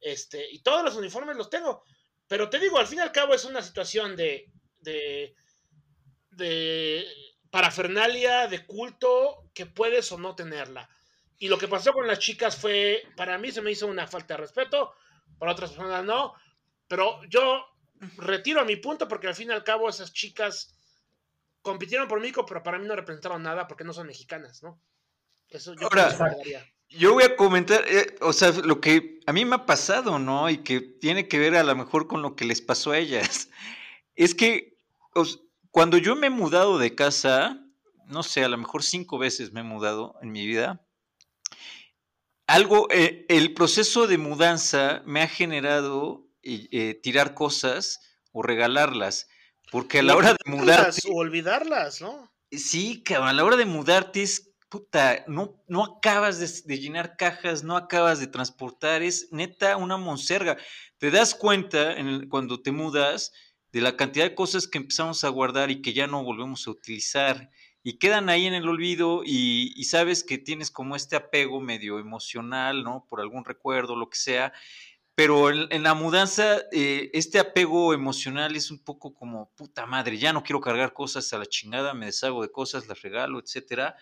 este, y todos los uniformes los tengo. Pero te digo, al fin y al cabo es una situación de, de, de parafernalia de culto que puedes o no tenerla. Y lo que pasó con las chicas fue, para mí se me hizo una falta de respeto, para otras personas no, pero yo retiro mi punto porque al fin y al cabo esas chicas compitieron por México, pero para mí no representaron nada porque no son mexicanas, ¿no? Eso yo Ahora, yo voy a comentar, eh, o sea, lo que a mí me ha pasado, ¿no? Y que tiene que ver a lo mejor con lo que les pasó a ellas. Es que cuando yo me he mudado de casa, no sé, a lo mejor cinco veces me he mudado en mi vida, algo, eh, el proceso de mudanza me ha generado eh, tirar cosas o regalarlas, porque a la hora de mudarte... O olvidarlas, ¿no? Sí, cabrón, a la hora de mudarte es, puta, no, no acabas de, llenar cajas, no acabas de transportar, es neta una monserga. Te das cuenta cuando te mudas de la cantidad de cosas que empezamos a guardar y que ya no volvemos a utilizar y quedan ahí en el olvido y, sabes que tienes como este apego medio emocional, ¿no? Por algún recuerdo, lo que sea. Pero en, la mudanza, eh, este apego emocional es un poco como, puta madre, ya no quiero cargar cosas a la chingada, me deshago de cosas, las regalo, etcétera.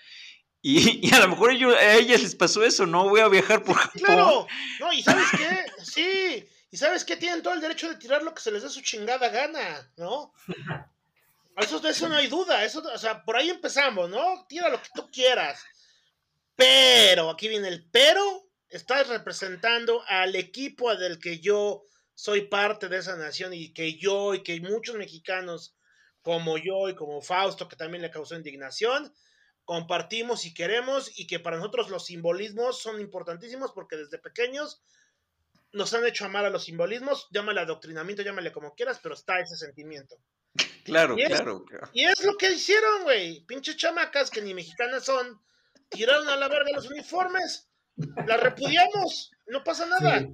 Y, [LAUGHS] a lo mejor a ellas les pasó eso, ¿no? Voy a viajar por Japón. Claro, no, y ¿sabes qué? [LAUGHS] Sí, y ¿sabes qué? Tienen todo el derecho de tirar lo que se les dé su chingada gana, ¿no? Eso, eso no hay duda, eso, o sea, por ahí empezamos, ¿no? Tira lo que tú quieras. Pero, aquí viene el pero, estás representando al equipo del que yo soy parte de esa nación y que yo y que muchos mexicanos como yo y como Fausto, que también le causó indignación, compartimos y queremos y que para nosotros los simbolismos son importantísimos porque desde pequeños nos han hecho amar a los simbolismos, llámale adoctrinamiento, llámale como quieras, pero está ese sentimiento. Claro, claro, Y es lo que hicieron, güey. Pinches chamacas que ni mexicanas son, tiraron a la verga los uniformes. Las repudiamos, no pasa nada.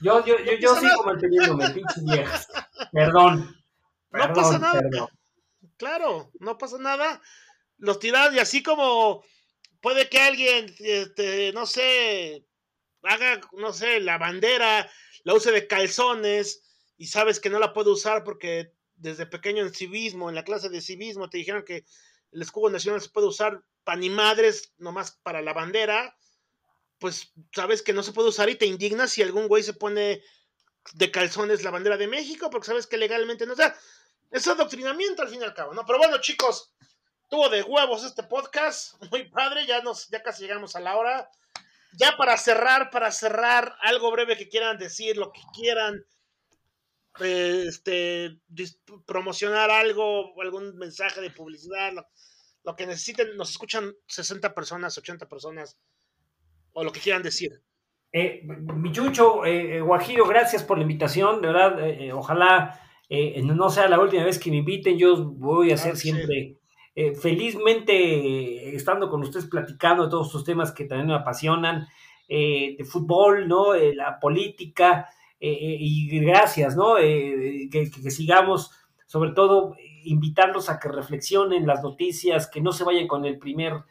Yo, yo, yo, yo sigo manteniéndome, pinches viejas. Perdón. [LAUGHS] No pasa nada. Claro, no pasa nada. Los tiraron y así como puede que alguien, este, no sé, haga, no sé, la bandera, la use de calzones y sabes que no la puede usar porque desde pequeño en civismo, en la clase de civismo, te dijeron que el escudo nacional se puede usar para ni madres, nomás para la bandera, pues sabes que no se puede usar y te indignas si algún güey se pone de calzones la bandera de México, porque sabes que legalmente no. O sea, es adoctrinamiento al fin y al cabo, ¿no? Pero bueno, chicos, tuvo de huevos este podcast, muy padre, ya, nos, ya casi llegamos a la hora ya para cerrar, para cerrar, algo breve que quieran decir, lo que quieran, este, promocionar algo, algún mensaje de publicidad, lo, que necesiten, nos escuchan 60 personas, 80 personas, o lo que quieran decir. Eh, mi Chucho, eh, eh, Guajiro, gracias por la invitación, de verdad, ojalá no sea la última vez que me inviten, yo voy a ser siempre eh, felizmente estando con ustedes platicando de todos estos temas que también me apasionan, eh, de fútbol, ¿no? Eh, la política, y gracias, ¿no? Que, sigamos, sobre todo, invitarlos a que reflexionen las noticias, que no se vayan con el primer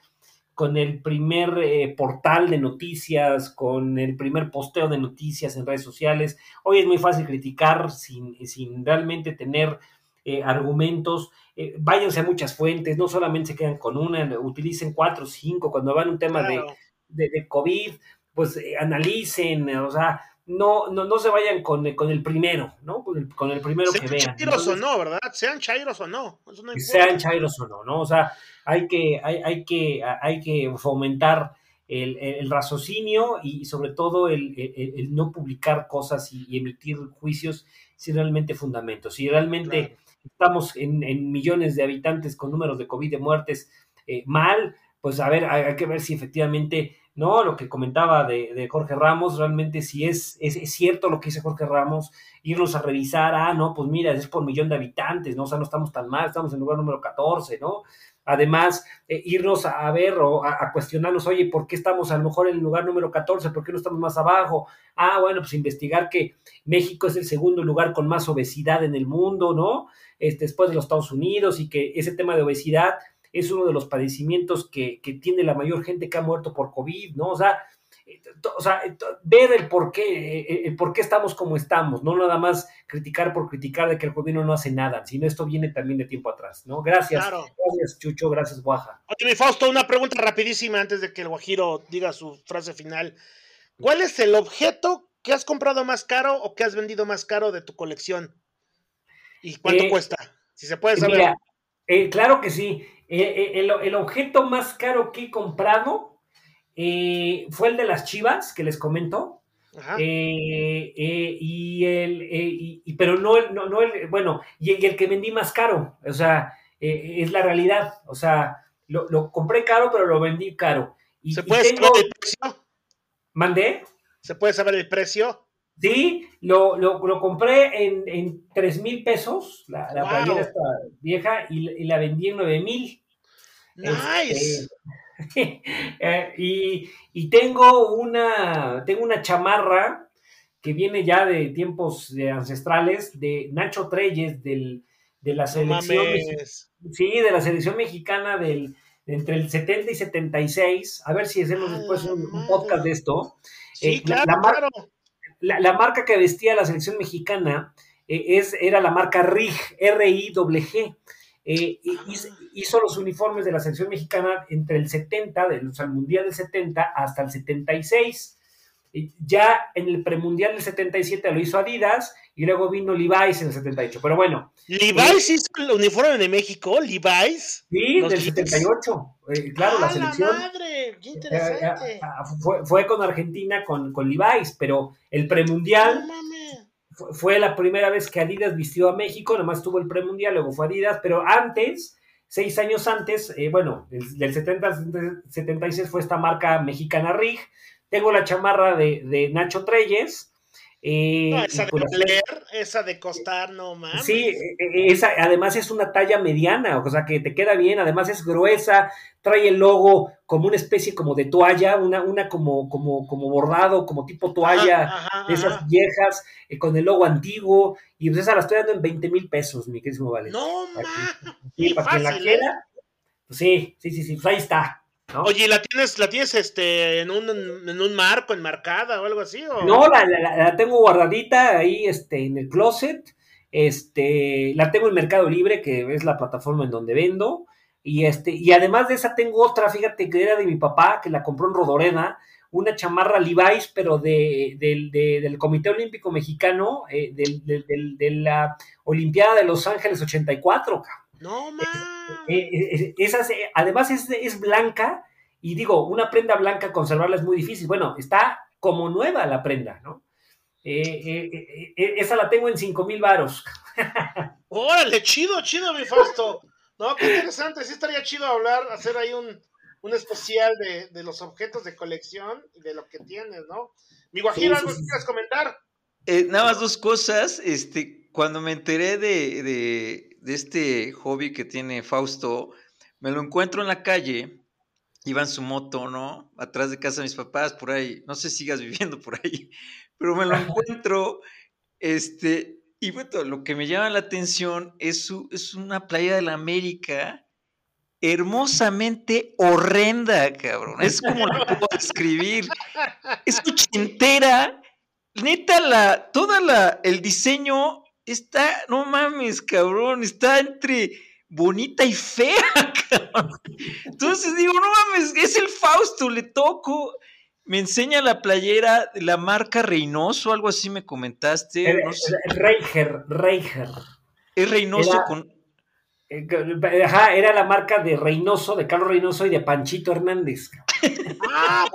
con el primer eh, portal de noticias, con el primer posteo de noticias en redes sociales. Hoy es muy fácil criticar sin, sin realmente tener eh, argumentos. Eh, váyanse a muchas fuentes, no solamente se quedan con una, utilicen cuatro o cinco. Cuando van un tema de, de, COVID, pues analicen, o sea, no, no, no se vayan con, con el primero, ¿no? Con el, con el primero que vean. Sean chairos o no, ¿verdad? Sean chairos o no. sean chairos o no, ¿no? O sea, hay que, hay, hay que, hay que fomentar el, el, raciocinio y sobre todo el, el, no publicar cosas y, emitir juicios sin realmente fundamentos. Si realmente estamos en, en, millones de habitantes con números de COVID de muertes eh, mal, pues a ver, hay, que ver si efectivamente ¿no? Lo que comentaba de, Jorge Ramos, realmente si es, es, cierto lo que dice Jorge Ramos, irnos a revisar, ah, no, pues mira, es por millón de habitantes, ¿no? O sea, no estamos tan mal, estamos en lugar número 14, ¿no? Además, eh, irnos a, ver o a, cuestionarnos, oye, ¿por qué estamos a lo mejor en el lugar número 14? ¿Por qué no estamos más abajo? Ah, bueno, pues investigar que México es el segundo lugar con más obesidad en el mundo, ¿no? Este, después de los Estados Unidos y que ese tema de obesidad es uno de los padecimientos que, que tiene la mayor gente que ha muerto por COVID, ¿no? O sea, o sea, eh, ver el por qué, eh, el por qué estamos como estamos, no nada más criticar por criticar de que el gobierno no hace nada, sino esto viene también de tiempo atrás, ¿no? Gracias, gracias Chucho, gracias Guaja. Oye, mi Fausto, una pregunta rapidísima antes de que el Guajiro diga su frase final. ¿Cuál es el objeto que has comprado más caro o que has vendido más caro de tu colección? ¿Y cuánto cuesta? Si se puede saber. claro que sí. Eh, eh, el, objeto más caro que he comprado eh, fue el de las chivas, que les comento. y el, pero no, no, no el, bueno, y, el que vendí más caro, o sea, es la realidad, o sea, lo, compré caro, pero lo vendí caro. Y, ¿Se puede saber el precio? ¿Mandé? ¿Se puede saber el precio? Sí, lo, compré en, en 3 mil pesos, la, la esta vieja, y, la vendí en 9 mil. Nice. [LAUGHS] Eh, y, tengo una, tengo una chamarra que viene ya de tiempos ancestrales de Nacho Treyes del, de la selección. sí, de la selección mexicana del, entre el 70 y 76. A ver si hacemos después un, podcast de esto. Sí, eh, claro, la, claro. La, marca que vestía la selección mexicana eh, es, era la marca RIG, R-I-G. Eh, hizo los uniformes de la selección mexicana entre el 70, del, o sea, el Mundial del 70 hasta el 76. Ya en el premundial del 77 lo hizo Adidas y luego vino Levi's en el 78. Pero bueno. ¿Levi's hizo el uniforme de México? ¿Levi's? Sí, del 78. Eh, claro, la selección. madre! ¡Qué interesante! Eh, fue, fue, con Argentina con, con Levi's, pero el premundial fue la primera vez que Adidas vistió a México, nomás tuvo el premundial, luego fue Adidas, pero antes, seis años antes, eh, bueno, del 70 al 76 fue esta marca mexicana RIG. Tengo la chamarra de, Nacho Treyes. Eh, esa de leer, esa de costar, no mames. Sí, e, e, esa, además es una talla mediana, o sea que te queda bien, además es gruesa, trae el logo como una especie como de toalla, una, una como, como, como bordado, como tipo toalla, de esas viejas, eh, con el logo antiguo, y pues esa la estoy dando en 20 mil pesos, mi querido Vale. No, sí, para que la quiera, pues sí, sí, sí, sí, pues ahí está. Oye, ¿la tienes, la tienes este, en, un, en un marco, enmarcada o algo así? No, la, la, tengo guardadita ahí este, en el closet. Este, la tengo en Mercado Libre, que es la plataforma en donde vendo. Y, este, y además de esa tengo otra, fíjate, que era de mi papá, que la compró en Rodoreda, una chamarra Levi's, pero de, del Comité Olímpico Mexicano, eh, de la Olimpiada de Los Ángeles 84. No, más. Eh, eh, además es, es blanca, y digo, una prenda blanca conservarla es muy difícil. Bueno, está como nueva la prenda, ¿no? esa la tengo en 5 mil varos. [LAUGHS] Órale, chido, chido, mi Fausto. No, qué interesante, sí estaría chido hablar, hacer ahí un, un especial de, de, los objetos de colección y de lo que tienes, ¿no? Mi Guajiro, ¿algo que quieras comentar? Eh, nada más dos cosas. Este, cuando me enteré de, de, de, este hobby que tiene Fausto, me lo encuentro en la calle, iba en su moto, ¿no? Atrás de casa de mis papás, por ahí, no sé si sigas [LAUGHS] viviendo por ahí, pero me lo [LAUGHS] encuentro, este, y bueno, lo que me llama la atención es, su, es una playa de la América hermosamente horrenda, cabrón. Es como lo puedo describir. Es [LAUGHS] ochentera. Neta, la, toda la, el diseño está, no mames, cabrón, está entre bonita y fea, [LAUGHS] cabrón. Entonces digo, no mames, es el Fausto, le toco. Me enseña la playera de la marca Reynoso, algo así me comentaste. No sé. Reiger, Reiger. Es Reynoso Era- con. Eh, Ajá, era la marca de Reynoso, de Carlos Reynoso y de Panchito Hernández. ¡Ah!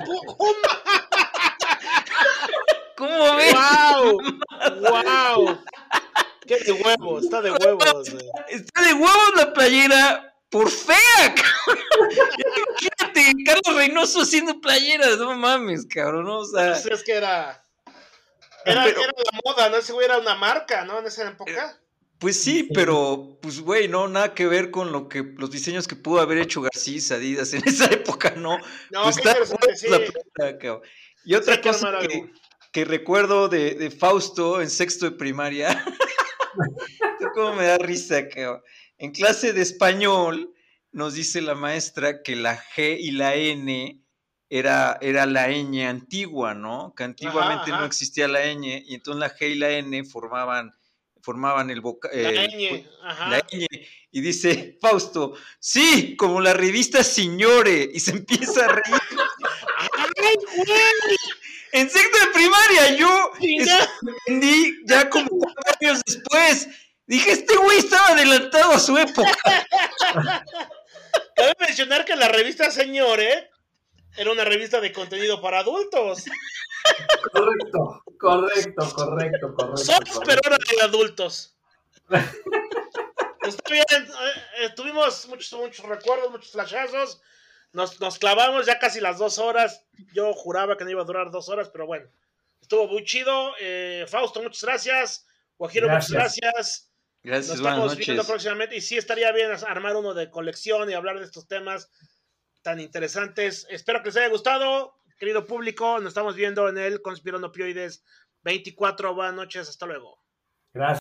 ¿Cómo ves? ¡Wow! [LAUGHS] ¡Wow! ¡Qué de huevos! Está de huevos. güey. Está de huevos la playera por fea, cabrón. [LAUGHS] Imagínate, Carlos Reynoso haciendo playeras, no mames, cabrón. ¿no? O sea, Pues es que era. Era, Pero- era la moda, ¿no? Ese güey era una marca, ¿no? En esa época. pues sí, pero, pues, güey, no, nada que ver con lo que los diseños que pudo haber hecho Garcís, Adidas en [LAUGHS] esa época, ¿no? No, Pues qué está sí. la playera, cabrón. Y otra cosa que, recuerdo de, de Fausto en sexto de primaria, [LAUGHS] [LAUGHS] cómo me da risa. En clase de español nos dice la maestra que la G y la N era, era la ñ antigua, ¿no? Que antiguamente ajá. no existía la ñ y entonces la G y la N formaban, formaban el vocal. La ñ, ajá. La ñ. Y dice [LAUGHS] Fausto, sí, como la revista Signore. Y se empieza a reír. ¡Ay, güey! En sexto de primaria, yo entendí ya como cuatro años después. Dije, este güey estaba adelantado a su época. Cabe mencionar que la revista Señor, ¿eh? Era una revista de contenido para adultos. Correcto, correcto, correcto, correcto. Soft, pero era de adultos. Está bien, eh, eh, tuvimos muchos, muchos recuerdos, muchos flashazos. Nos, nos clavamos ya casi las dos horas. Yo juraba que no iba a durar dos horas, pero bueno. Estuvo muy chido. Eh, Fausto, muchas gracias. Guajiro, muchas Gracias. gracias. Nos estamos viendo próximamente. Y sí estaría bien armar uno de colección y hablar de estos temas tan interesantes. Espero que les haya gustado, querido público. Nos estamos viendo en el Conspirando Pioides 24. Buenas noches, hasta luego. Gracias.